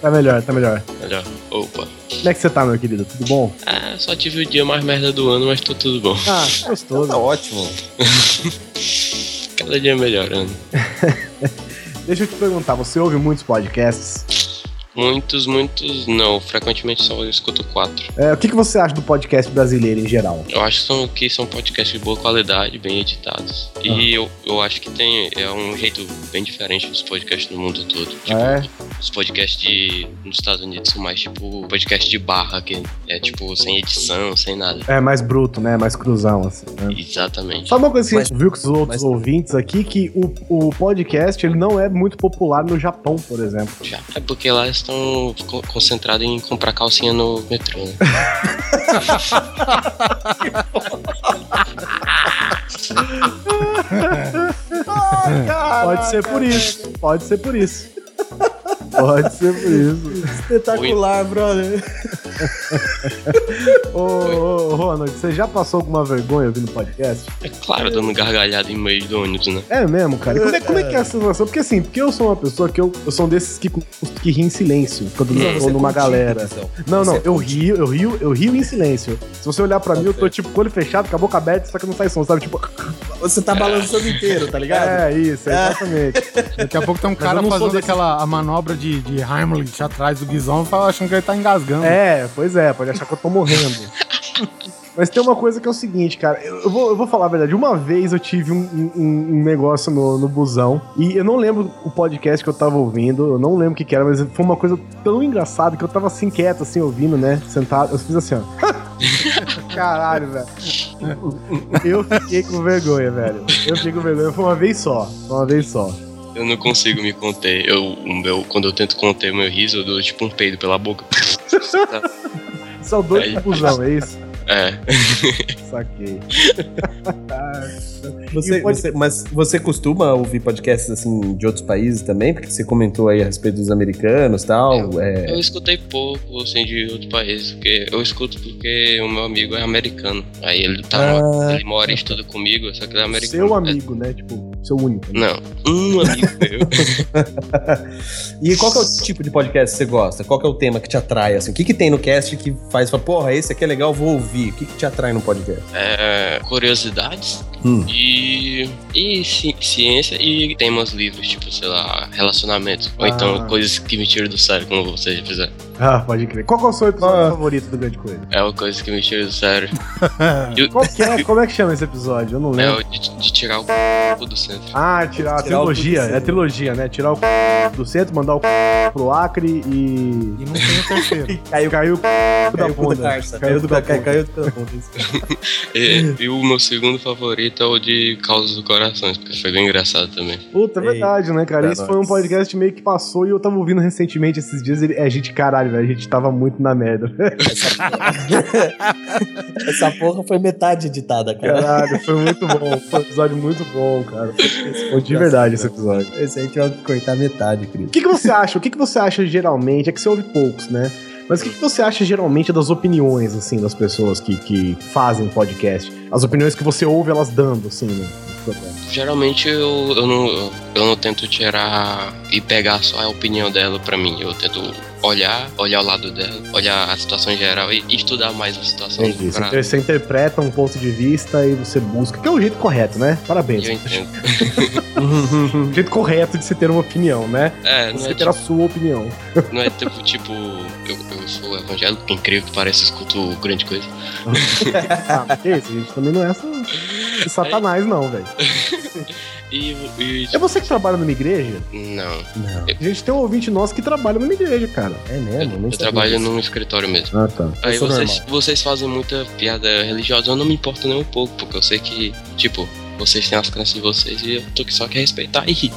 B: Tá melhor, tá melhor.
N: Melhor. Opa.
B: Como é que você tá, meu querido? Tudo bom?
N: Ah, só tive o dia mais merda do ano, mas tô tudo bom.
B: Ah, gostoso.
D: Tá ótimo.
N: Cada dia melhorando.
B: Deixa eu te perguntar, você ouve muitos podcasts?
N: Muitos, muitos não. Frequentemente só eu escuto quatro.
B: É, o que, que você acha do podcast brasileiro em geral?
N: Eu acho que são, que são podcasts de boa qualidade, bem editados. E eu, eu acho que tem é um jeito bem diferente dos podcasts no mundo todo. Tipo,
B: É?
N: Os podcasts de, nos Estados Unidos são mais tipo podcast de barra, que é tipo sem edição, sem nada.
B: É mais bruto, né? Mais cruzão, assim. Né?
N: Exatamente.
B: Só uma coisa que a
N: Mas-
B: gente viu com os outros ouvintes aqui, que o, o podcast ele não é muito popular no Japão, por exemplo.
N: Já. É porque lá estão co- concentrados em comprar calcinha no metrô. Né?
B: Pode ser por isso. Pode ser por isso. Pode ser por isso.
D: Espetacular, brother.
B: Ô, ô, Ronald, você já passou alguma vergonha ouvindo podcast?
N: É claro, dando gargalhada em meio do ônibus, né?
B: É mesmo, cara. Como é, como é que é a sensação? Porque assim, porque eu sou uma pessoa que eu, eu sou um desses que, que ri em silêncio quando eu tô numa
D: é
B: galera. Não, não,
D: é
B: eu rio, eu rio, eu rio em silêncio. Se você olhar pra mim, eu tô tipo com o olho fechado, com a boca aberta, só que não sai som, sabe? Tipo.
D: Você tá balançando inteiro, tá ligado?
B: É, isso, exatamente.
C: Daqui a pouco tem um cara fazendo aquela a manobra de, de Heimlich atrás do Guizão, fala- achando que ele tá engasgando.
B: É, pois é, pode achar que eu tô morrendo. Mas tem uma coisa que é o seguinte, cara, eu eu vou, eu vou falar a verdade. Uma vez eu tive um, um- um negócio no, no busão e eu não lembro o podcast que eu tava ouvindo, eu não lembro o que, que era, mas foi uma coisa tão engraçada que eu tava assim quieto, assim, ouvindo, né? Sentado, eu fiz assim, ó. Caralho, velho. Eu fiquei com vergonha, velho. Eu fiquei com vergonha. Foi uma vez só. Foi uma vez só.
N: Eu não consigo me conter. Eu, meu, quando eu tento conter o meu riso, eu dou tipo um peido pela boca.
B: Isso é o doido
N: Aí-
B: do busão, é isso?
N: É.
B: Saquei.
D: Você, você- mas você costuma ouvir podcasts assim de outros países também? Porque você comentou aí a respeito dos americanos e tal. É,
N: Eu escutei pouco, assim, de outros países, porque eu escuto porque o meu amigo é americano. Aí ele tá,
B: Ah.
N: ele mora e estuda comigo, só que ele é americano.
B: Seu amigo, né? Tipo, seu único. né?
N: Não, um amigo meu.
D: E qual que é o tipo de podcast que você gosta? Qual que é o tema que te atrai? Assim? O que, que tem no cast que faz, fala, porra, esse aqui é legal, vou ouvir. O que, que te atrai no podcast?
N: É, curiosidades
D: Hum.
N: e, e ci- ciência e temas livres, tipo, sei lá, relacionamento. Ou
B: Ah.
N: então coisas que me tiram do sério, como vocês já fizeram.
B: Ah, pode crer. Qual que é o seu episódio favorito do Grande Coisa?
N: É uma coisa que me tira do sério. E o-
B: Qual que é? Como é que chama esse episódio? Eu não
N: É
B: lembro.
N: o de, de tirar o c... do centro.
B: Ah, tirar a
D: Tirar o
B: trilogia.
D: do
B: É a trilogia, né? Tirar o c... do centro, mandar o c... pro Acre e.
C: E não tem o terceiro.
B: Caiu, caiu o c... da
D: Caiu
B: bunda.
D: carça. Caiu do
B: da
D: caiu,
B: bunda.
D: caiu do.
N: E, e o meu segundo favorito é o de Causas do Coração, porque foi bem engraçado também.
B: Puta, é verdade, né, cara? Isso
D: é
B: foi um podcast meio que passou e eu tava ouvindo recentemente esses dias. Ele... É, gente, caralho, velho. A gente tava muito na merda.
D: Essa porra foi metade editada, cara.
B: Caralho, foi muito bom. Foi um episódio muito bom, cara. Foi de verdade esse episódio.
D: Esse aí tinha que cortar metade,
B: O
D: querido.
B: que, que você acha? O que, que você acha geralmente? É que você ouve poucos, né? Mas o que, que você acha geralmente das opiniões, assim, das pessoas que, que fazem podcast? As opiniões que você ouve elas dando, assim, programa.
N: Geralmente eu, eu, não, eu não tento tirar e pegar só a opinião dela pra mim. Eu tento olhar, olhar o lado dela, olhar a situação em geral e estudar mais a situação
B: Entendi.
N: Pra...
B: você interpreta um ponto de vista e você busca, que é o jeito correto, né? Parabéns.
N: Eu entendo.
B: o jeito correto de se ter uma opinião, né?
N: É, não
B: Você
N: é,
B: ter a
N: tipo,
B: sua opinião.
N: não é tipo, tipo eu, eu sou evangélico, por incrível que pareça, escuto grande coisa.
B: ah, que isso? A gente também não é essa, satanás, não, velho.
N: E, e
B: É você que trabalha numa igreja?
N: não,
D: Não.
B: A gente tem um ouvinte nosso que trabalha numa igreja, cara.
D: É mesmo?
N: Eu trabalho
D: disso.
N: num escritório mesmo.
B: Ah, tá.
N: Aí
D: Eu
N: vocês,
D: normal.
N: vocês fazem muita piada religiosa, eu não me importo nem um pouco, porque eu sei que, tipo, vocês têm as crenças de vocês e eu tô aqui só que respeitar e rir.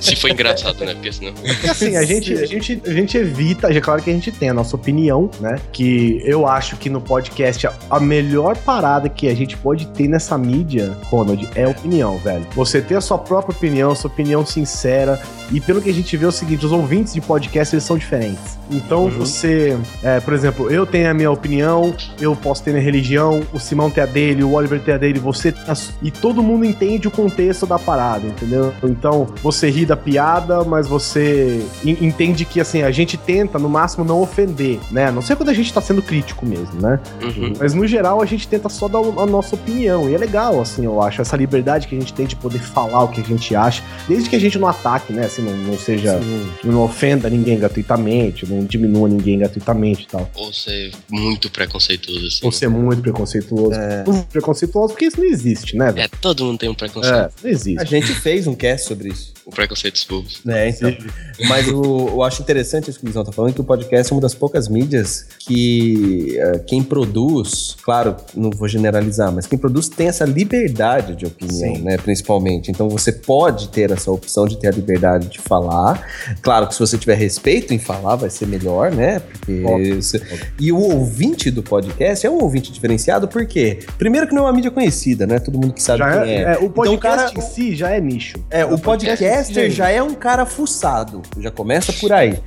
N: Se for engraçado, né? Porque senão.
B: Porque assim, a gente, a, gente, a gente evita, é claro que a gente tem a nossa opinião, né? Que eu acho que no podcast a, melhor parada que a gente pode ter nessa mídia, Ronald, é opinião, velho. Você ter a sua própria opinião, sua opinião sincera. E pelo que a gente vê é o seguinte: os ouvintes de podcast eles são diferentes. Então você, é, por exemplo, eu tenho a minha opinião, eu posso ter minha religião, o Simão tem a dele, o Oliver tem a dele, você tem a e todo mundo mundo entende o contexto da parada, entendeu? Então, você ri da piada, mas você en- entende que, assim, a gente tenta, no máximo, não ofender, né? A Não sei quando a gente tá sendo crítico mesmo, né?
N: Uhum.
B: Mas, no geral, a gente tenta só dar a nossa opinião. E é legal, assim, eu acho, essa liberdade que a gente tem de poder falar o que a gente acha, desde que a gente não ataque, né? Assim, não, não seja... Não ofenda ninguém gratuitamente, não diminua ninguém gratuitamente e tal.
N: Ou ser muito preconceituoso, assim.
B: Ou ser muito preconceituoso. Muito preconceituoso, porque isso não existe, né? velho?
N: É, todo mundo tem um preconceito.
B: É, não existe.
D: A gente fez um cast sobre isso.
N: O preconceito dos.
D: É, então. Mas o, eu acho interessante isso que o Guizão tá falando, que o podcast é uma das poucas mídias que eh, quem produz, claro, não vou generalizar, mas quem produz tem essa liberdade de opinião,
B: Sim.
D: né, principalmente. Então você pode ter essa opção de ter a liberdade de falar. Claro que se você tiver respeito em falar, vai ser melhor, né? Porque
B: Óbvio,
D: você- E o ouvinte do podcast é um ouvinte diferenciado, por quê? Primeiro que não é uma mídia conhecida, né? Todo mundo que sabe
B: Já
D: quem
B: é,
D: é.
B: é, o
D: Então,
B: podcast
D: cara,
B: em si já é nicho.
D: é, o podcaster já é um cara fuçado. Já começa por aí.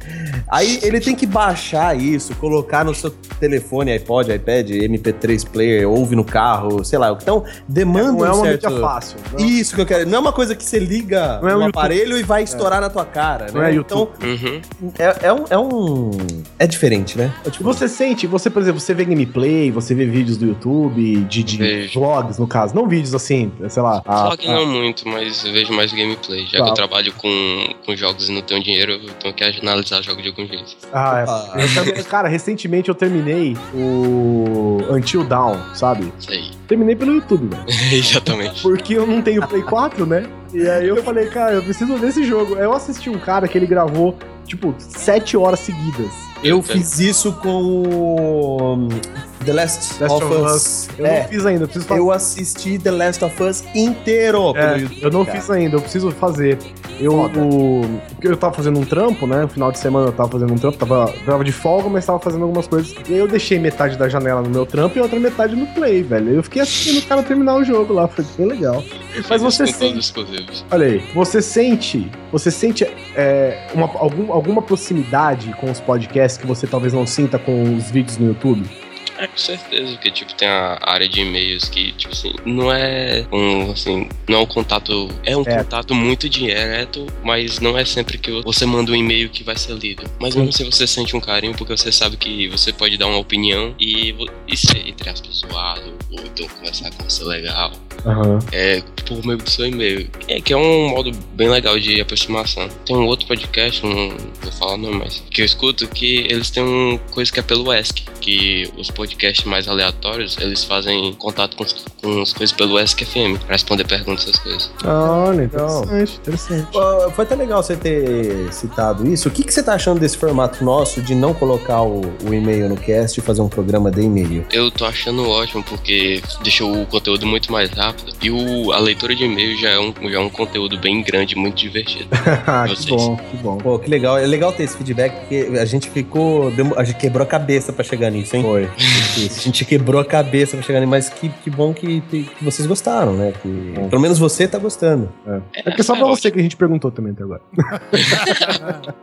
D: Aí ele tem que baixar isso, colocar no seu telefone, iPod, iPad, MP3 player, ouve no carro, sei lá. Então, demanda
B: Não é
D: um
B: uma
D: certo...
B: mídia fácil. Não é-
D: Isso que eu quero. Não é uma coisa que você liga
B: Não é
D: no
B: um YouTube.
D: aparelho e vai estourar na tua cara, né?
B: Não é YouTube.
N: Uhum.
D: Então, é, é um, é um... É diferente, né? É tipo,
B: Você sente, você, por exemplo, você vê gameplay, você vê vídeos do YouTube, de, de
N: Vejo.
B: vlogs, no caso. Não vídeos assim, sei lá. a-
N: Só que
B: a-
N: não muito, mas eu vejo mais gameplay. Já
B: Tá.
N: Eu trabalho com, com jogos e não tenho dinheiro, eu tenho que analisar jogos de algum jeito.
B: Ah, é. Eu também- cara, recentemente eu terminei o Until Dawn, sabe?
N: Isso aí.
B: Terminei pelo YouTube, velho.
N: Exatamente.
B: Porque eu não tenho Play 4, né? E aí eu falei, cara, eu preciso ver esse jogo. Aí eu assisti um cara que ele gravou, tipo, sete horas seguidas.
D: Eu fiz isso com o The Last,
B: Last
D: of
B: of
D: Us.
B: Us. Eu
D: É.
B: não fiz ainda, eu preciso fazer.
D: Eu assisti The Last of Us inteiro
B: É,
D: YouTube.
B: eu não
D: cara.
B: fiz ainda, eu preciso fazer. Eu, o, eu tava fazendo um trampo, né? No final de semana eu tava fazendo um trampo, tava, tava de folga, mas tava fazendo algumas coisas. E aí eu deixei metade da janela no meu trampo e a outra metade no play, velho. Eu fiquei assistindo o cara terminar o jogo lá, foi bem legal. Mas você sente. Olha aí, você sente. Você sente é, uma, algum, alguma proximidade com os podcasts que você talvez não sinta com os vídeos no YouTube?
N: É, com certeza, porque, tipo, tem a área de e-mails que, tipo assim, não é um, assim, não é um contato, é um
B: É.
N: contato muito direto, mas não é sempre que você manda um e-mail que vai ser lido. Mas mesmo assim você sente um carinho, porque você sabe que você pode dar uma opinião e, e ser, entre aspas, zoado, ou então conversar com você legal.
B: Aham.
N: É, por meio do seu e-mail. É, que é um modo bem legal de aproximação. Tem um outro podcast, não vou falar não, mas que eu escuto que eles têm uma coisa que é pelo ESC, que os podcasts mais aleatórios, eles fazem contato com, com as coisas pelo ESC FM, pra responder perguntas essas coisas.
B: Olha, interessante, interessante.
D: Pô, Foi até legal você ter citado isso. O que, que você tá achando desse formato nosso de não colocar o, o e-mail no cast e fazer um programa de e-mail?
N: Eu tô achando ótimo porque deixa o conteúdo muito mais rápido e o, a leitura de e-mail já é, um, já é um conteúdo bem grande, muito divertido.
B: Ah, que
N: Vocês.
B: bom, que bom.
D: Pô, que legal. É legal ter esse feedback, porque a gente ficou. A gente quebrou a cabeça pra chegar nisso, hein?
B: Foi.
D: A gente quebrou a cabeça pra chegar nisso, mas que, que bom que, que vocês gostaram, né? Que, pelo menos você tá gostando.
B: É porque só pra você que a gente perguntou também até agora.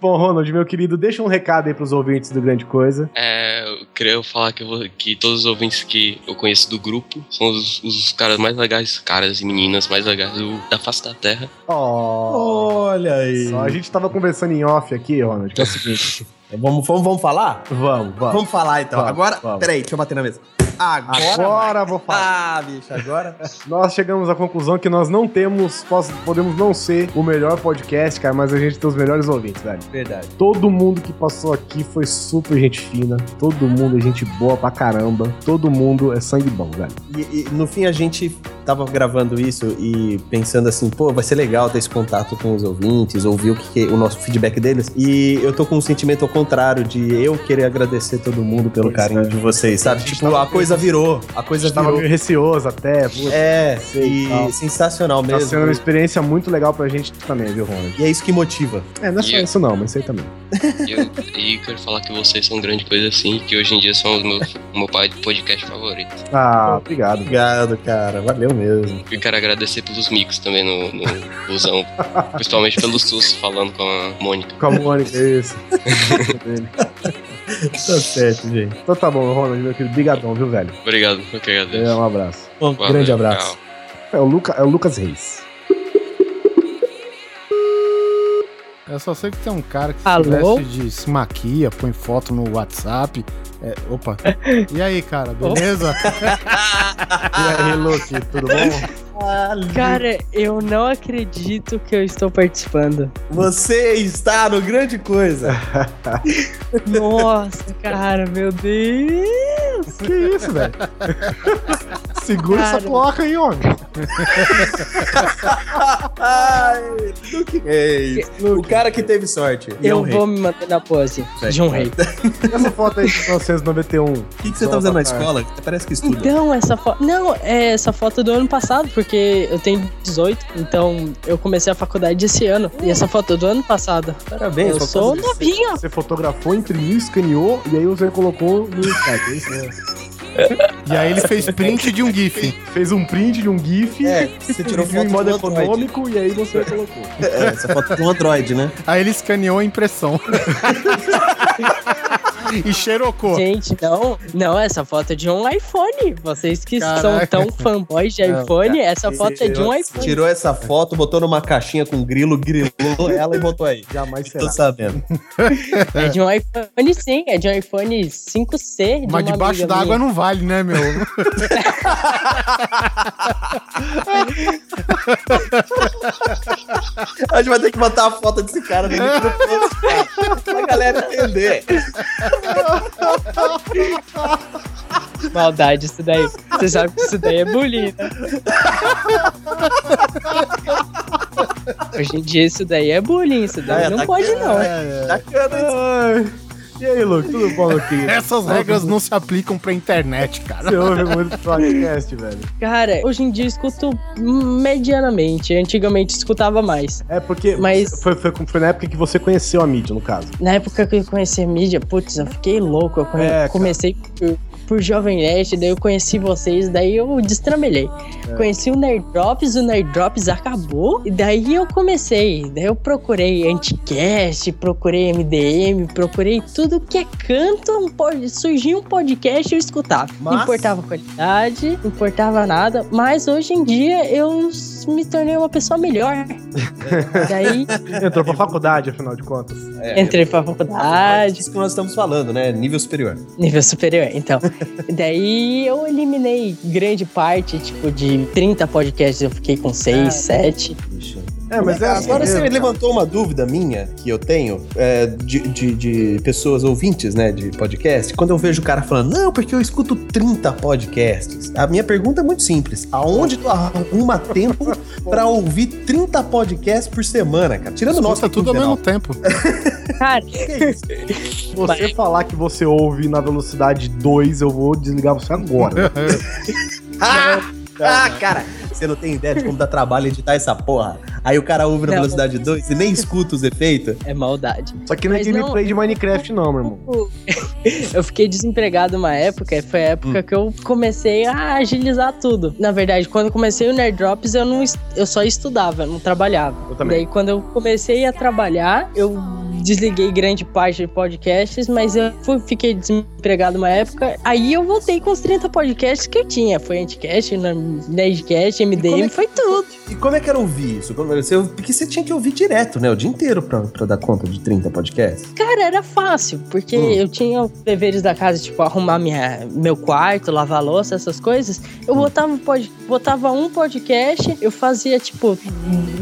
B: Bom, Ronald, meu querido, deixa um recado aí pros ouvintes do Grande Coisa.
N: É, eu queria falar que, eu vou- que todos os ouvintes que eu conheço do grupo são os, os caras mais legais, caras e meninas mais legais do- da face da Terra.
D: Olha aí.
B: Só a gente tava conversando em off aqui, Ronald, que é o seguinte.
D: Vamos, vamos, vamos falar?
B: Vamos, vamos.
D: Vamos falar então.
B: Vamos,
D: agora,
B: vamos.
D: peraí, deixa eu bater na mesa. Agora,
B: Agora vou falar.
D: Ah, bicho, agora.
B: Nós chegamos à conclusão que nós não temos, podemos não ser o melhor podcast, cara, mas a gente tem os melhores ouvintes, velho.
D: Verdade.
B: Todo mundo que passou aqui foi super gente fina, todo mundo é gente boa pra caramba, todo mundo é sangue bom, velho.
D: E, e no fim a gente tava gravando isso e pensando assim, pô, vai ser legal ter esse contato com os ouvintes, ouvir o que, que- o nosso feedback deles. E eu tô com um sentimento ao contrário de eu querer agradecer todo mundo pelo
B: Pois
D: carinho
B: é.
D: de vocês, sabe? Tipo, a coisa virou, a coisa
B: A gente tava
D: virou.
B: meio receoso até, putz,
D: É,
B: sei
D: e
B: tal.
D: sensacional
B: Tá
D: mesmo.
B: sendo uma experiência muito legal pra gente também, viu, Ronald?
D: E é isso que motiva.
B: É, não é só
N: E-
B: isso não, mas isso aí também.
N: E, eu, quero falar que vocês são grande coisa assim, que hoje em dia são os meus, o meu pai podcast favorito.
B: Ah, obrigado.
D: Obrigado, cara. Valeu mesmo.
N: E quero agradecer pelos micos também no, no busão, principalmente pelo SUS falando com a Mônica.
B: Com a Mônica, isso.
D: Tá certo, gente.
B: então tá bom, Ronald, meu querido, brigadão, viu, velho?
N: Obrigado, eu que agradeço.
B: É, um abraço.
D: Um
N: Valeu,
D: grande abraço.
N: tchau.
B: É o, Luca, é o Lucas Reis.
C: Eu só sei que tem um cara que
O: Alô?
C: se veste de se maquia, põe foto no WhatsApp. É, opa. E aí, cara, beleza? e aí, Luke, tudo bom?
O: Cara, eu não acredito que eu estou participando.
D: Você está no grande coisa.
O: Nossa, cara, meu Deus.
B: Que isso, velho? Segura essa
O: Cara.
B: placa aí, homem.
D: Ai, Luke Reis. O cara que teve sorte. É
O: Eu
D: rei.
O: vou me manter na pose de um rei.
B: Essa foto aí de 1991. O
D: O que, que você tá fazendo na escola? Parece que estuda.
O: Então, essa foto. Não, é essa foto do ano passado, porque eu tenho 18, então eu comecei a faculdade esse ano. E essa foto é do ano passado.
D: Parabéns,
O: Eu sou novinha.
B: Você fotografou, imprimiu, escaneou e aí você colocou no Skype. É isso mesmo.
C: E aí ele fez print de um GIF.
B: Fez um print de um GIF.
D: É, você tirou foto
B: em modo
D: do Android.
B: econômico e aí você colocou.
D: É, essa foto do Android, né?
C: Aí ele escaneou a impressão. e xerocou.
O: Gente, não, não, essa foto é de um iPhone. Vocês que são
C: Caraca.
O: tão fanboys de
D: Não,
O: iPhone,
D: cara,
O: essa foto é de um
D: tirou-
O: iPhone.
D: Tirou essa foto, botou numa caixinha com grilo, grilou ela e botou aí.
B: Jamais
D: Tô
B: será.
D: sabendo.
O: É de um iPhone sim, é de um iPhone 5C. De
C: Mas
O: uma
C: debaixo d'água não vale, né, meu?
D: A gente vai ter que botar a foto desse cara no cara, pra galera entender.
O: Maldade isso daí. Você sabe que isso daí é bullying, né? Hoje em dia isso daí é bullying, isso daí
D: É,
O: não
D: tá
O: pode
D: querendo,
O: não.
D: Bacana isso.
B: Ai. E aí, Luke, tudo bom aqui?
C: Essas regras não se aplicam pra internet, cara.
B: Você ouve muito podcast, velho.
O: Cara, hoje em dia eu escuto medianamente. Antigamente escutava mais.
B: É porque
O: Mas-
B: foi, foi, foi na época que você conheceu a mídia, no caso.
O: Na época que eu conheci a mídia, putz, eu fiquei louco. Eu
B: É, cara.
O: comecei por, Jovem Nerd, daí eu conheci vocês, daí eu destramelhei.
B: É.
O: Conheci o Nerd Drops, o Nerd Drops acabou, e daí eu comecei. Daí eu procurei Anticast, procurei MDM, procurei tudo que é canto. Um pod... Surgiu um podcast eu escutava. Não
D: Mas-
O: importava a qualidade, não importava nada, mas hoje em dia eu me tornei uma pessoa melhor. daí
B: Entrou pra faculdade, afinal de contas.
D: É,
O: entrei pra
D: é
O: faculdade.
D: isso que nós estamos falando, né? Nível superior.
O: Nível superior, então. Daí eu eliminei grande parte, tipo, de 30 podcasts, eu fiquei com 6, 7.
B: É, mas é assim
D: Agora
B: mesmo,
D: você
B: cara.
D: levantou uma dúvida minha que eu tenho é, de, de, de pessoas ouvintes, né, de podcast. Quando eu vejo o cara falando, não, porque eu escuto 30 podcasts. A minha pergunta é muito simples: aonde tu arruma tempo pra ouvir 30 podcasts por semana, cara? Tirando o nosso
C: Nossa, tudo ao mesmo tempo.
O: Cara,
B: Você falar que você ouve na velocidade 2, eu vou desligar você agora.
D: Ah, ah, cara, você não tem ideia de como dá trabalho editar essa porra. Aí o cara ouve na
O: Não.
D: velocidade 2 e nem escuta os efeitos.
O: é maldade.
B: Só que não é gameplay de Minecraft, não, meu irmão.
O: Eu fiquei desempregado uma época, e foi a época que eu comecei a agilizar tudo. Na verdade, quando eu comecei o Nerd Drops, eu, não, eu só estudava, eu não trabalhava.
B: Eu também.
O: Daí, quando eu comecei a trabalhar, eu desliguei grande parte de podcasts, mas eu fui- fiquei desempregado uma época. Aí eu voltei com os 30 podcasts que eu tinha. Foi Anticast, Nerdcast,
D: como é
O: MDM,
D: que-
O: foi tudo.
D: E como é que era ouvir isso? Porque você tinha que ouvir direto, né? O dia inteiro pra, pra dar conta de 30 podcasts.
O: Cara, era fácil, porque
D: Hum.
O: eu tinha os deveres da casa, tipo, arrumar minha, meu quarto, lavar louça, essas coisas. Eu botava, um pod, botava um podcast, eu fazia, tipo,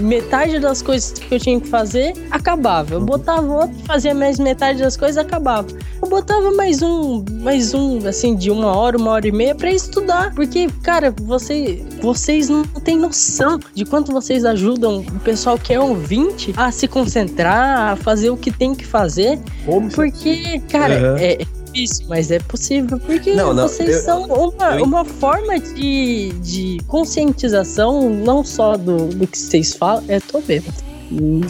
O: metade das coisas que eu tinha que fazer, acabava. Eu botava outro, fazia mais metade das coisas, acabava. Eu botava mais um, mais um, assim, de uma hora, uma hora e meia pra estudar. Porque, cara, você, vocês não têm noção de quanto vocês ajudam o pessoal que é ouvinte a se concentrar, a fazer o que tem que fazer.
B: Como
O: Porque, cara,
D: Uhum.
O: é difícil, mas é possível. Porque
D: Não, não,
O: vocês
D: eu-
O: são uma,
D: eu-
O: uma forma de, de conscientização, não só do, do que vocês falam. É, tô bêbado. E,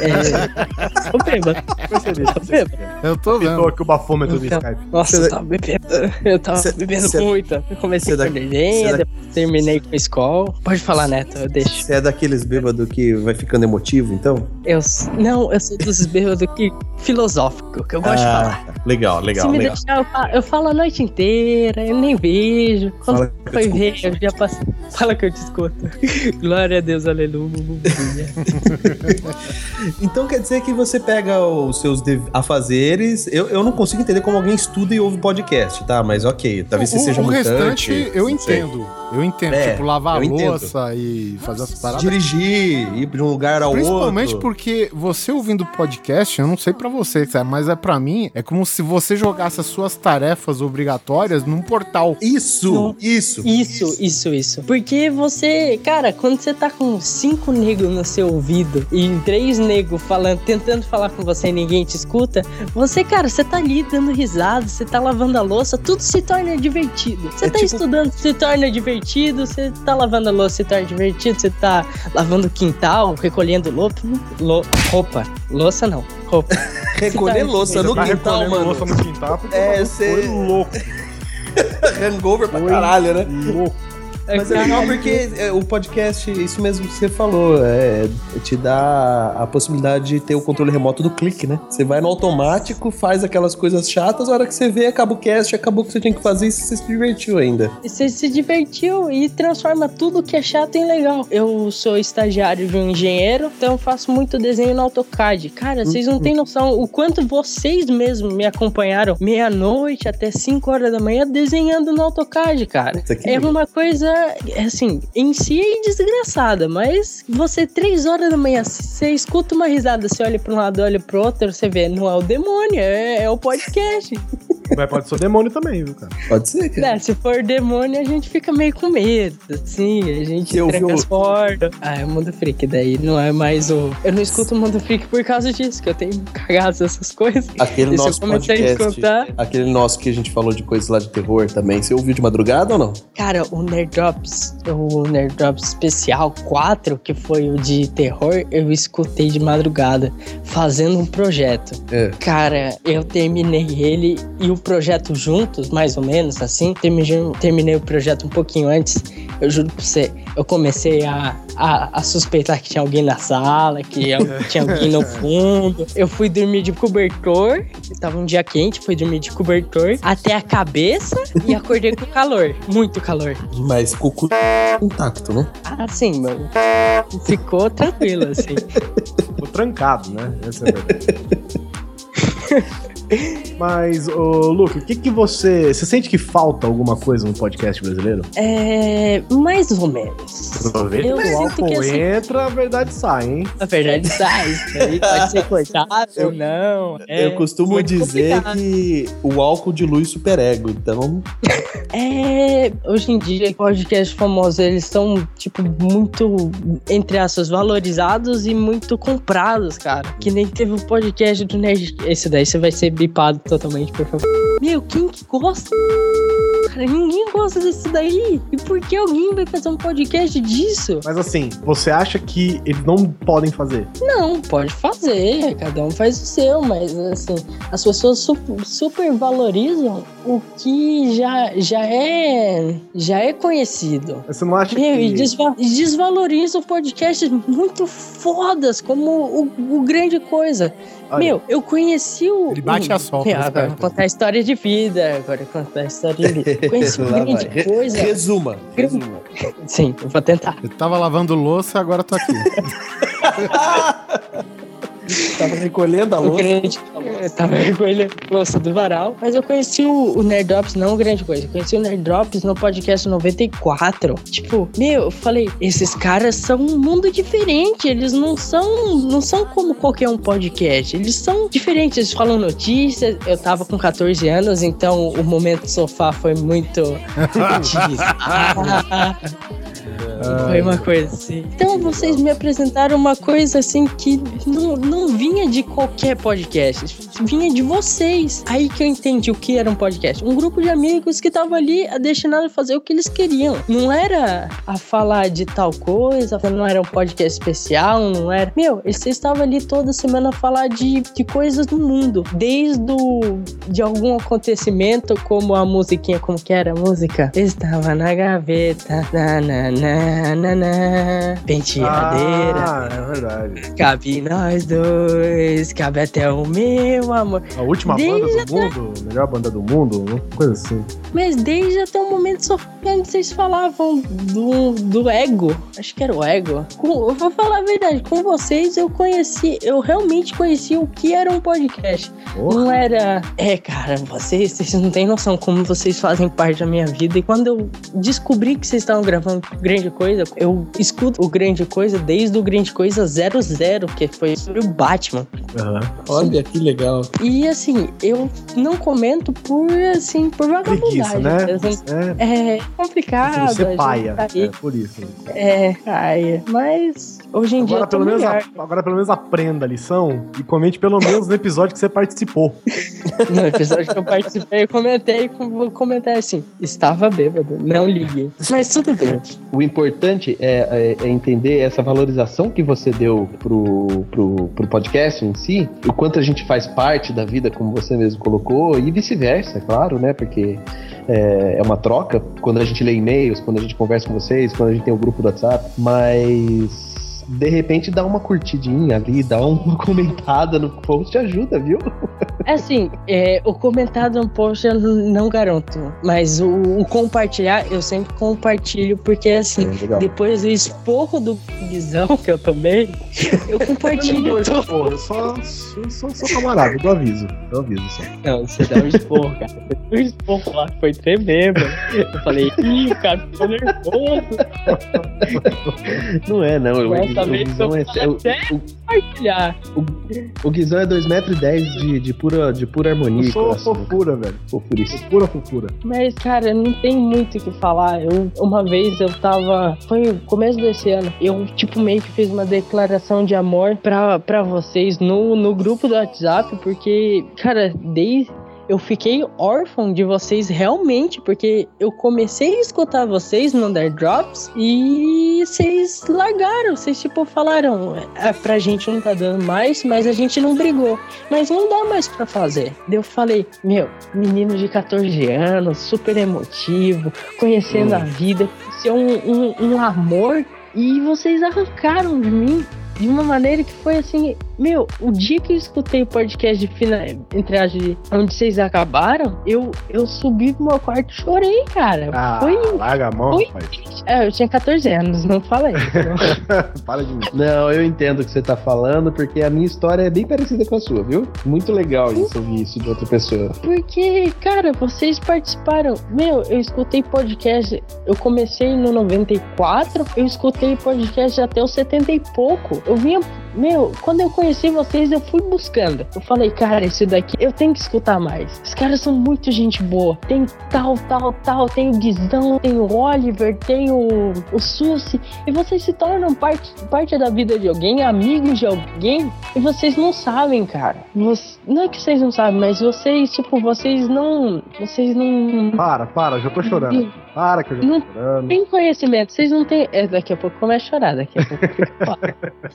O: é, tô bêbado.
B: Percebi.
O: Tô bêbado.
C: Eu tô vendo.
B: aqui o bafômetro do Skype.
O: Nossa, eu tava bebendo. Eu tava
D: Cê-
O: bebendo
D: cê-
O: muito. Eu comecei com desenho,
D: cê da-
O: depois terminei com escola. Pode falar, Neto, eu deixo.
D: Você é daqueles bêbados que vai ficando emotivo, então?
O: Eu, não, eu sou dos bêbados que filosófico, que eu gosto de
D: Ah,
O: falar.
D: Legal, legal,
O: Se me
D: legal.
O: deixar, eu falo, eu falo a noite inteira, eu nem vejo. Quando
D: Fala
O: foi ver, eu já passei. Fala que eu te escuto. Glória a Deus, aleluia.
D: Então quer dizer que você pega os seus afazeres. Eu, eu não consigo entender como alguém estuda e ouve podcast, tá? Mas ok, talvez você
C: o,
D: seja
C: o
D: mutante.
C: restante eu
D: não sei.
C: Eu entendo.
D: É,
C: tipo, lavar a louça e fazer as paradas.
D: Dirigir, ir de um lugar ao
C: Principalmente
D: outro.
C: porque você ouvindo podcast, eu não sei pra você, sabe, mas é pra mim, é como se você jogasse as suas tarefas obrigatórias num portal.
D: Isso, isso.
O: Isso, isso, isso. Porque você, cara, quando você tá com cinco negros no seu ouvido e três negros falando, tentando falar com você e ninguém te escuta, você, cara, você tá ali dando risada, você tá lavando a louça, tudo se torna divertido. Você
D: É
O: tá
D: tipo-
O: estudando, se torna divertido, você tá lavando a louça, se torna divertido, você tá lavando o quintal, recolhendo loupa, lo- roupa. Louça não, roupa.
D: Recolher
O: Você tá-
D: louça no
B: tá
D: quintal, mano.
B: louça no quintal porque
D: É,
B: o
D: você-
B: foi louco.
D: Hangover pra caralho, né?
B: Louco.
D: Mas é legal porque é, o podcast, isso mesmo que você falou, é, te dá a possibilidade de ter o controle remoto do clique, né? Você vai no automático, faz aquelas coisas chatas, a hora que você vê, acaba o cast, acabou o que você tinha que fazer e você se divertiu ainda.
O: Você se divertiu e transforma tudo que é chato em legal. Eu sou estagiário de um engenheiro, então eu faço muito desenho no AutoCAD. Cara, vocês não têm noção o quanto vocês mesmos me acompanharam meia-noite até 5 horas da manhã desenhando no AutoCAD, cara.
D: Isso aqui
O: É uma coisa, assim, em si é desgraçada, mas você, 3 horas da manhã, você escuta uma risada, você olha pra um lado, olha pro outro, você vê, não é o demônio, é, é o podcast.
B: Mas pode ser o demônio também, viu, cara?
D: Pode ser,
O: É, se for demônio, a gente fica meio com medo, assim, a gente
D: Você
O: tranca
D: ouviu-
O: as portas. Ah, é o Mundo Freak, daí não é mais o... Eu não escuto o Mundo Freak por causa disso, que eu tenho cagado essas coisas.
D: Aquele
O: E se eu
D: nosso
O: comecei a
D: podcast,
O: escutar-
D: aquele nosso que a gente falou de coisas lá de terror também, você ouviu de madrugada ou não?
O: Cara, o Nerd Drops, o Nerd Drops Especial 4, que foi o de terror, eu escutei de madrugada, fazendo um projeto.
D: É.
O: Cara, eu terminei ele e o projeto juntos, mais ou menos assim. Terminei, terminei o projeto um pouquinho antes. Eu juro pra você, eu comecei a, a, a suspeitar que tinha alguém na sala, que tinha alguém no fundo. Eu fui dormir de cobertor, tava um dia quente, fui dormir de cobertor até a cabeça e acordei com calor, muito calor.
D: Mas com o cu intacto, né?
O: Ah, sim, mano. Ficou tranquilo, assim.
B: Ficou trancado, né? Essa é a verdade. Mas, ô, Luke, o que que você. Você sente que falta alguma coisa no podcast brasileiro?
O: É. Mais ou menos.
B: Aproveita
O: Eu
B: que o álcool
O: que, assim-
B: entra, a verdade sai, hein?
O: A verdade sai, isso aí pode ser ou não. é
D: eu costumo dizer
O: complicado.
D: que o álcool dilui superego, então
O: É, hoje em dia, podcasts famosos, eles são, tipo, muito, entre aspas, valorizados e muito comprados, cara. Que nem teve o podcast do Nerd. Esse daí você vai ser bipado totalmente, por favor. Meu, quem que gosta? Cara, ninguém gosta desse daí. E por que alguém vai fazer um podcast disso?
B: Mas assim, você acha que eles não podem fazer?
O: Não, pode fazer, cada um faz o seu, mas assim, as pessoas su- super valorizam o que já, já é já é conhecido.
B: Você não acha
O: Meu,
B: que.
O: e desva e desvalorizam podcasts muito fodas, como o, o grande coisa.
B: Olha,
O: Meu, eu conheci o.
C: Ele bate a solta,
O: Meu, agora vou contar a história de vida. Agora contar a história de vida. Conheci
D: Lá
O: grande
D: vai.
O: Coisa.
D: Resuma, resuma.
O: Sim, eu vou tentar.
C: Eu tava lavando louça, agora tô aqui.
D: Tava recolhendo a louça.
O: grande. Eu tava recolhendo louça do varal. Mas eu conheci o, o Nerd Drops, não grande coisa. Eu conheci o Nerd Drops no podcast 94. Tipo, meu, eu falei, esses caras são um mundo diferente. Eles não são. Não são como qualquer um podcast. Eles são diferentes. Eles falam notícias. Eu tava com 14 anos, então o momento sofá foi muito. Foi uma coisa assim. Então vocês me apresentaram uma coisa assim que não, não vinha de qualquer podcast, vinha de vocês. Aí que eu entendi o que era um podcast. Um grupo de amigos que tava ali destinado a fazer o que eles queriam. Não era a falar de tal coisa, não era um podcast especial, não era. Meu, eles estavam ali toda semana a falar de, de coisas do mundo. Desde de algum acontecimento, como a musiquinha, como que era a música? Estava na gaveta, na, na, na. Nananana, penteadeira.
B: Ah, é verdade.
O: Cabe nós dois, cabe até o meu amor.
B: A última
O: Desde
B: banda
O: até-
B: do mundo, melhor banda do mundo, uma coisa assim.
O: Mas desde até o momento só quando vocês falavam do, do ego, acho que era o ego. Com- eu vou falar a verdade, com vocês eu conheci, eu realmente conheci o que era um podcast. Não era. É, cara, vocês, vocês não têm noção como vocês fazem parte da minha vida. E quando eu descobri que vocês estavam gravando Grande Coisa, eu escuto o Grande Coisa desde o Grande Coisa 00, que foi sobre o Batman.
H: Olha que legal.
O: E assim, eu não comento por assim, por
B: Preguiça,
O: vagabundagem.
B: né?
O: Assim, é, complicado.
B: Você paia.
O: tá.
B: É por isso.
O: É, paia. Mas hoje em dia
B: Agora
O: eu tô
B: pelo, menos, a- agora pelo menos aprenda a lição e comente pelo menos no episódio que você participou.
O: No episódio que eu participei, eu comentei, vou comentar assim, estava bêbado, não liguei. Mas tudo bem.
D: O importante é, é- é entender essa valorização que você deu pro, pro, pro podcast em si, o quanto a gente faz parte da vida, como você mesmo colocou, e vice-versa, claro, né? Porque é, é uma troca quando a gente lê e-mails, quando a gente conversa com vocês, quando a gente tem o grupo do WhatsApp, mas. De repente dá uma curtidinha ali, dá uma comentada no post, ajuda, viu?
O: É assim, é, o comentário no post eu não garanto, mas o, o compartilhar eu sempre compartilho, porque assim,
B: legal.
O: depois do esporro do guizão que eu tomei, eu compartilho
B: Eu, eu só, eu sou, sou camarada, eu aviso. Eu aviso só.
O: Não, você dá um esporro, cara. Um esporro lá, foi tremendo. Eu falei, ih, o cara ficou nervoso.
D: Não é, não. O, O, Guizão
O: eu
D: é, o- Guizão é 2,10m de, de, pura, de pura harmonia.
B: Eu sou
D: coração.
B: fofura, velho.
D: Fofurice.
B: Pura fofura.
O: Mas, cara, não tem muito o que falar. Eu, uma vez eu tava. Foi no começo desse ano. Eu, tipo, meio que fiz uma declaração de amor pra, pra vocês no, no grupo do WhatsApp, porque, cara, desde. Eu fiquei órfão de vocês realmente, porque eu comecei a escutar vocês no Under Drops e vocês largaram. Vocês, tipo, falaram: é, pra gente não tá dando mais, mas a gente não brigou. Mas não dá mais pra fazer. Daí eu falei: Meu, menino de 14 anos, super emotivo, conhecendo a vida, ser um, um, um amor, e vocês arrancaram de mim. De uma maneira que foi assim, meu, o dia que eu escutei o podcast de final, entre as de onde vocês acabaram, eu, eu subi pro meu quarto e chorei, cara.
B: Ah,
O: foi,
B: larga a mão,
O: foi-. É, eu tinha 14 anos, não falei.
B: Para de mim.
D: Não, eu entendo o que você tá falando, porque a minha história é bem parecida com a sua, viu? Muito legal isso, ouvir isso de outra pessoa.
O: Porque, cara, vocês participaram. Meu, eu escutei podcast. Eu comecei no 94, eu escutei podcast até os 70 e pouco. Eu vinha. Meu, quando eu conheci vocês, eu fui buscando. Eu falei, cara, esse daqui eu tenho que escutar mais. Os caras são muito gente boa. Tem tal, tal, tal. Tem o Guizão, tem o Oliver, tem o, o Susi. E vocês se tornam parte, parte da vida de alguém, amigos de alguém. E vocês não sabem, cara. Você- não é que vocês não sabem, mas vocês, tipo, vocês não. Vocês não.
B: Para, para, já tô chorando. Para que eu já tô
O: Não
B: chorando.
O: tem conhecimento, vocês não têm. É, daqui a pouco começa a chorar, daqui a pouco fica foda.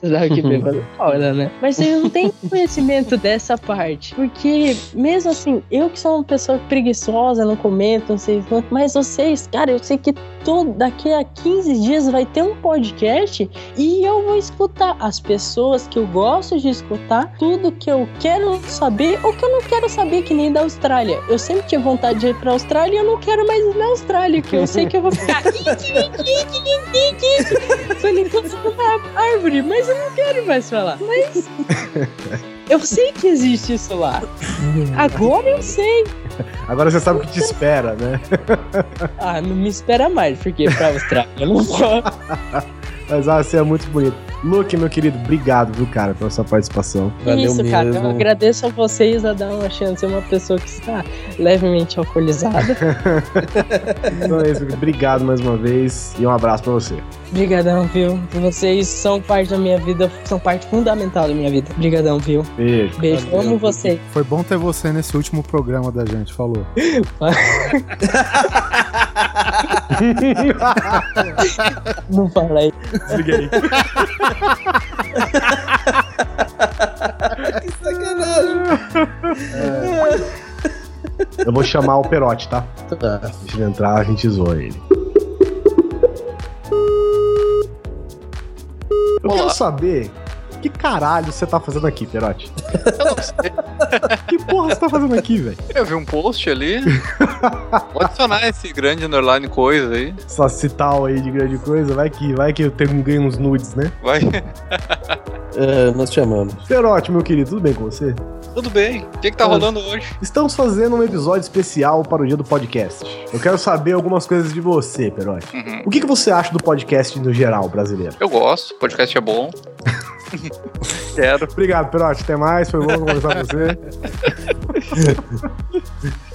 O: Bêbado fora, né? Mas vocês não têm conhecimento dessa parte. Porque, mesmo assim, eu que sou uma pessoa preguiçosa, não comento, não sei quanto, mas vocês, cara, eu sei que todo, daqui a 15 dias vai ter um podcast e eu vou escutar as pessoas que eu gosto de escutar, tudo que eu quero saber ou que eu não quero saber, que nem da Austrália. Eu sempre tive vontade de ir pra Austrália e eu não quero mais ir na Austrália, que eu sei que eu vou ficar. Falei, na árvore, mas eu não quero mais falar. Mas. Eu sei que existe isso lá. Agora eu sei.
B: Agora você sabe o que te espera, né?
O: Ah, não me espera mais, porque pra Austrália eu não vou.
B: Mas ah, você é muito bonito. Luke, meu querido, obrigado, viu, cara, pela sua participação.
O: Isso, cara, eu agradeço a vocês a dar uma chance a uma pessoa que está levemente alcoolizada.
B: Então é isso, obrigado mais uma vez e um abraço pra você.
O: Obrigadão, viu? Vocês são parte da minha vida, são parte fundamental da minha vida. Obrigadão, viu?
B: Beijo.
O: Beijo,
C: Valeu.
O: amo você.
C: Foi bom ter você nesse último programa da gente, falou.
O: Não fala aí.
B: Desliguei.
D: que sacanagem. É.
B: Eu vou chamar o Perote, tá? tá. Se ele entrar, a gente zoa ele. Eu Olá. quero saber que caralho você tá fazendo aqui, Perote? que porra você tá fazendo aqui, velho?
P: Eu vi um post ali. Vou adicionar esse grande underline coisa aí.
B: Só citar aí de grande coisa, vai que, vai que eu tenho, ganho uns nudes, né?
P: Vai.
D: É, nós chamamos.
B: Perote, meu querido, tudo bem com você?
P: Tudo bem. O que, que tá rolando hoje?
B: Estamos fazendo um episódio especial para o dia do podcast. Eu quero saber algumas coisas de você, Perote.
P: Uhum.
B: O que, que você acha do podcast no geral brasileiro?
P: Eu gosto, o podcast é bom. Quero.
B: Obrigado, Perote. Até mais, foi bom conversar com você.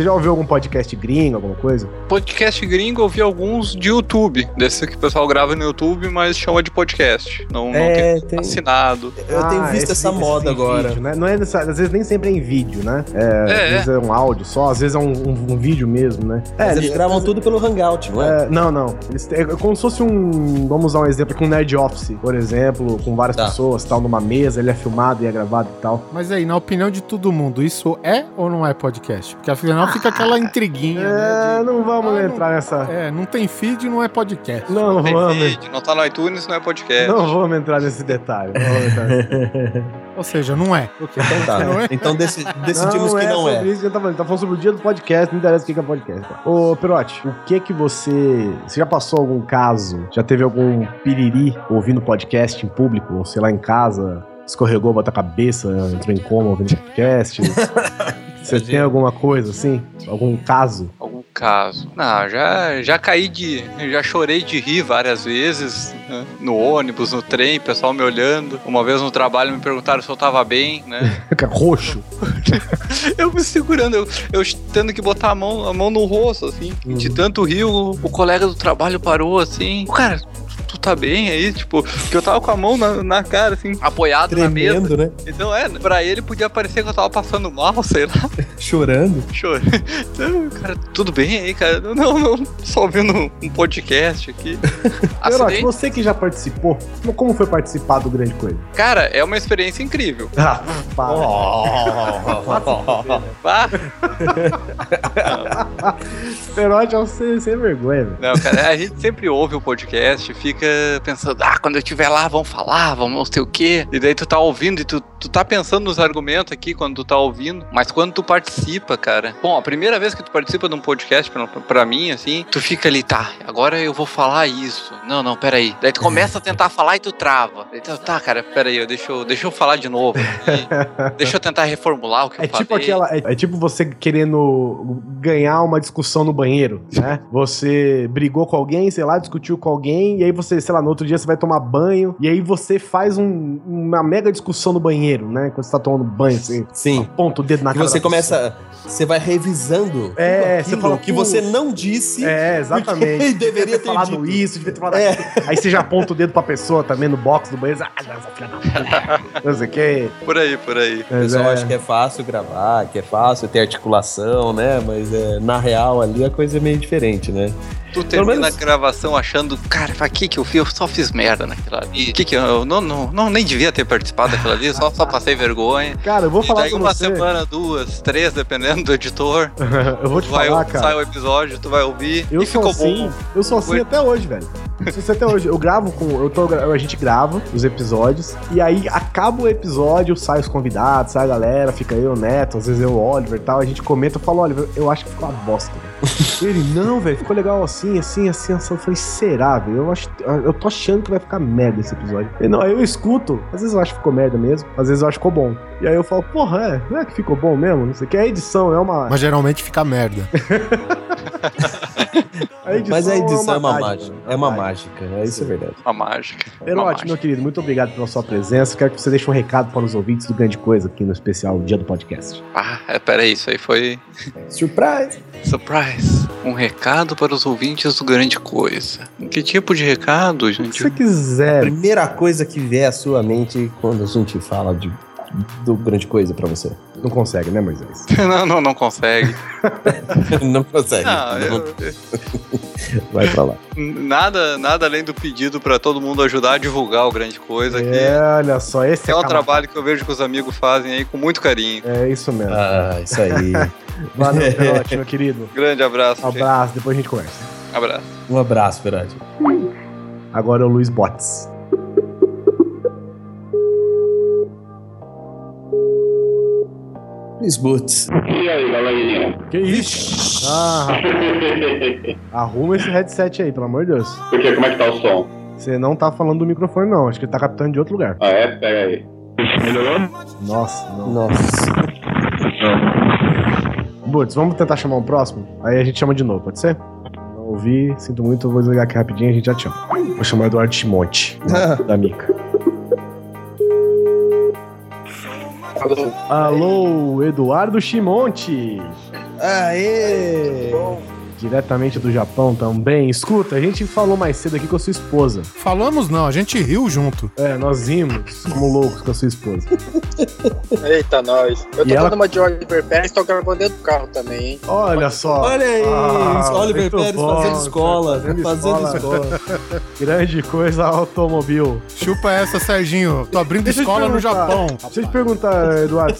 B: Você já ouviu algum podcast gringo, alguma coisa?
P: Podcast gringo, eu vi alguns de YouTube. Desse que o pessoal grava no YouTube, mas chama de podcast. Não, não
D: É,
P: tem,
D: tem-
P: assinado.
D: Eu tenho visto essa
B: esse
D: moda agora.
B: vídeo, né? Não é necessário, às vezes nem sempre é em vídeo, né? É, às
P: É,
B: vezes é um áudio só, às vezes é um, um- um vídeo mesmo, né?
D: Mas
B: é,
D: eles gravam tudo pelo Hangout, não é?
B: É, não, não. Eles é como se fosse um. Vamos usar um exemplo aqui, um Nerd Office, por exemplo, com várias
D: Tá.
B: pessoas, tal, numa mesa, ele é filmado e é gravado e tal.
C: Mas aí, na opinião de todo mundo, isso é ou não é podcast? Porque afinal fica aquela intriguinha, né?
B: É, não vamos
C: Ah,
B: entrar nessa.
C: de- É, não tem feed, não é podcast.
B: Não
P: Tem
B: vamos.
P: vídeo, não tá no iTunes, não é podcast.
B: Não vamos entrar nesse detalhe. Não vamos entrar nesse...
C: Ou seja, não é.
D: Então tá.
C: Não é?
D: Então deci- decidimos que não
B: sobre
D: é.
B: isso que a gente tá falando. Tá falando sobre o dia do podcast, não interessa o que é podcast. tá? Ô, Perote, o que que você... Você já passou algum caso, já teve algum piriri ouvindo podcast em público, ou sei lá, em casa, escorregou, bateu a cabeça, entrou em coma ouvindo podcast? você tem alguma coisa assim? Algum caso?
P: Algum caso. Não, já, já caí de. Já chorei de rir várias vezes. né? No ônibus, no trem, o pessoal me olhando. Uma vez no trabalho me perguntaram se eu tava bem, né?
B: Roxo.
P: Eu me segurando, eu, eu tendo que botar a mão, a mão no rosto, assim. De tanto rir, o, o colega do trabalho parou assim. O cara, tu tá bem aí? Tipo, que eu tava com a mão na, na cara, assim, apoiado na mesa.
D: Tremendo, né?
P: Então é, pra ele podia parecer que eu tava passando mal, sei lá.
D: Chorando.
P: Chorei. Então, cara, tudo bem aí, cara? Não, não, só ouvindo um podcast aqui. Acidente.
B: você que já participou, como foi participar do Grande Coisa?
P: Cara, é uma experiência incrível.
B: Ah, para.
P: Vá.
B: Perote é um sem, sem vergonha.
P: Não, cara, a gente sempre ouve o podcast, fica pensando, ah, quando eu estiver lá, vão falar, vão não sei o quê. E daí tu tá ouvindo e tu, tu tá pensando nos argumentos aqui quando tu tá ouvindo. Mas quando tu participa, cara. Bom, a primeira vez que tu participa de um podcast, pra, pra mim, assim, tu fica ali, tá, agora eu vou falar isso. Não, não, peraí. Daí tu começa a tentar falar e tu trava. Tu, tá, cara, peraí, deixa eu, deixa eu falar de novo. deixa eu tentar reformular o que
B: É
P: eu falei.
B: tipo aquela. É, é tipo você querendo ganhar uma discussão no banheiro, né? Você brigou com alguém, sei lá, discutiu com alguém, e aí você, sei lá, no outro dia você vai tomar banho, e aí você faz um- uma mega discussão no banheiro, né? Quando você tá tomando banho, assim.
D: Sim.
B: Aponta o dedo na
D: Que
B: cara.
D: você
B: da
D: começa. Você vai revisando
B: É, você fala,
D: que
B: "Pô,
D: você não disse.
B: É, exatamente.
D: Deveria ter
B: falado
D: dito.
B: isso, devia ter falado
D: É.
B: aquilo. Aí você já aponta o dedo pra pessoa também no box do banheiro. Ah, não, essa filha da puta. Não sei o que.
P: Por aí, por aí.
D: O pessoal acha que é fácil gravar, que é fácil ter articulação, né? Mas é, na real ali a coisa é meio diferente, né?
P: Tu termina
D: menos-
P: a gravação achando, cara, pra que que eu fiz? Eu só fiz merda naquilo ali. Que que eu, eu não, não, não, nem devia ter participado daquilo ali, só, só passei vergonha.
B: Cara, eu vou
P: e
B: falar
P: daí
B: pra
P: uma
B: você.
P: semana, duas, três, dependendo do editor.
B: eu vou te
P: vai,
B: falar, cara.
P: Sai o episódio, tu vai ouvir
B: Eu
P: e
B: sou
P: ficou
B: assim,
P: bom.
B: eu sou assim
P: Foi-
B: até hoje, velho. Eu sou assim até hoje. Eu gravo com. Eu tô, a gente grava os episódios. E aí acaba o episódio, sai os convidados, sai a galera, fica eu, o Neto, às vezes eu, o Oliver e tal. A gente comenta, eu falo, Oliver, eu acho que ficou uma bosta. velho." Ele, não, velho, ficou legal assim, assim, assim, assim. Eu falei, será, velho? Eu, acho, eu tô achando que vai ficar merda esse episódio. Ele, não, aí eu escuto. Às vezes eu acho que ficou merda mesmo, às vezes eu acho que ficou bom. E aí eu falo, porra, é, não é que ficou bom mesmo? Não sei o que. É edição, é uma.
C: Mas geralmente fica merda.
B: A edição
D: Mas a edição é uma,
B: dádiva,
D: mágica. É uma mágica, é isso é verdade.
P: Uma mágica.
B: Perote, meu querido, muito obrigado pela sua presença. Quero que você deixe um recado para os ouvintes do Grande Coisa aqui no especial Dia do Podcast.
P: Ah, é, peraí, isso aí foi.
D: Surprise!
P: Surprise! Um recado para os ouvintes do Grande Coisa. Que tipo de recado, gente?
B: Se você quiser.
D: Primeira coisa que vier à sua mente quando a gente fala de, do grande coisa pra você.
B: Não consegue, né, Moisés?
P: não, não, não consegue.
D: Não consegue.
P: Não, eu-
D: Vai pra lá.
P: Nada, nada além do pedido para todo mundo ajudar a divulgar o Grande Coisa aqui.
B: É, olha só, esse
P: É um
B: cara-
P: trabalho que eu vejo que os amigos fazem aí com muito carinho.
B: É isso mesmo.
D: Ah, isso aí.
B: Valeu, Perote, meu querido.
P: Grande abraço.
B: Um abraço, depois a gente conversa.
P: gente. Abraço.
D: Um abraço, Perati.
B: Agora é o Luiz Botes.
D: Chris Boots.
Q: E aí, galerinha?
B: Que isso? Ah. Arruma esse headset aí, pelo amor de Deus.
Q: Por quê? Como é que tá o som?
B: Você não tá falando do microfone, não. Acho que ele tá captando de outro lugar.
Q: Ah, é? Pega aí. Melhorou?
B: Nossa, não.
D: Nossa.
B: Butz, vamos tentar chamar um próximo? Aí a gente chama de novo, pode ser? Não ouvi, sinto muito, eu vou desligar aqui rapidinho e a gente já te chama. Vou chamar o Eduardo Chimonte, da Mica.
R: Alô?
B: Alô, Eduardo Chimonte!
D: Aê!
B: Diretamente do Japão também. Escuta, a gente falou mais cedo aqui com a sua esposa.
C: Falamos não, a gente riu junto.
B: É, nós rimos como loucos com a sua esposa.
R: Eita, nós. Eu tô
B: E ela-
R: uma de Oliver Pérez, tô gravando dentro do carro também, hein?
B: Olha só.
D: Olha aí,
B: Ah,
D: Oliver Pérez
B: bom,
D: fazendo escola.
B: fazendo
D: Fazendo
B: escola.
D: escola.
B: Grande coisa automobil.
C: Chupa essa, Serginho. Tô abrindo
B: Deixa
C: escola no. Japão.
B: Deixa eu te perguntar, Eduardo,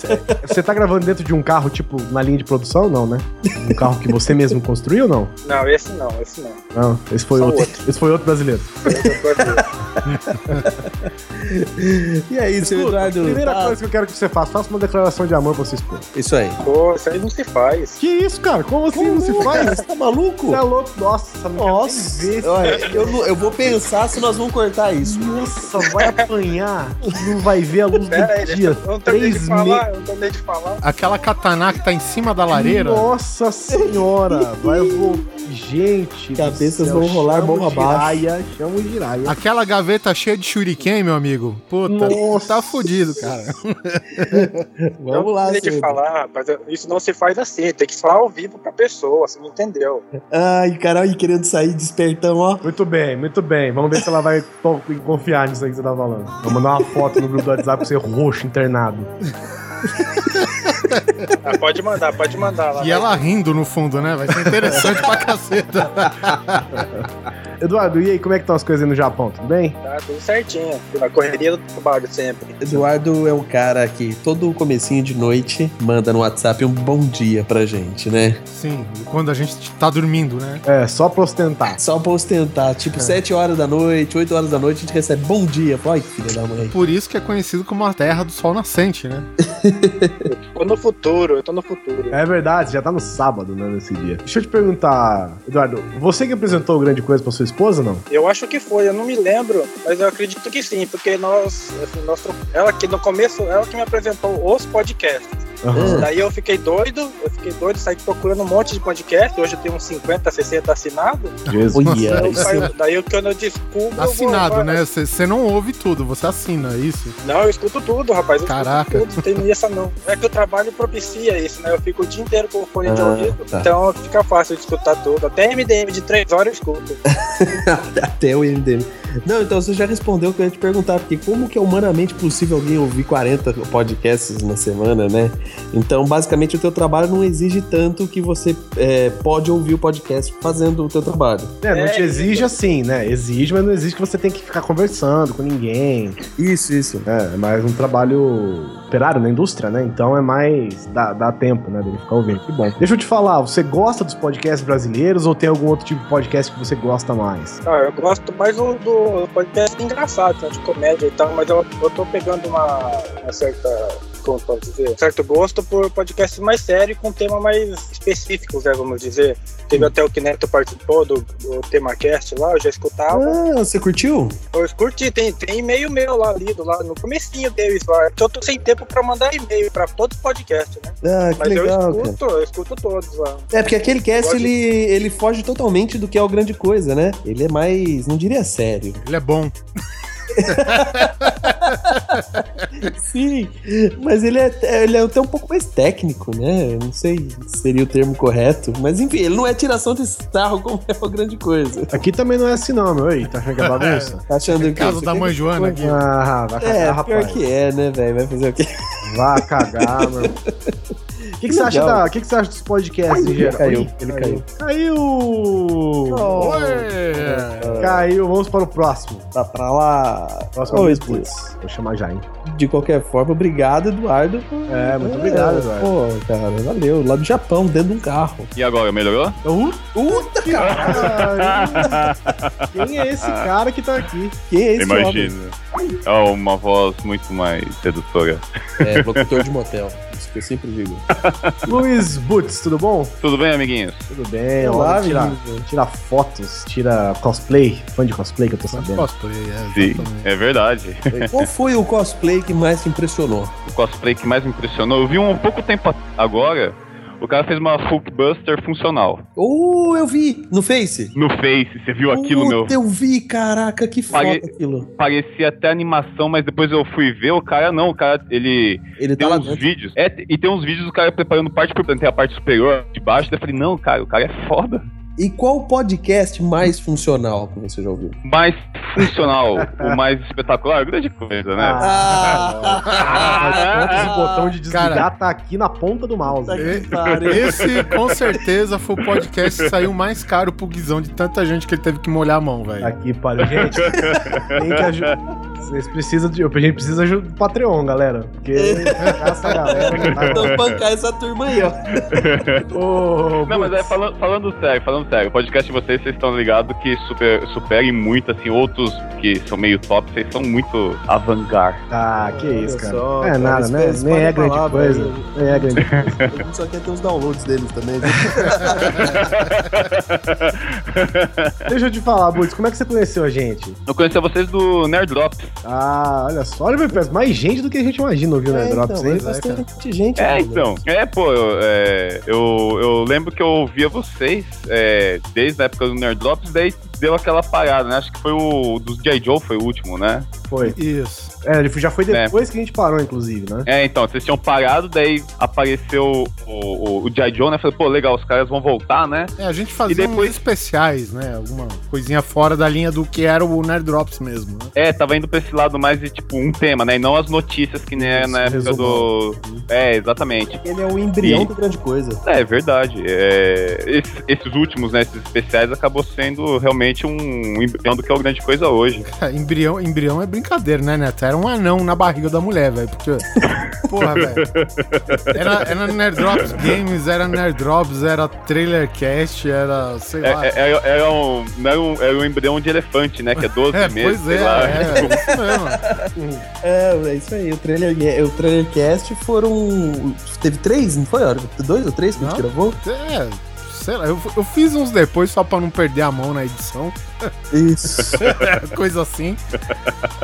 B: você- tá gravando dentro de um carro, tipo, na linha de produção? Não, né? Um carro que você mesmo construiu não?
R: Não, esse não, esse não.
B: Não, esse foi outro.
R: outro.
B: Esse foi outro brasileiro.
D: E aí, seu Eduardo?
B: Primeira
D: tá-
B: coisa que eu quero que você faça, faça uma declaração de amor pra sua esposa.
D: Isso aí.
R: Pô, isso aí não se faz.
B: Que isso, cara? Como assim não se faz?
D: Você tá maluco?
B: Você é louco? Nossa, não
D: Nossa,
B: ver.
D: olha, eu, não- eu vou pensar se nós vamos cortar isso.
B: Nossa, vai apanhar. Não vai ver a luz
R: Pera
B: do
R: aí,
B: dia.
R: eu não terminei de
B: Três
R: falar,
B: meses.
R: eu não terminei de falar.
C: Aquela katana que tá em cima da lareira.
B: Nossa senhora, vai Gente,
D: Cabeças
B: céu,
D: vão rolar morro abaixo.
B: Chama o Jiraya.
C: Aquela gaveta cheia de shuriken, meu amigo. Puta,
B: Nossa.
C: tá fudido, cara.
D: Vamos lá,
R: eu falar, rapaz. Isso não se faz assim. Tem que falar ao vivo pra pessoa, você não entendeu.
D: Ai, caralho, querendo sair despertão, ó.
B: Muito bem, muito bem. Vamos ver se ela vai to- confiar nisso aí que você tá falando. Vou mandar uma foto no grupo do WhatsApp pra você roxo internado.
R: Ah, pode mandar, pode mandar lá.
C: E ela rindo no fundo, né? Vai ser interessante pra caceta.
B: Eduardo, e aí, como é que estão as coisas aí no Japão? Tudo bem?
R: Tá tudo certinho. Na correria do trabalho sempre.
D: Eduardo é um cara que todo comecinho de noite manda no WhatsApp um bom dia pra gente, né?
C: Sim, quando a gente tá dormindo, né?
B: É, só pra ostentar.
D: Só pra ostentar. Tipo, 7 horas da noite, 8 horas da noite, a gente recebe bom dia. Ai, filha da mãe.
C: Por isso que é conhecido como a terra do sol nascente, né?
R: Tô no futuro, eu tô no futuro.
B: É verdade, já tá no sábado, né, nesse dia. Deixa eu te perguntar, Eduardo, você que apresentou o grande coisa pra sua esposa, não?
R: Eu acho que foi, eu não me lembro, mas eu acredito que sim, porque nós, assim, nós ela que no começo, ela que me apresentou os podcasts.
B: Aham.
R: Daí eu fiquei doido, eu fiquei doido, saí procurando um monte de podcast, hoje eu tenho uns 50, 60 assinados.
B: Jesus.
R: Daí eu, quando eu descubro. eu vou-
C: Assinado,
R: vou-
C: né? Você não ouve tudo, você assina é isso.
R: Não, eu escuto tudo, rapaz. Eu
C: Caraca.
R: tudo, tem essa não. É que o trabalho propicia isso, né? Eu fico o dia inteiro com o fone de
D: Ah,
R: ouvido,
D: tá.
R: então fica fácil de escutar tudo. Até MDM de 3 horas eu escuto.
D: Até o MDM. Não, então você já respondeu o que eu ia te perguntar, porque como que é humanamente possível alguém ouvir 40 podcasts na semana, né? Então, basicamente, o teu trabalho não exige tanto que você é, pode ouvir o podcast fazendo o teu trabalho.
B: É, não
R: É,
B: te exige assim, né? Exige, mas não exige que você tem que ficar conversando com ninguém.
D: Isso, isso.
B: É, é mais um trabalho operário na indústria, né? Então é mais. dá, dá tempo, né? Dele ficar ouvindo. Que bom. Deixa eu te falar, você gosta dos podcasts brasileiros ou tem algum outro tipo de podcast que você gosta mais?
R: Ah, eu gosto mais do, do podcast engraçado, né, de comédia e tal, mas eu, eu tô pegando uma, uma certa. Como pode dizer? Certo gosto por podcasts mais sérios com temas mais específicos, né, vamos dizer. Teve até o que Neto participou do, do TemaCast lá, eu já escutava.
D: Ah, você curtiu?
R: Eu curti, tem, tem e-mail meu lá lido lá no comecinho deles lá. Eu tô sem tempo pra mandar e-mail pra todos os podcasts, né?
D: Ah, que
R: Mas
D: legal,
R: eu
D: cara.
R: escuto, eu escuto todos lá.
D: É, porque aquele cast, ele, ele foge totalmente do que é o grande coisa, né? Ele é mais, não diria sério.
C: Ele é bom.
D: Sim, mas ele é, ele é até um pouco mais técnico, né? Não sei se seria o termo correto, mas enfim, ele não é tiração de sarro como é a grande coisa.
B: Aqui também não é assim, não, meu. Ei, tá achando que é bagunça?
D: Tá achando que
C: Caso da mãe Joana aqui.
B: Ah, vai cagar,
D: É, pior
B: rapaz.
D: que é, né, velho? Vai fazer o quê?
B: Vá cagar, meu. O que, que você acha da, o que, que você acha dos podcasts em geral?
D: caiu, ele caiu.
B: Caiu!
C: Oi!
B: Caiu, vamos para o próximo.
D: Tá pra lá.
B: Próximo
D: Oi,
B: putz. Vou chamar já, hein?
D: De qualquer forma, obrigado, Eduardo.
B: É, muito obrigado, Eduardo.
D: Pô, cara, valeu. Lá do Japão, dentro de um carro.
Q: E agora, melhorou?
B: Uh,
D: Puta,
B: cara! Quem é esse cara que tá aqui?
D: Quem é esse homem?
Q: Imagina. É uma voz muito mais sedutora.
D: É, locutor de motel. Que eu sempre digo.
B: Luiz Butz, tudo bom?
Q: Tudo bem, amiguinhos?
B: Tudo bem.
D: Olá,
B: Olá, tira,
D: amiguinhos.
B: tira fotos, tira cosplay. Fã de cosplay que eu tô sabendo.
C: Cosplay, é.
Q: Sim, é verdade.
D: Qual foi o cosplay que mais te impressionou?
Q: o cosplay que mais me impressionou, eu vi um pouco tempo agora, o cara fez uma Hulkbuster funcional.
D: Oh, eu vi! No Face?
Q: No Face, você viu aquilo, meu?
D: Puta, eu vi, caraca, que foda
Q: Pare-
D: aquilo.
Q: Parecia até animação, mas depois eu fui ver, o cara não, o cara, ele,
D: Ele
Q: tem
D: tá
Q: uns vídeos, é, e tem uns vídeos do cara preparando parte por tem a parte superior, de baixo, daí eu falei, não, cara, o cara é foda.
D: E qual podcast mais funcional que você já ouviu?
Q: Mais funcional, o mais espetacular, grande coisa, né?
B: Ah,
D: Ah,
B: o botão de desligar
C: Cara,
B: tá aqui na ponta do mouse.
C: Esse, com certeza, foi o podcast que saiu mais caro pro Guizão de tanta gente que ele teve que molhar a mão, velho.
B: Aqui, para gente. Tem que ajudar. Vocês precisam de. A gente precisa ajuda do Patreon, galera. Porque essa galera. tá-
D: Então bancar essa turma aí, ó.
B: Ô,
Q: Não, mas é falando, falando sério, falando sério, o podcast de vocês, vocês estão ligados que super, superem muito, assim, outros que são meio top, vocês são muito avant-garde.
B: Ah, que isso, cara.
D: só,
B: é
D: cara,
B: nada, né? Nem é
D: podem
B: grande
D: falar,
B: coisa. Nem é grande coisa.
D: A gente só quer ter os downloads deles também, viu?
B: Deixa eu te falar, Butz, como é que você conheceu a gente?
Q: Eu conheci vocês do Nerd Drops.
B: Ah, olha só, olha, meu Deus, mais gente do que a gente imagina ouviu o
D: É,
B: Nerd Drops,
D: então,
B: hein?
D: é bastante gente.
Q: É,
D: né,
Q: então. É, pô, eu, é, eu, eu lembro que eu ouvia vocês é, desde a época do Nerd Drops, daí deu aquela parada, né? Acho que foi o dos J. Joe, foi o último, né?
B: Foi.
C: Isso.
B: É, ele já foi depois que a gente parou, inclusive, né?
Q: É, então, vocês tinham parado, daí apareceu o, o, o J. Joe, né? Falei, pô, legal, os caras vão voltar, né?
C: É, a gente fazia
Q: E depois-
C: uns especiais, né? Alguma coisinha fora da linha do que era o Nerd Drops mesmo, né?
Q: É, tava indo pra esse lado mais de, tipo, um tema, né? E não as notícias que nem era na época do... É, exatamente.
D: Ele é o embrião
Q: E-
D: do grande coisa.
Q: É, é verdade. É, esses, esses últimos, né, esses especiais, acabou sendo realmente um embrião do que é o grande coisa hoje.
C: É, embrião, embrião é brincadeira, né, Neto? Era um anão na barriga da mulher, velho. Porque. Porra, velho. Era, era Nerd Drops Games, era Nerd Drops, era Trailer Cast, era. sei
Q: É,
C: lá.
Q: é, é- era, um, não era, um, era um embrião de elefante, né? Que é 12
C: É,
Q: meses,
C: pois
Q: sei
C: é,
Q: lá.
C: é, isso mesmo.
D: É, é isso aí. O trailer, o trailer cast foram. Teve três, não foi? Dois ou três que a gente gravou?
C: É, sei lá, eu, eu fiz uns depois só pra não perder a mão na edição.
D: Isso.
C: Coisa assim.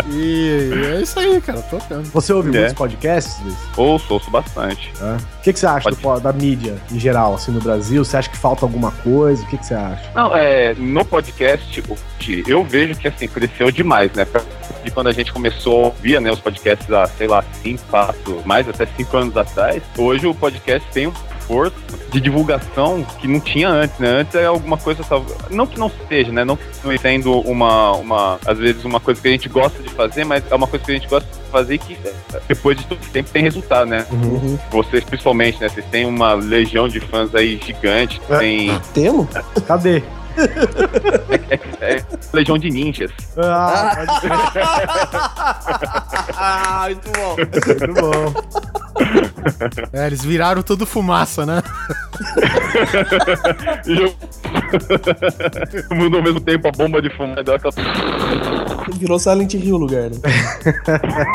C: E é isso aí, cara, tocando.
B: Você ouve
Q: É.
B: muitos podcasts, Luiz?
Q: Ouço, ouço bastante.
B: É. O que, que você acha do da mídia em geral, assim, no Brasil? Você acha que falta alguma coisa? O que, que você acha?
Q: Não, é, no podcast, eu vejo que assim, cresceu demais, né? De quando a gente começou a ouvir né, os podcasts há, sei lá, cinco, quatro, mais até cinco anos atrás, hoje o podcast tem um força de divulgação que não tinha antes, né? Antes era alguma coisa, não que não seja, né? Não não sendo uma, uma, às vezes uma coisa que a gente gosta de fazer, mas é uma coisa que a gente gosta fazer que depois de todo tempo tem resultado, né?
D: Uhum.
Q: Vocês principalmente, né? Vocês têm uma legião de fãs aí gigante, tem
D: Temos?
B: Cadê?
Q: é, legião de ninjas.
B: Ah,
D: Ah, muito bom.
B: muito bom.
C: É, eles viraram tudo fumaça, né?
Q: Mudou ao mesmo tempo a bomba de fumaça.
D: Virou Silent Hill o lugar, né?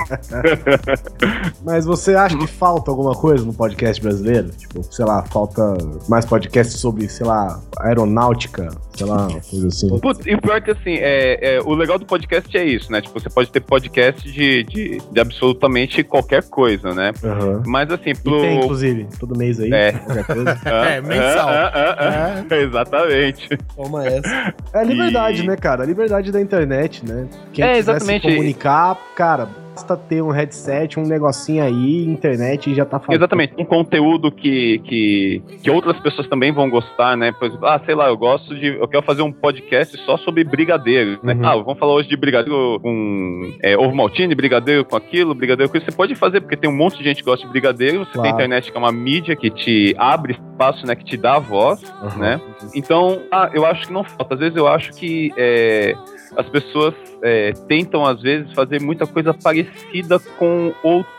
B: Mas você acha que falta alguma coisa no podcast brasileiro? Tipo, sei lá, falta mais podcast sobre, sei lá, aeronáutica, sei lá, coisa assim.
Q: Putz, e o pior é que assim, é, é, o legal do podcast é isso, né? Tipo, você pode ter podcast de, de, de absolutamente qualquer coisa, né?
B: Aham.
Q: Mas assim,
B: E
Q: pro.
B: tem, inclusive, todo mês aí,
Q: É.
B: qualquer coisa.
C: É, mensal.
Q: Ah, ah, ah, ah. Exatamente.
D: Toma essa.
B: É a liberdade,
Q: E-
B: né, cara? A liberdade da internet, né? Quem
Q: É,
B: quiser
Q: exatamente.
B: se comunicar, cara, basta ter um headset, um negocinho aí, internet e já tá falando.
Q: Exatamente, um conteúdo que, que, que outras pessoas também vão gostar, né? Por exemplo, ah, sei lá, eu gosto de. Eu quero fazer um podcast só sobre brigadeiro, né?
B: Uhum.
Q: Ah, vamos falar hoje de brigadeiro com é, ovo maltine, brigadeiro com aquilo, brigadeiro com isso. Você pode fazer, porque tem um monte de gente que gosta de brigadeiro. Você
B: Claro.
Q: tem internet que é uma mídia que te abre espaço, né? Que te dá voz,
B: Uhum.
Q: né? Então, ah, eu acho que não falta. Às vezes eu acho que. é, as pessoas é, tentam, às vezes, fazer muita coisa parecida com outros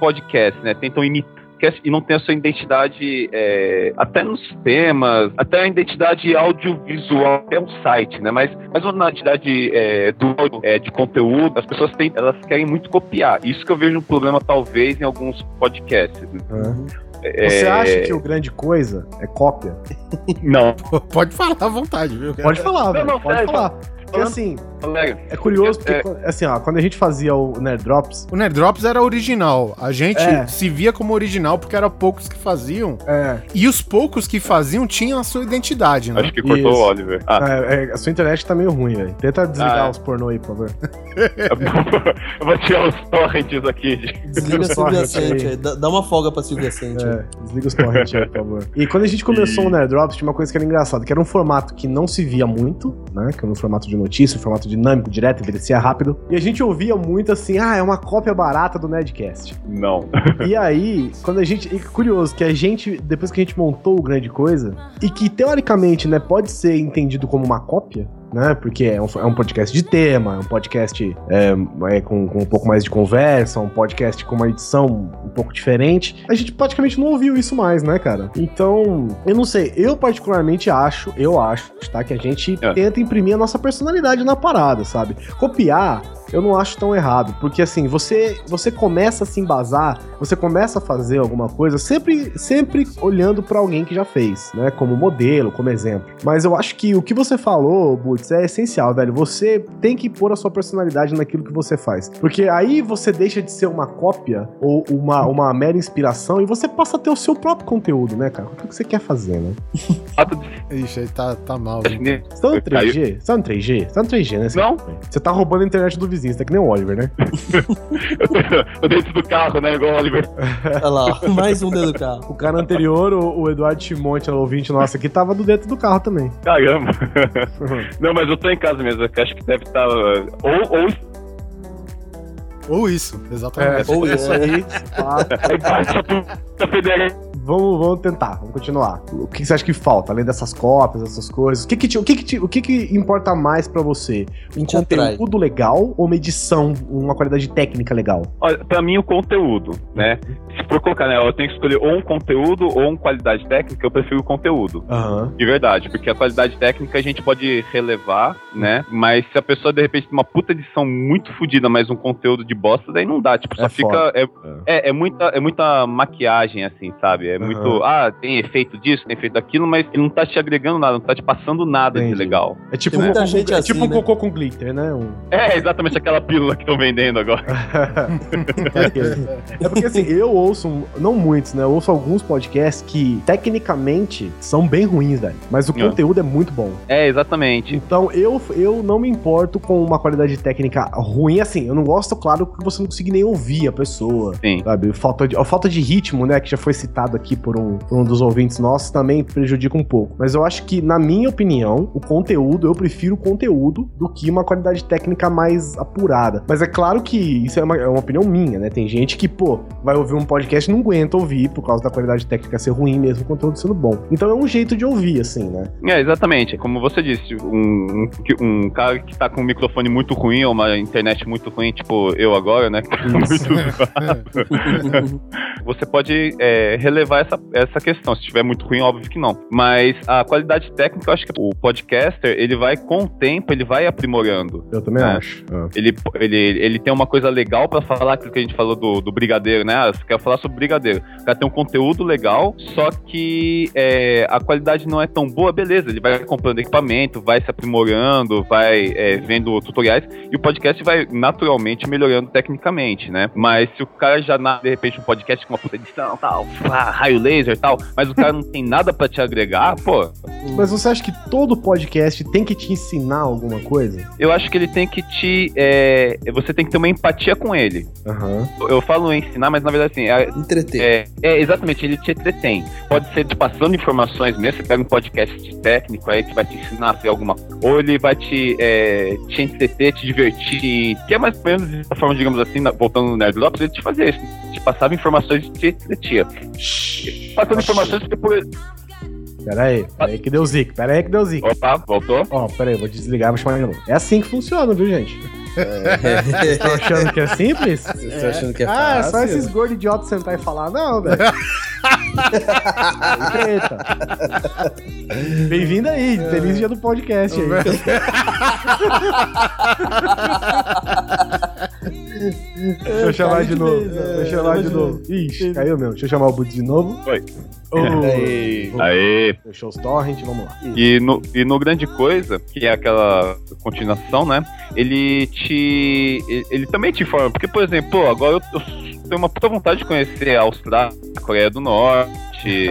Q: podcasts, né? Tentam imitar e não tem a sua identidade é, até nos temas, até a identidade audiovisual é um site, né? Mas, mas uma identidade é, do, é, de conteúdo, as pessoas têm, elas querem muito copiar. Isso que eu vejo um problema, talvez, em alguns podcasts. né? É,
B: Você acha que o grande coisa é cópia?
Q: Não.
C: Pode falar à vontade, viu?
B: Pode falar,
C: Não,
B: velho.
C: não,
B: Pode
C: sério,
B: falar. Porque assim,
Q: Colega,
B: é curioso porque,
C: É.
B: quando- assim, ó, quando a gente fazia o Nerd Drops.
C: O Nerd Drops era original. A gente
B: É.
C: se via como original porque era poucos que faziam.
B: É.
C: E os poucos que faziam tinham a sua identidade, né?
Q: Acho que cortou o Oliver. Ah.
B: É, é, a sua internet tá meio ruim, velho. Tenta desligar
Q: Ah, é.
B: os pornô aí, por favor.
Q: eu vou tirar os torrents aqui.
B: os
S: Desliga a Silvia
B: torrents
S: Sente,
B: aí.
S: dá, uma folga pra Silvia Sente.
B: É, desliga os torrents aí, por favor. E quando a gente começou o Nerd Drops, tinha uma coisa que era engraçada, que era um formato que não se via muito, né? Que era um formato de notícia, um formato dinâmico, direto, envelhecia rápido. E a gente ouvia muito assim, ah, é uma cópia barata do Nerdcast.
Q: Não.
B: E aí, quando a gente. E curioso, que a gente, depois que a gente montou o Grande Coisa, e que teoricamente, né, pode ser entendido como uma cópia, né? Porque é um, é um podcast de tema, é um podcast é, é com, com um pouco mais de conversa, um podcast com uma edição um pouco diferente. A gente praticamente não ouviu isso mais, né, cara? Então, eu não sei, eu particularmente acho, eu acho, tá? Que a gente tenta imprimir a nossa personalidade na parada, sabe? Copiar eu não acho tão errado, porque assim, você você começa a se embasar, você começa a fazer alguma coisa sempre sempre olhando pra alguém que já fez, né, como modelo, como exemplo. Mas eu acho que o que você falou, Butz, é essencial, velho. Você tem que pôr a sua personalidade naquilo que você faz. Porque aí você deixa de ser uma cópia ou uma, uma mera inspiração e você passa a ter o seu próprio conteúdo, né, cara? O que você quer fazer, né?
C: Ixi, aí tá, tá mal.
B: Você tá no 3G? Você tá no 3G? Você tá no 3G, né? Não. Você tá roubando a internet do vizinho, você tá que nem o Oliver, né?
Q: Eu dentro do carro, né? Igual o Oliver.
S: Olha lá, mais um dentro do carro.
B: O cara anterior, o, o Eduardo Chimonte, o ouvinte nosso aqui, tava do dentro do carro também.
Q: Caramba. Não, mas eu tô em casa mesmo. eu Acho que deve estar. uh, Ou, ou
C: Ou isso, exatamente.
B: É, ou isso aí.
Q: Aí baixa a puta federal.
B: Vamos, vamos tentar, vamos continuar. O que você acha que falta, além dessas cópias, essas coisas? O que que, te- o que, que, te- o que, que importa mais pra você? Um
S: te atrai?
B: conteúdo legal ou uma edição, uma qualidade técnica legal?
Q: Olha, pra mim o conteúdo, né? Se for colocar, né? Eu tenho que escolher ou um conteúdo ou uma qualidade técnica, eu prefiro o conteúdo.
B: Aham.
Q: De verdade, porque a qualidade técnica a gente pode relevar, né? Mas se a pessoa de repente tem uma puta edição muito fodida, mas um conteúdo de bosta, daí não dá. Tipo, só
B: É
Q: fica.
B: foda.
Q: É, é, é muita, é muita maquiagem, assim, sabe? É muito. Ah, tem efeito disso, tem efeito daquilo, mas ele não tá te agregando nada, não tá te passando nada de legal.
B: É tipo,
S: Tem
B: um
S: muita
B: cocô,
S: gente
B: é
S: assim,
B: tipo um
S: né?
B: cocô com glitter, né? Um-
Q: É exatamente aquela pílula que estão vendendo agora.
B: É porque assim, eu ouço, um- não muitos, né? Eu ouço alguns podcasts que tecnicamente são bem ruins, velho. Mas o
Q: É.
B: conteúdo é muito bom.
Q: É, exatamente.
B: Então eu, eu não me importo com uma qualidade técnica ruim, assim. Eu não gosto, claro, que você não consiga nem ouvir a pessoa.
Q: Sim.
B: Sabe? Falta de, a falta de ritmo, né? Que já foi citado aqui por um, por um dos ouvintes nossos, também prejudica um pouco. Mas eu acho que, na minha opinião, o conteúdo, eu prefiro o conteúdo do que uma qualidade técnica mais apurada. Mas é claro que isso é uma, é uma opinião minha, né? Tem gente que, pô, vai ouvir um podcast e não aguenta ouvir por causa da qualidade técnica ser ruim mesmo, o conteúdo sendo bom. Então é um jeito de ouvir, assim, né?
Q: É, exatamente. Como você disse, um, um, um cara que tá com um microfone muito ruim ou uma internet muito ruim, tipo eu agora, né? muito você pode é, relevar essa, essa questão. Se estiver muito ruim, óbvio que não. Mas a qualidade técnica, eu acho que o podcaster, ele vai, com o tempo, ele vai aprimorando.
B: Eu também
Q: né?
B: acho. Ah.
Q: Ele, ele, ele tem uma coisa legal pra falar, aquilo que a gente falou do, do brigadeiro, né? Ah, você quer falar sobre brigadeiro. O cara tem um conteúdo legal, só que é, a qualidade não é tão boa, beleza. Ele vai comprando equipamento, vai se aprimorando, vai é, vendo tutoriais, e o podcast vai naturalmente melhorando tecnicamente, né? Mas se o cara já, de repente, um podcast com uma puta edição, tal, pá, raio laser e tal, mas o cara não tem nada pra te agregar, pô,
B: Mas você acha que todo podcast tem que te ensinar alguma coisa?
Q: eu acho que ele tem que te. é, você tem que ter uma empatia com ele.
B: Aham.
Q: Eu falo ensinar, mas na verdade assim. É,
S: Entreter.
Q: É, é, exatamente, ele te entretém. Pode ser te passando informações mesmo, você pega um podcast de técnico aí que vai te ensinar a fazer alguma coisa. Ou ele vai te, é, te entreter, te divertir. Que é mais ou menos a forma, digamos assim, na- voltando no Nerd Lopes, ele te fazia isso. Te passava informações e te entretia. Passando informações porque por.
B: Pera aí, pera aí que deu zico, pera aí que deu zico.
Q: Opa, voltou?
B: Ó, pera aí, vou desligar, vou chamar de novo. É assim que funciona, viu, gente? Vocês estão achando que é simples?
D: Vocês estão achando que é
B: Ah, é só
D: fácil?
B: esses gordos idiotas sentar e falar, não, velho. Eita. Bem-vindo aí, feliz dia do podcast aí. Deixa eu chamar de novo. Deixa eu chamar de novo. Ixi, caiu mesmo. Deixa eu chamar o Bud de novo.
Q: Oi.
B: Aê.
Q: Aê.
B: Fechou os torrent, vamos lá.
Q: E no, e no Grande Coisa, que é aquela continuação, né? Ele te. Ele, também te informa. Porque, por exemplo, agora eu, eu tenho uma puta vontade de conhecer a Austrália, a Coreia do Norte.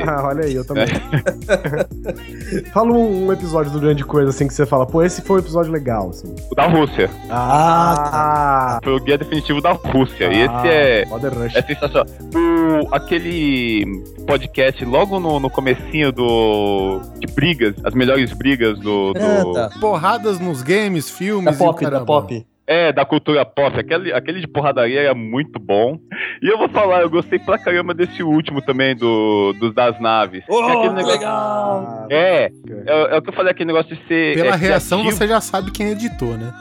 B: Ah, olha aí, eu também. Fala um, um episódio do Grande Coisa assim que você fala, pô, esse foi um episódio legal, assim.
Q: O da Rússia.
B: Ah,
Q: Foi o guia definitivo da Rússia. e
B: Ah,
Q: esse é.
B: Modern Rush.
Q: É sensacional. O, aquele podcast logo no, no comecinho do. de brigas, as melhores brigas do. do
C: Porradas nos games, filmes
Q: Da
C: e
Q: pop, da
C: caramba.
Q: pop. É, da cultura pop. Aquele, aquele de porradaria era muito bom. E eu vou falar, eu gostei pra caramba desse último também, do, dos das naves.
S: Oh,
Q: É aquele negócio-
S: legal!
Q: É, é, é o que eu falei, aquele negócio de ser.
C: Pela
Q: é,
C: reação
Q: criativo.
C: você já sabe quem editou, né?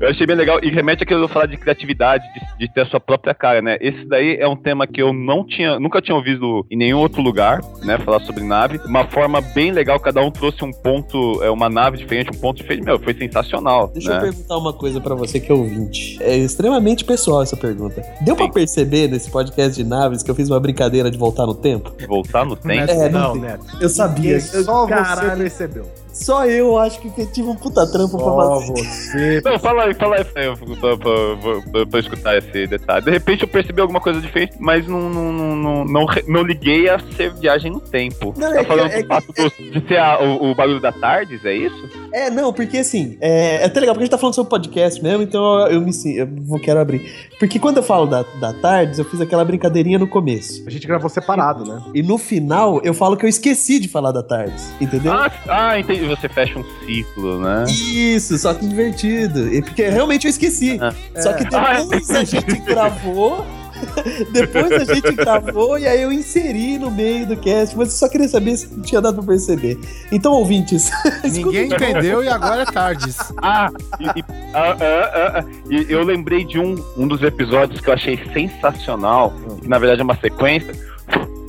Q: eu achei bem legal e remete àquilo que eu falar de criatividade, de, de ter a sua própria cara, né? Esse daí é um tema que eu não tinha, nunca tinha ouvido em nenhum outro lugar, né? Falar sobre nave. Uma forma bem legal, cada um trouxe um ponto, é uma nave diferente, um ponto diferente. Meu, foi sensacional.
S: Deixa
Q: né?
S: eu perguntar uma coisa pra você que é ouvinte. É extremamente pessoal essa pergunta. Deu pra perceber nesse podcast de naves que eu fiz uma brincadeira de voltar no tempo?
Q: Voltar no tempo?
S: É,
B: Não,
S: tem.
B: Neto.
S: Eu sabia.
B: Só você
S: Caralho.
B: percebeu.
S: Só eu acho que tive um puta trampo pra fazer.
B: você.
Q: Não, fala aí, fala aí pra, eu- pra, pra- pra- pra eu escutar esse detalhe. De repente eu percebi alguma coisa diferente, mas não, não, não, não, não, liguei a ser viagem no tempo.
S: Não,
Q: tá
S: é que-
Q: falando
S: é
Q: do fato do- de ser a- o, o barulho da Tardes, é isso?
S: É, não, porque assim, é, é até legal, porque a gente tá falando sobre podcast mesmo, então eu, eu me eu vou, quero abrir. Porque quando eu falo da, da Tardes, eu fiz aquela brincadeirinha no começo.
B: A gente gravou separado, né?
S: E no final, eu falo que eu esqueci de falar da Tardes, entendeu?
Q: Ah, ah, entendi. Você fecha um ciclo, né?
S: Isso, só que divertido. E porque realmente eu esqueci. Só que
Q: Ah,
S: depois a gente gravou. Depois a gente gravou e aí eu inseri no meio do cast, mas eu só queria saber se tinha dado pra perceber. Então, ouvintes.
C: Ninguém entendeu e agora é tardes.
Q: Ah, e, e- ah, ah, ah, ah, e eu lembrei de um, um dos episódios que eu achei sensacional, que na verdade é uma sequência,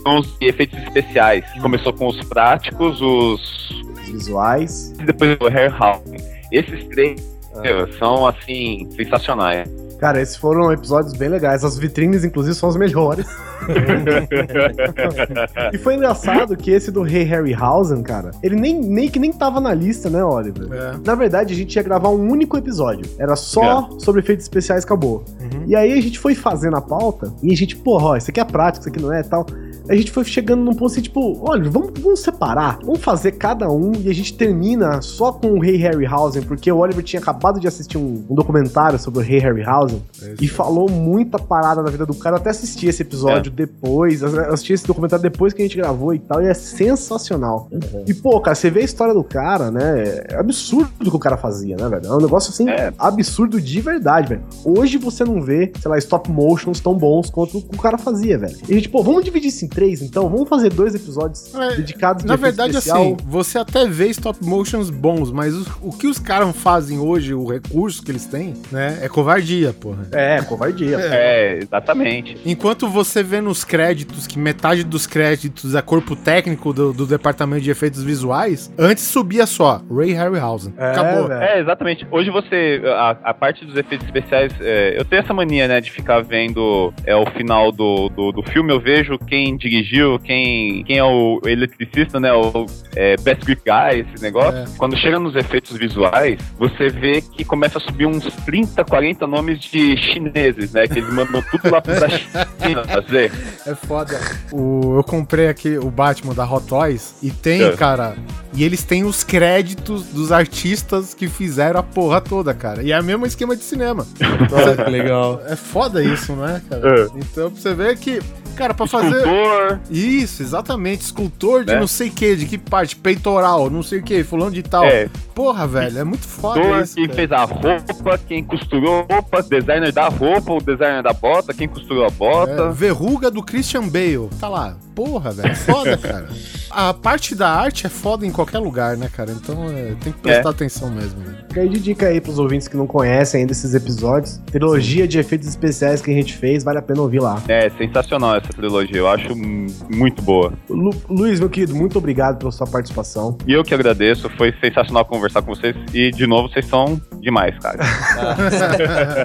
Q: são os efeitos especiais. Começou com os práticos, os
B: visuais
Q: e depois o hair housing. Esses três meu, são assim sensacionais.
B: Cara, esses foram episódios bem legais. As vitrines, inclusive, são as melhores. e foi engraçado que esse do Rei Harryhausen, cara, ele nem, nem que nem tava na lista, né, Oliver? Na verdade, a gente ia gravar um único episódio. Era só sobre efeitos especiais, acabou. E aí a gente foi fazendo a pauta e a gente, porra, ó, isso aqui é prático, isso aqui não é tal. A gente foi chegando num ponto assim, tipo, olha, vamos, vamos separar, vamos fazer cada um e a gente termina só com o Rei Harryhausen, porque o Oliver tinha acabado de assistir um, um documentário sobre o Rei Harryhausen e falou muita parada da vida do cara. Eu até assisti esse episódio depois, eu assisti esse documentário depois que a gente gravou e tal, e é sensacional. E, pô, cara, você vê a história do cara, né? É absurdo o que o cara fazia, né, velho? É um negócio assim, absurdo de verdade, velho. Hoje você não vê, sei lá, stop motions tão bons quanto o que o cara fazia, velho. E a gente, pô, vamos dividir isso em três, então? Vamos fazer dois episódios dedicados de
C: Na verdade,
B: especial.
C: assim, você até vê stop motions bons, mas o, o que os caras fazem hoje, o recurso que eles têm, né, é covardia, porra.
B: É, covardia.
Q: É, exatamente.
C: Enquanto você vê nos créditos que metade dos créditos é corpo técnico do, do departamento de efeitos visuais, antes subia só Ray Harryhausen. Acabou.
Q: É, exatamente. Hoje você. A, a parte dos efeitos especiais. é, eu tenho essa mania, né, de ficar vendo é, o final do, do, do filme. Eu vejo quem dirigiu, quem, quem é o eletricista, né? O é, Best Grip Guy, esse negócio. Quando chega nos efeitos visuais, você vê que começa a subir uns 30, 40 nomes de chineses, né? Que eles mandam tudo lá pra China fazer.
C: É foda. O, eu comprei aqui o Batman da Hot Toys e tem,
Q: É.
C: cara. E eles têm os créditos dos artistas que fizeram a porra toda, cara. E é o mesmo esquema de cinema.
S: Nossa, que legal.
C: É foda isso, não é, cara?
Q: É.
C: Então pra você ver que Cara, pra fazer.
Q: Escultor.
C: Isso, exatamente. Escultor de
Q: Né?
C: não sei o que, de que parte? Peitoral, não sei o que, fulano de tal.
Q: É.
C: Porra, velho, é muito foda
Q: Escultor,
C: isso.
Q: quem
C: cara.
Q: fez a roupa, quem costurou a roupa, designer da roupa, o designer da bota, quem costurou a bota.
C: É, verruga do Christian Bale. Tá lá. Porra, velho. Foda, cara. A parte da arte é foda em qualquer lugar, né, cara? Então é, tem que prestar
B: É.
C: atenção mesmo. Né?
B: Fica aí de dica aí pros ouvintes que não conhecem ainda esses episódios. Trilogia de efeitos especiais que a gente fez, vale a pena ouvir lá.
Q: É, sensacional essa trilogia, eu acho muito boa.
B: Lu- Luiz, meu querido, muito obrigado pela sua participação.
Q: E eu que agradeço, foi sensacional conversar com vocês. E, de novo, vocês são demais, cara.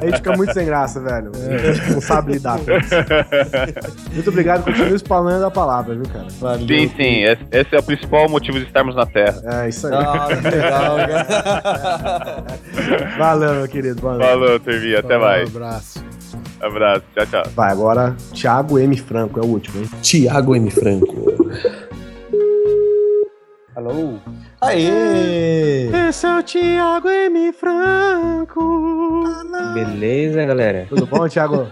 B: a gente fica muito sem graça, velho. A gente não sabe lidar com isso. Muito obrigado, continue espalhando a palavra, viu, cara?
Q: sim, sim, esse, esse é o principal motivo de estarmos na Terra.
B: É, isso aí.
S: Ah, que legal,
B: Valeu, meu querido. Valeu.
Q: Falou, Tervi, até mais.
C: abraço.
Q: Abraço, tchau, tchau.
B: Vai, agora, Thiago M. Franco é o último, hein?
D: Thiago M. Franco.
B: Alô?
S: Aê!
B: Esse é o Thiago M. Franco.
T: Beleza, galera?
B: Tudo bom, Thiago?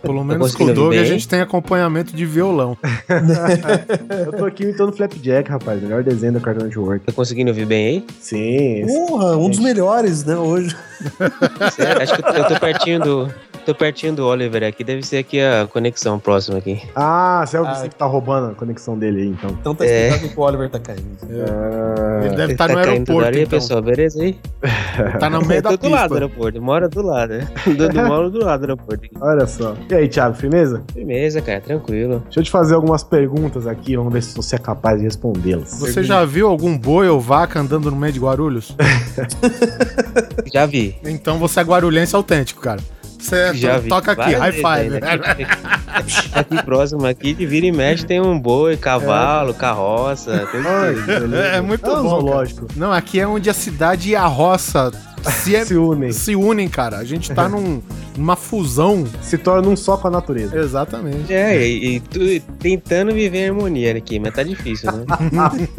C: Pelo menos com o Doug a gente tem acompanhamento de violão.
B: Eu tô aqui imitando Flapjack, rapaz. Melhor desenho da Cartoon Network.
T: Tá conseguindo ouvir bem aí?
B: Sim.
S: Porra, um dos melhores, né, hoje.
T: Sério, acho que eu tô, eu tô pertinho do. Tô pertinho do Oliver aqui, deve ser aqui a conexão próxima aqui.
B: Ah, você é o você que tá roubando a conexão dele aí, então.
S: Então tá
T: É.
S: explicado que o Oliver tá caindo.
C: Ele deve estar
T: tá
C: no
T: caindo
C: aeroporto,
T: aí,
C: então.
T: pessoal, beleza aí?
C: Tá no meio da
T: tô do lado do
C: pista.
T: aeroporto, mora do lado, né? Do, do, moro do lado do aeroporto.
B: Olha só. E aí, Thiago, firmeza?
T: Firmeza, cara, tranquilo.
B: Deixa eu te fazer algumas perguntas aqui, vamos ver se você é capaz de respondê-las.
C: Você já viu algum boi ou vaca andando no meio de Guarulhos?
T: Já vi.
C: Então você é guarulhense autêntico, cara. Você
T: Já vi.
C: toca aqui, high five.
T: né? Aqui, aqui próximo, aqui de vira e mexe tem um boi, cavalo, carroça, tem tudo.
C: É, muito
B: É um
C: bom.
B: zoológico.
C: Não, aqui é onde a cidade e a roça se,
B: Se unem.
C: se unem, cara. A gente tá num, numa fusão.
B: Se torna um só com a natureza.
C: Exatamente.
T: É, e, e tu, tentando viver em harmonia aqui, mas tá difícil, né?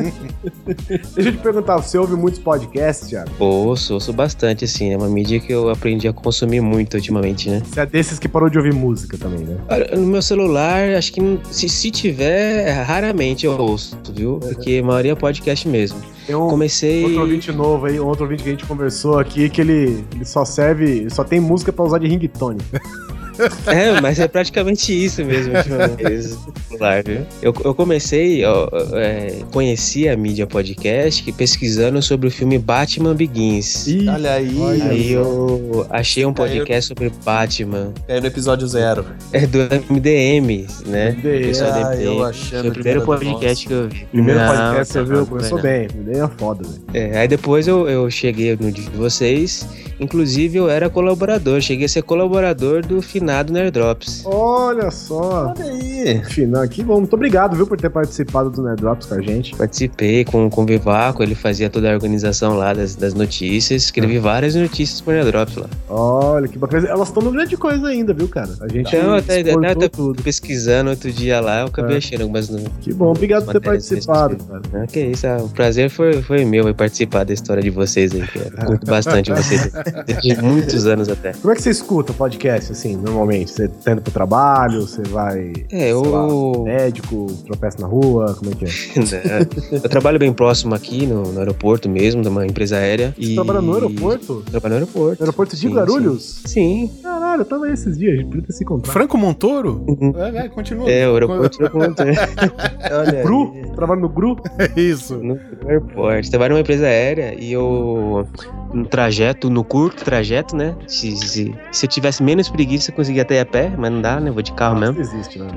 B: Deixa eu te perguntar, você ouve muitos podcasts, Thiago?
T: Ouço, ouço bastante, assim, é uma mídia que eu aprendi a consumir muito ultimamente, né?
B: Você é desses que parou de ouvir música também, né?
T: No meu celular, acho que se, se tiver, raramente eu ouço, viu? Porque a maioria é podcast mesmo.
B: Tem um
T: Comecei.
B: outro ouvinte novo aí, um outro ouvinte que a gente conversou aqui, que ele, ele só serve, ele só tem música pra usar de ringtone.
T: É, mas é praticamente isso mesmo, celular, viu? Eu, eu comecei, ó, é, conheci a mídia podcast que pesquisando sobre o filme Batman Begins.
S: Olha aí.
T: Aí eu achei um podcast sobre Batman.
S: É no episódio zero.
T: É do MDM, né?
B: MDM.
S: Ah, eu
T: MDM.
S: achando
T: Foi o
S: que
T: primeiro podcast
S: nosso.
T: que eu vi.
B: Primeiro
T: Não,
B: podcast você
T: não,
B: viu,
T: não
B: começou bem, ideia é foda, velho.
T: É, aí depois eu, eu cheguei no de vocês, inclusive eu era colaborador, cheguei a ser colaborador do finado Nerdrops.
B: Olha só.
S: Olha aí.
B: Final aqui, bom, muito obrigado, viu, por ter participado do Nerdrops com a gente.
T: Participei com, com o Vivaco, ele fazia toda a organização lá das, das notícias, escrevi várias notícias pro Nerdrops lá.
B: Olha, que bacana. Elas estão no grande coisa ainda, viu, cara? A gente
T: Então, até, até,
B: tudo.
T: pesquisando outro dia lá, eu acabei
B: É.
T: achando algumas. no-
B: Que bom, obrigado por ter participado, cara.
T: Ah, que isso, ah, o prazer foi, foi meu aí participar da história de vocês aí, que curto bastante vocês, de muitos anos até.
B: Como é que você escuta podcast, assim, normalmente? Você tá indo pro trabalho, você vai,
T: É, eu.
B: lá, médico, tropeça na rua, como é que é?
T: Né? Eu trabalho bem próximo aqui no, no aeroporto mesmo, numa empresa aérea.
B: Você
T: e...
B: trabalha no aeroporto?
T: Trabalho no aeroporto.
B: Aeroporto de
T: Sim,
B: Guarulhos?
T: Sim.
B: Caralho, eu tava aí esses dias, a gente podia ter se encontrado.
C: Franco Montoro? É, vai, continua.
T: É, o aeroporto do Controle.
S: Olha
B: Gru? Trabalha no Gru?
C: É isso.
T: No aeroporto. Trabalho numa empresa aérea e eu. No trajeto, no curto trajeto, né? Se, se, se eu tivesse menos preguiça, eu conseguia até ir a pé, mas não dá, né? Vou de carro mesmo.
B: Isso existe, né?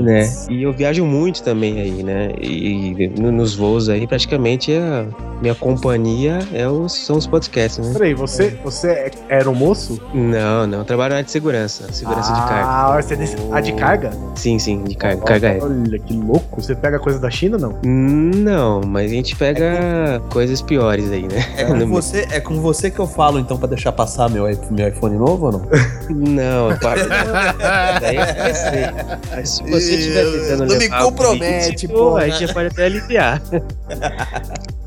T: né? E eu viajo muito também aí, né? E no- nos voos aí, praticamente a minha companhia é os, são os podcasts, né?
B: Peraí, você, você é aeromoço?
T: Não, não, eu trabalho na área de segurança, segurança de carga.
B: Ah, você é desse... Ah, de carga?
T: Sim, sim, de carga, carga aérea.
B: Olha, que louco. Você pega coisa da China, não?
T: Não, mas a gente pega coisas piores aí, né?
S: É você, é com você que eu falo, então, pra deixar passar meu, meu iPhone novo ou não?
T: Não, a parte. Daí eu comecei. Mas se você estiver tentando
S: Não me compromete, porra.
T: Aí já pode até aliviar.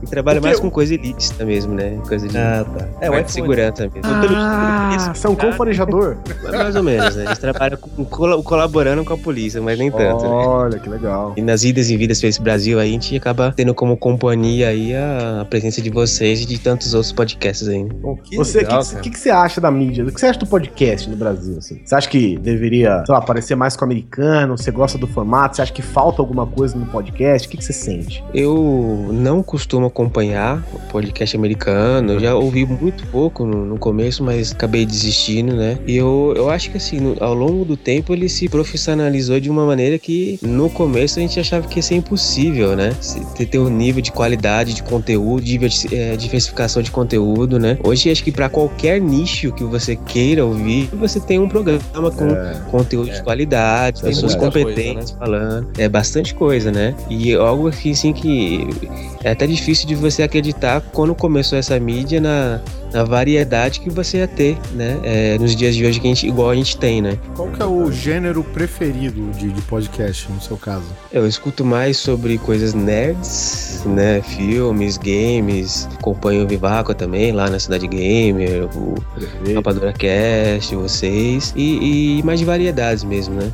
T: trabalha
B: Porque
T: mais com coisa ilícita mesmo, né? Coisa de,
D: Ah, tá. É, o
T: de
D: iPhone.
T: segurança mesmo.
B: Ah, você é um cão farejador?
T: Mais ou menos, né? Eles trabalham com, col- colaborando com a polícia, mas nem tanto, né?
B: Olha, que legal.
T: E nas idas e vindas pra esse Brasil aí, a gente acaba tendo como companhia aí a presença de vocês e de tantos outros podcasts aí. né?
B: você, o que, que, que você acha da mídia? O que você acha do podcast no Brasil? assim? Você acha que deveria, sei lá, parecer mais com o americano? Você gosta do formato? Você acha que falta alguma coisa no podcast? O que, que você sente?
T: Eu não costumo acompanhar o podcast americano, eu já ouvi muito pouco no, no começo, mas acabei desistindo, né? E eu, eu acho que assim, no- ao longo do tempo ele se profissionalizou de uma maneira que no começo a gente achava que ia ser impossível, né? Ter, ter um nível de qualidade de conteúdo, diversi- eh, diversificação de conteúdo, né? Hoje acho que para qualquer nicho que você queira ouvir, você tem um programa com conteúdo de qualidade,
D: É
T: pessoas
D: muita coisa,
T: competentes falando. É bastante coisa, né? E algo assim, que é até difícil de você acreditar quando começou essa mídia na, na variedade que você ia ter, né? É, nos dias de hoje, que a gente, igual a gente tem, né?
C: Qual que é o gênero preferido de, de podcast, no seu caso?
T: Eu escuto mais sobre coisas nerds, né? Filmes, games. Acompanho o Vivaco também, lá na Cidade Gamer, o Rapadura Cast, vocês. E, e mais de variedades mesmo, né?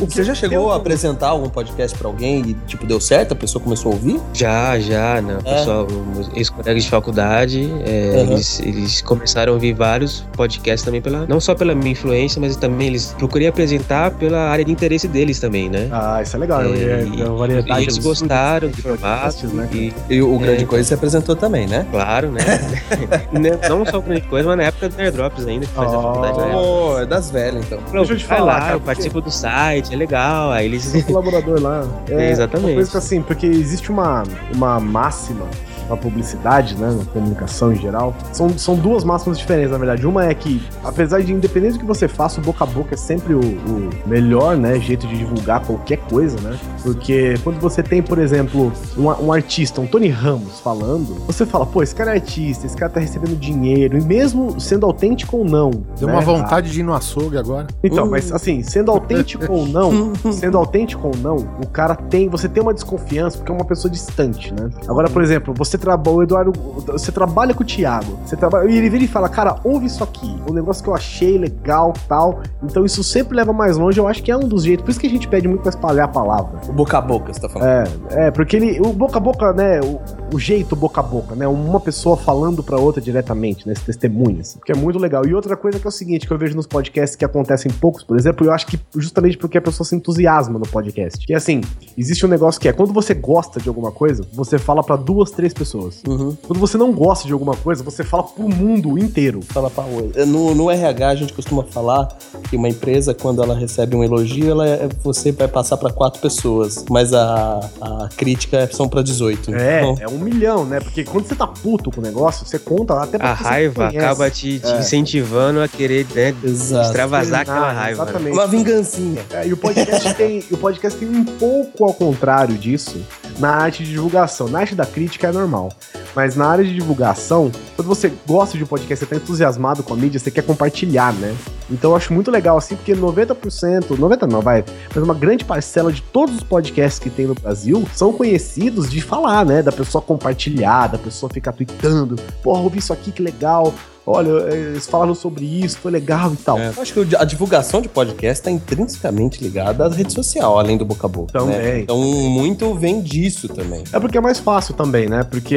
D: Você já chegou a apresentar algum podcast pra alguém e, tipo, deu certo? A pessoa começou a ouvir?
T: Já, já, né? O
D: É?
T: pessoal, os ex-colegas de faculdade, é,
D: Aham.
T: Eles, eles começaram a ouvir vários podcasts também, pela, não só pela minha influência, mas também eles procurei apresentar pela área de interesse deles também, né?
B: Ah, isso é legal. É,
T: e,
B: é uma variedade
T: e eles
B: dos-
T: gostaram do formato.
B: né,
T: e,
D: E o Grande
T: É.
D: Coisa você apresentou também, né?
T: Claro, né? Né, não só o Grande Coisa, mas na época do Nerdrops ainda, que fazia faculdade na época.
D: Oh, é das velhas, então.
T: Falou,
B: Deixa eu te falar,
T: lá,
B: cara,
T: eu participo do site, é legal. Aí eles.
B: Sou colaborador lá.
T: É, exatamente.
B: Uma coisa que assim, porque existe uma, uma máxima na publicidade, né, na comunicação em geral, são, são duas máximas diferentes, na verdade. Uma é que, apesar de independente do que você faça, o boca a boca é sempre o, o melhor, né, jeito de divulgar qualquer coisa, né? Porque quando você tem, por exemplo, um, um artista, um Tony Ramos falando, você fala, pô, esse cara é artista, esse cara tá recebendo dinheiro, e mesmo sendo autêntico ou não.
C: Deu
B: né,
C: uma vontade de ir no açougue agora.
B: então,
C: Uh.
B: mas assim, sendo autêntico ou não, sendo autêntico ou não, o cara tem, você tem uma desconfiança porque é uma pessoa distante, né? Agora, por exemplo, você trabalha, o Eduardo, você trabalha com o Thiago, você trabalha, e ele vira e fala, cara, ouve isso aqui, um negócio que eu achei legal, tal. Então isso sempre leva mais longe, eu acho que é um dos jeitos, por isso que a gente pede muito pra espalhar a palavra.
D: O boca a boca, você tá falando.
B: É, é, porque ele, o boca a boca, né, o, o jeito boca a boca, né, uma pessoa falando pra outra diretamente, né, esse testemunho, assim, que é muito legal. E outra coisa que é o seguinte, que eu vejo nos podcasts que acontecem poucos, por exemplo, eu acho que justamente porque a pessoa se entusiasma no podcast. Que é assim, existe um negócio que é, quando você gosta de alguma coisa, você fala pra duas, três pessoas. Quando você não gosta de alguma coisa, você fala pro mundo inteiro.
D: Fala pra outra. No, no RH a gente costuma falar que uma empresa, quando ela recebe um elogio, ela é- você vai passar pra quatro pessoas, mas a, a crítica são pra 18.
B: É,
D: Então,
B: é um milhão, né? Porque quando você tá puto com o negócio, você conta até pra
T: A raiva acaba te, te
B: É.
T: incentivando a querer né, extravasar aquela raiva. né?
B: Exatamente.
D: Uma vingancinha.
B: É, e o podcast tem, o podcast tem um pouco ao contrário disso na arte de divulgação. Na arte da crítica é normal. Mas na área de divulgação, quando você gosta de um podcast, você tá entusiasmado com a mídia, você quer compartilhar, né? Então eu acho muito legal assim, porque 90%, 90 não, vai, mas uma grande parcela de todos os podcasts que tem no Brasil são conhecidos de falar, né? Da pessoa compartilhar, da pessoa ficar tweetando, porra, ouvi isso aqui, que legal. Olha, eles falaram sobre isso, foi legal e tal.
D: Eu acho que a divulgação de podcast está intrinsecamente ligada à rede social, além do boca a boca.
B: Também.
D: né? Então, muito vem disso também.
B: É porque é mais fácil também, né? Porque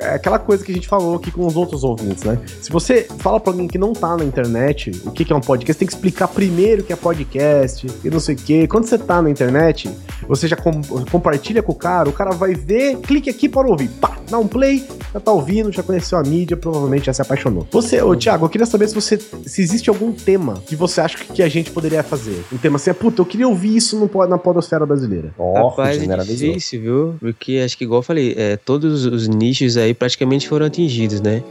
B: é aquela coisa que a gente falou aqui com os outros ouvintes, né? Se você fala pra alguém que não tá na internet o que que é um podcast, tem que explicar primeiro o que é podcast e não sei o quê. Quando você tá na internet, você já com- compartilha com o cara, o cara vai ver, clique aqui para ouvir. Pá, dá um play, já tá ouvindo, já conheceu a mídia, provavelmente já se apaixonou. Você, ô Thiago, eu queria saber se você se existe algum tema que você acha que a gente poderia fazer. Um tema assim, é, puta, eu queria ouvir isso no, na podosfera brasileira.
T: Rapaz, é difícil, viu? Porque acho que, igual eu falei, é, todos os nichos aí praticamente foram atingidos, né?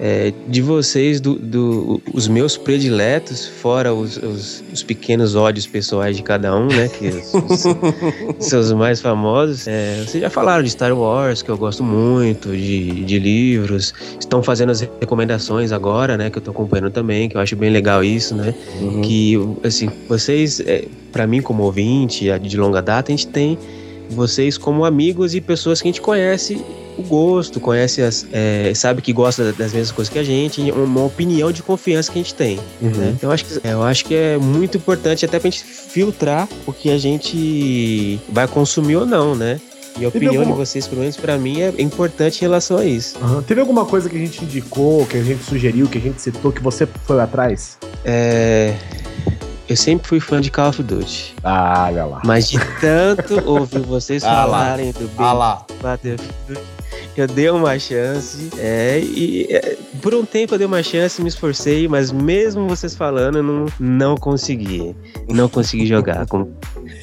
T: É, de vocês, do, do- os meus prediletos, fora os, os- os pequenos ódios pessoais de cada um, né? Que os- são os mais famosos. É, vocês já falaram de Star Wars, que eu gosto muito, de, de livros. Estão fazendo as recomendações agora, né? Que eu tô acompanhando também, que eu acho bem legal isso, né? Que, assim, vocês, é, para mim como ouvinte de longa data, a gente tem vocês como amigos e pessoas que a gente conhece o gosto, conhece as, é, sabe que gosta das mesmas coisas que a gente, uma opinião de confiança que a gente tem.
B: Uhum.
T: Né? Então eu acho, que, eu acho que é muito importante até pra gente filtrar o que a gente vai consumir ou não, né? E a opinião
B: alguma-
T: de vocês, pelo menos pra mim, é importante em relação a isso.
B: Aham. Teve alguma coisa que a gente indicou, que a gente sugeriu, que a gente citou, que você foi atrás?
T: É. Eu sempre fui fã de Call of Duty.
B: Ah, olha lá.
T: Mas de tanto ouvir vocês
B: Ah lá.
T: falarem do
B: Ah lá.
T: Battlefield, eu dei uma chance. É, e é, por um tempo eu dei uma chance, me esforcei, mas mesmo vocês falando, eu não, não consegui. Não consegui jogar, com-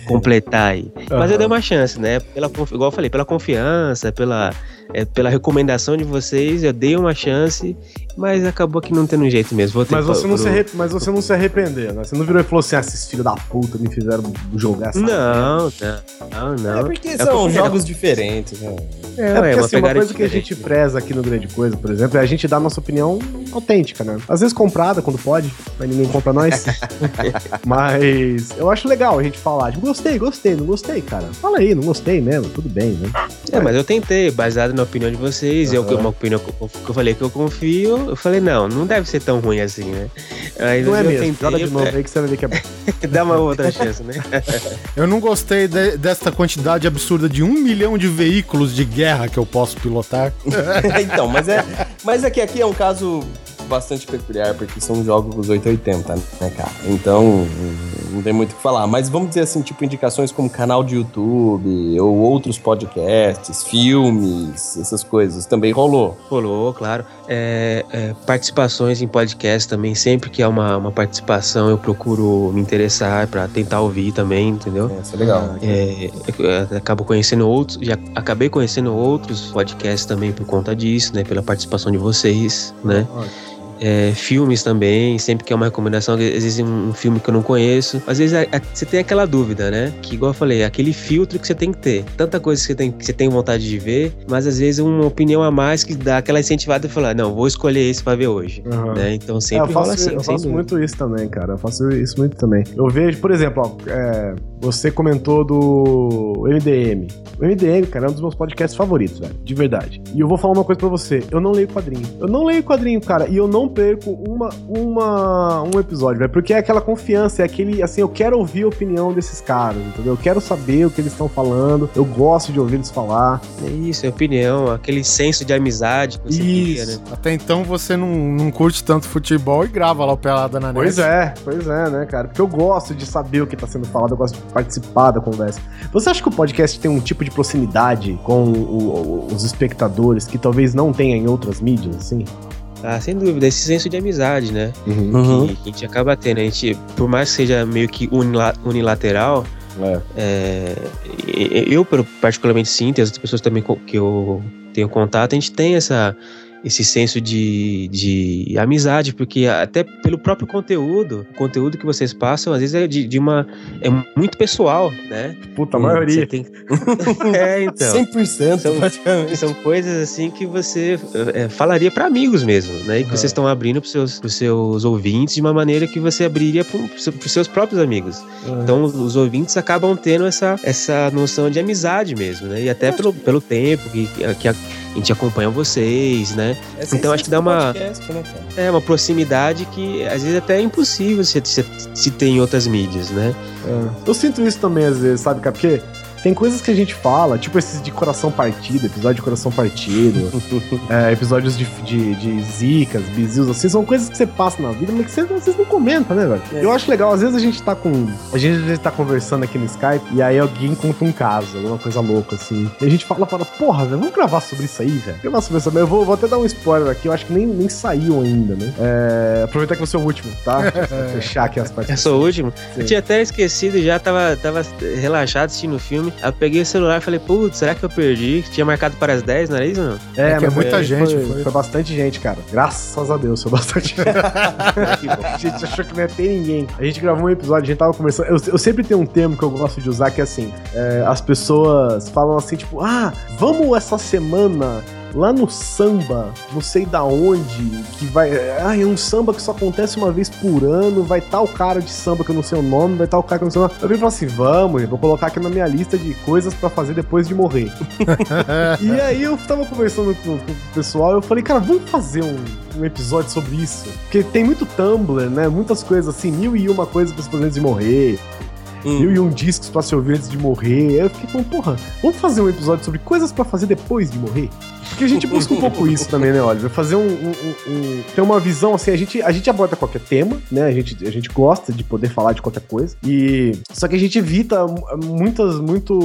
T: completar aí. Mas eu dei uma chance, né? Pela, igual eu falei, pela confiança, pela, é, pela recomendação de vocês, eu dei uma chance, mas acabou que não tendo jeito mesmo. Voltei
B: Mas você, não
T: pro-
B: se arre- mas você não se arrependeu, né? Você não virou e falou assim: ah, esses filhos da puta me fizeram jogar essa.
T: Não, não, não.
D: É porque
T: É
D: são
T: porque-
D: jogos diferentes, né?
B: É,
T: É,
B: porque
T: é uma
B: assim, uma coisa que a gente preza aqui no Grande Coisa, por exemplo, é a gente dar a nossa opinião autêntica, né? Às vezes comprada, quando pode, mas ninguém compra nós. mas eu acho legal a gente falar, tipo, gostei, gostei, não gostei, cara. Fala aí, não gostei mesmo, tudo bem, né?
T: É, mas eu tentei, baseado na opinião de vocês, eu,
B: Aham.
T: uma opinião que eu, que eu falei que eu confio, eu falei, não, não deve ser tão ruim assim, né? Aí
B: Não é mesmo, joga de novo aí que você vai ver que é bom.
T: Dá uma outra chance, né?
C: Eu não gostei de- desta quantidade absurda de um milhão de veículos de guerra que eu posso pilotar.
D: então, mas é, mas é que aqui é um caso bastante peculiar, porque são jogos 880, né, cara? Então, não tem muito o que falar. Mas vamos dizer assim, tipo, indicações como canal de YouTube, ou outros podcasts, filmes, essas coisas. Também rolou.
T: Rolou, claro. É, é, participações em podcast também, sempre que é uma, uma participação, eu procuro me interessar pra tentar ouvir também, entendeu?
D: Isso é legal.
T: É, eu acabo conhecendo outros, já acabei conhecendo outros podcasts também por conta disso, né? Pela participação de vocês, né? É, filmes também, sempre que é uma recomendação, às vezes um, um filme que eu não conheço. Às vezes a- a- você tem aquela dúvida, né? Que igual eu falei, é aquele filtro que você tem que ter. Tanta coisa que você tem, que você tem vontade de ver, mas às vezes uma opinião a mais que dá aquela incentivada e falar, não, vou escolher esse pra ver hoje.
B: Aham.
T: Né? Então
B: É,
T: sempre
B: eu faço,
T: assim.
B: eu faço muito isso também, cara. Eu faço isso muito também. Eu vejo, por exemplo, ó, é, você comentou do MDM. O MDM, cara, é um dos meus podcasts favoritos, velho. De verdade. E eu vou falar uma coisa pra você. Eu não leio quadrinho. Eu não leio quadrinho, cara. E eu não perco uma, uma, um episódio, velho. Porque é aquela confiança, é aquele, assim, eu quero ouvir a opinião desses caras, entendeu? Eu quero saber o que eles estão falando. Eu gosto de ouvir eles falar.
T: É isso, é opinião, aquele senso de amizade que você cria, né?
C: Até então você não, não curte tanto futebol e grava lá o Pelada na Net.
B: Pois é, pois é, né, cara? Porque eu gosto de saber o que tá sendo falado, eu gosto de participar da conversa. Você acha que o podcast tem um tipo de proximidade com o- o- os espectadores que talvez não tenha em outras mídias, assim?
T: Ah, sem dúvida, esse senso de amizade, né?
B: Uhum.
T: Que, que a gente acaba tendo. A gente, por mais que seja meio que unila- unilateral, é, e- eu particularmente sinto, e as outras pessoas também que eu tenho contato, a gente tem essa, esse senso de, de amizade, porque até pelo próprio conteúdo, o conteúdo que vocês passam, às vezes é de, de uma. é muito pessoal, né?
B: Puta, a maioria.
T: você tem- é, então.
D: 100%
T: são, são coisas assim que você é, falaria pra amigos mesmo, né? E que vocês estão abrindo pros seus, pros seus ouvintes de uma maneira que você abriria pro, pro, pros seus próprios amigos. Então os, os ouvintes acabam tendo essa, essa noção de amizade mesmo, né? E até pelo, pelo tempo que, que a, a gente acompanha vocês, né?
D: Essa
T: então
D: é
T: acho que dá uma,
D: podcast, né,
T: é, uma proximidade que às vezes até é impossível se, se, se ter em outras mídias, né?
B: Eu sinto isso também às vezes, sabe, cara? Porque tem coisas que a gente fala, tipo esses de coração partido, episódio de coração partido, é, episódios de, de, de zicas, bizios, assim, são coisas que você passa na vida, mas que você, vocês não comentam, né, velho?
T: É.
B: Eu acho legal, às vezes a gente tá com. A gente, às vezes tá conversando aqui no Skype e aí alguém conta um caso, alguma coisa louca, assim. E a gente fala, fala, porra, velho, vamos gravar sobre isso aí, velho. Gravar sobre isso aí. Eu vou, vou até dar um spoiler aqui, eu acho que nem, nem saiu ainda, né? É, aproveitar que você é o último, tá? Pra fechar aqui as partes.
T: Eu sou o último.
B: Sim.
T: Eu tinha até esquecido, já tava, tava relaxado assistindo o filme. Aí eu peguei o celular e falei, putz, será que eu perdi? Tinha marcado para as 10, não era isso não?
B: É, mas foi, Foi, bastante gente, cara. Graças a Deus, foi bastante gente. a gente achou que não ia ter ninguém. A gente gravou um episódio, a gente tava conversando. Eu, eu sempre tenho um termo que eu gosto de usar que é assim: é, as pessoas falam assim, tipo, ah, vamos essa semana lá no samba, não sei da onde, que vai. Ah, é um samba que só acontece uma vez por ano, vai tal cara de samba que eu não sei o nome, vai tal cara que eu não sei o nome. Eu vim falei assim: vamos, eu vou colocar aqui na minha lista de coisas pra fazer depois de morrer. e aí eu tava conversando com, com o pessoal e eu falei, cara, vamos fazer um, um episódio sobre isso. Porque tem muito Tumblr, né? Muitas coisas assim, mil e uma coisas pra se fazer de morrer. Mil e um discos pra se ouvir antes de morrer. Aí eu fiquei falando, porra, vamos fazer um episódio sobre coisas pra fazer depois de morrer? Porque a gente busca um pouco isso também, né, Oliver? Fazer um, um, um- um- ter uma visão assim, a gente, a gente aborda qualquer tema, né? A gente, a gente gosta de poder falar de qualquer coisa. E só que a gente evita mu- muitas, muito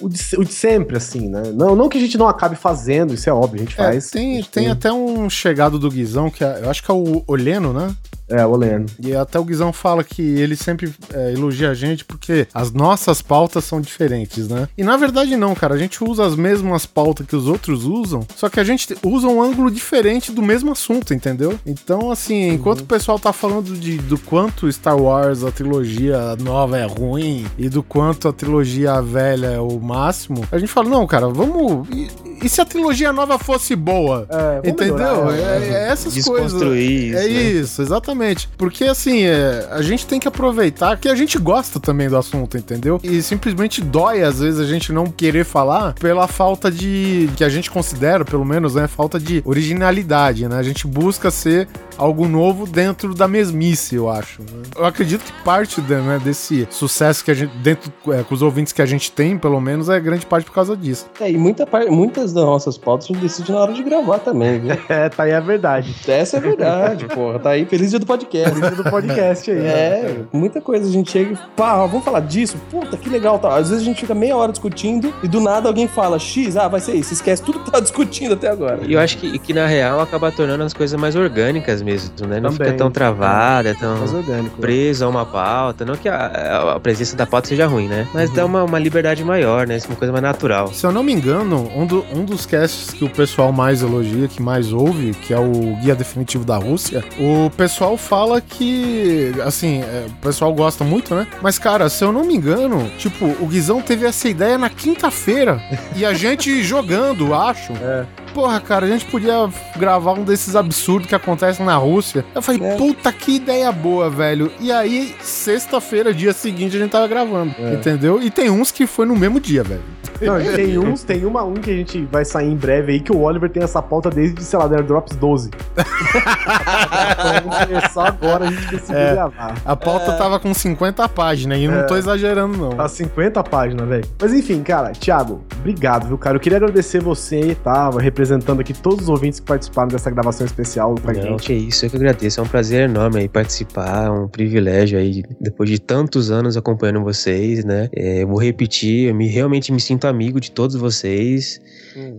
B: o de, o de sempre, assim, né? Não, não que a gente não acabe fazendo, isso é óbvio, a gente
C: É,
B: faz.
C: tem, tem até um chegado do Guizão, que é- eu acho que é o Oleno, né?
B: É, o Oleno.
C: E até o Guizão fala que ele sempre é, elogia a gente porque as nossas pautas são diferentes, né? E na verdade não, cara. A gente usa as mesmas pautas que os outros usam, só que a gente usa um ângulo diferente do mesmo assunto, entendeu? Então, assim, enquanto o pessoal tá falando de, do quanto Star Wars, a trilogia nova é ruim, e do quanto a trilogia velha é o máximo, a gente fala, não, cara, vamos... E, e se a trilogia nova fosse boa?
B: vamos
C: entendeu?
B: melhorar,
C: É,
B: né?
C: é essas coisas.
T: Desconstruir
C: É
T: isso, né?
C: isso, exatamente. Porque assim, é, a gente tem que aproveitar que a gente gosta também do assunto, entendeu? E simplesmente dói, às vezes, a gente não querer falar pela falta de. que a gente considera, pelo menos, né? Falta de originalidade, né? A gente busca ser algo novo dentro da mesmice, eu acho. né? Eu acredito que parte de- né, desse sucesso que a gente. dentro é, com os ouvintes que a gente tem, pelo menos, é grande parte por causa disso.
D: É, e muita muitas das nossas pautas a gente decide na hora de gravar também, viu?
B: É, tá aí a verdade.
D: Essa é verdade, porra. Tá aí, feliz dia do podcast.
B: Do podcast aí.
D: É, muita coisa a gente chega e pá, vamos falar disso? Puta, que legal, tá. Às vezes a gente fica meia hora discutindo e do nada alguém fala X, ah, vai ser isso. Esquece tudo que tá discutindo até agora.
T: E eu acho que, que na real acaba tornando as coisas mais orgânicas mesmo, né? Não
D: Também.
T: fica tão travada, tão
B: Mais orgânico. né?
T: preso a uma pauta. Não que a, a- presença da pauta seja ruim, né? Mas dá uma, uma liberdade maior, né? É uma coisa mais natural.
C: Se eu não me engano, um, do- um dos casts que o pessoal mais elogia, que mais ouve, que é o Guia Definitivo da Rússia, o pessoal fala que, assim, é, o pessoal gosta muito, né? Mas, cara, se eu não me engano, tipo, o Guizão teve essa ideia na quinta-feira e a gente jogando, acho.
B: É.
C: Porra, cara, a gente podia gravar um desses absurdos que acontecem na Rússia. Eu falei, puta, que ideia boa, velho. E aí, sexta-feira, dia seguinte, a gente tava gravando,
B: É.
C: entendeu? E tem uns que foi no mesmo dia, velho.
B: Não, tem uns, tem uma um que a gente vai sair em breve aí que o Oliver tem essa pauta desde, sei lá, da Drops 12. então vamos começar agora, a gente decidiu
C: É.
B: gravar.
C: A pauta tava com 50 páginas e não
B: É.
C: tô exagerando, não.
B: Tá 50 páginas, velho. Mas enfim, cara, Thiago, obrigado, viu, cara? Eu queria agradecer você, tá? Representando aqui todos os ouvintes que participaram dessa gravação especial com a
T: Não,
B: gente.
T: que isso, eu que agradeço. É um prazer enorme aí participar, é um privilégio aí, depois de tantos anos acompanhando vocês, né? É, eu vou repetir, eu me, realmente me sinto amigo de todos vocês,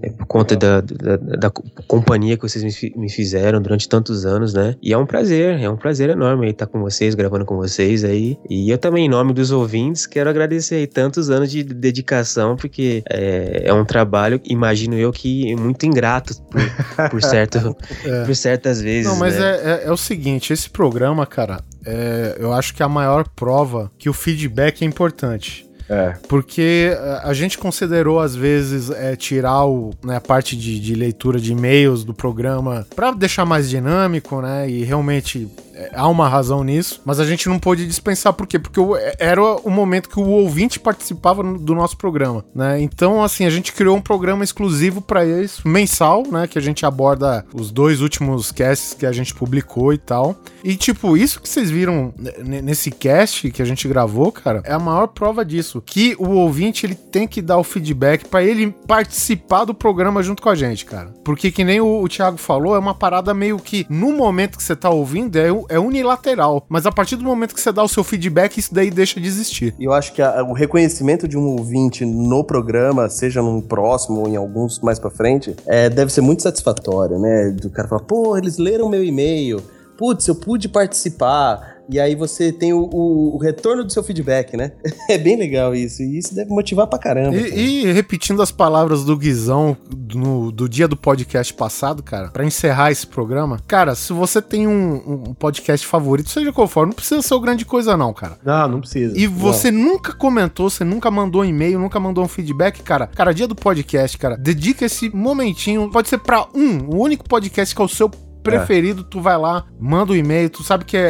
T: é, por conta da, da, da co- companhia que vocês me fizeram durante tantos anos, né? E é um prazer, é um prazer enorme aí estar com vocês, gravando com vocês aí. E eu também, em nome dos ouvintes, quero agradecer aí tantos anos de dedicação, porque é, é um trabalho, imagino eu, que muito ingrato por, por certo,
C: É.
T: por certas vezes.
C: Não, mas
T: né?
C: é, é, é o seguinte, esse programa, cara, é, eu acho que é a maior prova que o feedback é importante.
B: É.
C: Porque a gente considerou, às vezes, é, tirar o, né, a parte de, de leitura de e-mails do programa pra deixar mais dinâmico, né? E realmente há uma razão nisso, mas a gente não pôde dispensar, por quê? Porque o- era o momento que o ouvinte participava do nosso programa, né? Então, assim, a gente criou um programa exclusivo pra isso, mensal, né? Que a gente aborda os dois últimos casts que a gente publicou e tal. E, tipo, isso que vocês viram nesse cast que a gente gravou, cara, é a maior prova disso. Que o ouvinte, ele tem que dar o feedback pra ele participar do programa junto com a gente, cara. Porque, que nem o, o Thiago falou, é uma parada meio que, no momento que você tá ouvindo, é, é unilateral. Mas a partir do momento que você dá o seu feedback, isso daí deixa de existir.
D: E eu acho que a- o reconhecimento de um ouvinte no programa, seja num próximo ou em alguns mais pra frente, é, deve ser muito satisfatório, né? Do cara falar, pô, eles leram meu e-mail. Putz, eu pude participar. E aí você tem o, o- o retorno do seu feedback, né? É bem legal isso. E isso deve motivar pra caramba. cara.
C: E, e repetindo as palavras do Guizão do, do dia do podcast passado, cara, pra encerrar esse programa. Cara, se você tem um, um podcast favorito, seja qual for, não precisa ser o grande coisa, não, cara.
B: Não, não precisa.
C: E você nunca comentou, você nunca mandou um e-mail, nunca mandou um feedback, cara. Cara, dia do podcast, cara, dedica esse momentinho, pode ser pra um, o único podcast que é o seu preferido, tu vai lá, manda um e-mail, tu sabe que é,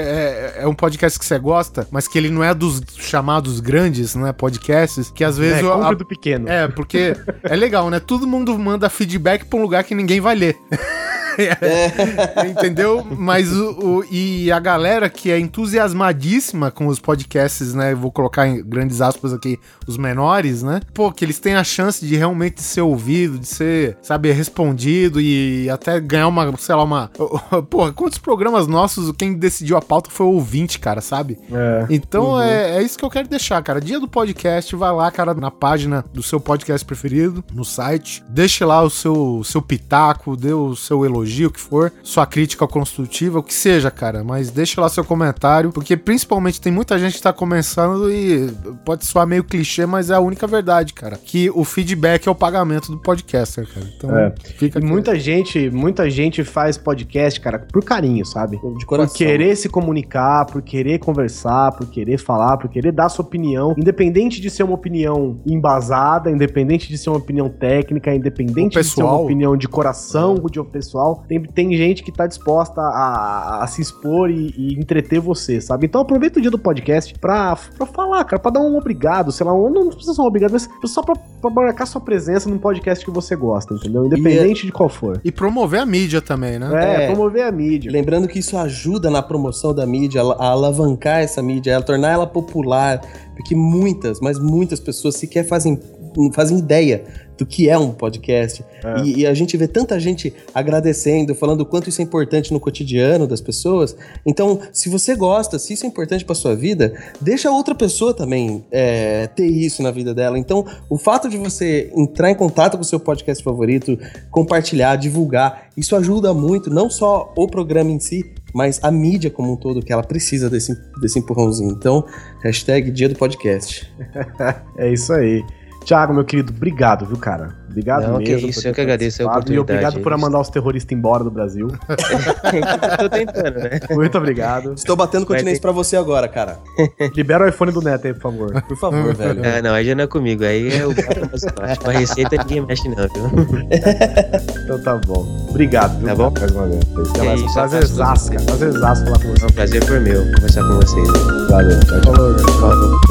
C: é, é um podcast que você gosta, mas que ele não é dos chamados grandes, não é podcasts, que às vezes...
B: É,
C: eu-
B: compra do pequeno.
C: É, porque é legal, né? Todo mundo manda feedback pra um lugar que ninguém vai ler. Entendeu? Mas o, o- E a galera que é entusiasmadíssima com os podcasts, né? Vou colocar em grandes aspas aqui, os menores, né? Pô, que eles têm a chance de realmente ser ouvido, de ser, sabe, respondido e até ganhar uma, sei lá, uma. Porra, quantos programas nossos quem decidiu a pauta foi o ouvinte, cara, sabe?
B: É.
C: Então
B: Uhum.
C: é, é isso que eu quero deixar, cara. Dia do podcast, vai lá, cara, na página do seu podcast preferido, no site. Deixe lá o seu, seu pitaco, dê o seu elogio, o que for, sua crítica construtiva, o que seja, cara. Mas deixe lá seu comentário, porque principalmente tem muita gente que tá começando e pode soar meio clichê, mas é a única verdade, cara. Que o feedback é o pagamento do podcaster, cara. Então
B: É.
C: fica
B: E
C: aqui.
B: muita gente, muita gente faz podcast, cara, por carinho, sabe?
D: De coração.
B: Por querer se comunicar, por querer conversar, por querer falar, por querer dar sua opinião, independente de ser uma opinião embasada, independente de ser uma opinião técnica, independente de ser uma
C: pessoal.
B: opinião de coração, de um pessoal, tem, tem gente que tá disposta a, a se expor e, e entreter você, sabe? Então aproveita o dia do podcast pra, pra falar, cara, pra dar um obrigado, sei lá, um, não precisa ser um obrigado, mas só pra, pra marcar sua presença num podcast que você gosta, entendeu? Independente de qual for.
C: E promover a mídia também, né?
B: É, promover a mídia.
D: Lembrando que isso ajuda na promoção da mídia, a alavancar essa mídia, a tornar ela popular, porque muitas, mas muitas pessoas sequer fazem, não fazem ideia do que é um podcast. E, e a gente vê tanta gente agradecendo, falando o quanto isso é importante no cotidiano das pessoas. Então, se você gosta, se isso é importante para sua vida, deixa outra pessoa também é, ter isso na vida dela. Então, o fato de você entrar em contato com o seu podcast favorito, compartilhar, divulgar, isso ajuda muito, não só o programa em si, mas a mídia como um todo, que ela precisa desse, desse empurrãozinho. Então, hashtag dia do podcast.
B: é isso aí. Thiago, meu querido, obrigado, viu, cara? Obrigado
T: Não, que
B: mesmo.
T: isso,
B: por ter
T: eu que agradeço a
B: participado. E
T: oportunidade,
B: obrigado por
T: é isso.
B: mandar os terroristas embora do Brasil.
T: Tô tentando, né?
B: Muito obrigado.
D: Estou batendo continência pra você agora, cara.
B: Libera o iPhone do Neto aí, por favor.
D: Por favor, velho.
T: Ah, não, aí já não é comigo. Aí é o Com a receita ninguém mexe, não, viu?
B: Então tá bom. Obrigado, viu?
T: Tá bom?
B: Mais uma vez. Até
T: É
B: mais.
T: isso,
B: Prazerzaço, cara. Prazerzaço falar com você.
T: É um prazer por meu conversar com vocês.
B: Valeu. Tchau, tchau.
T: Falou.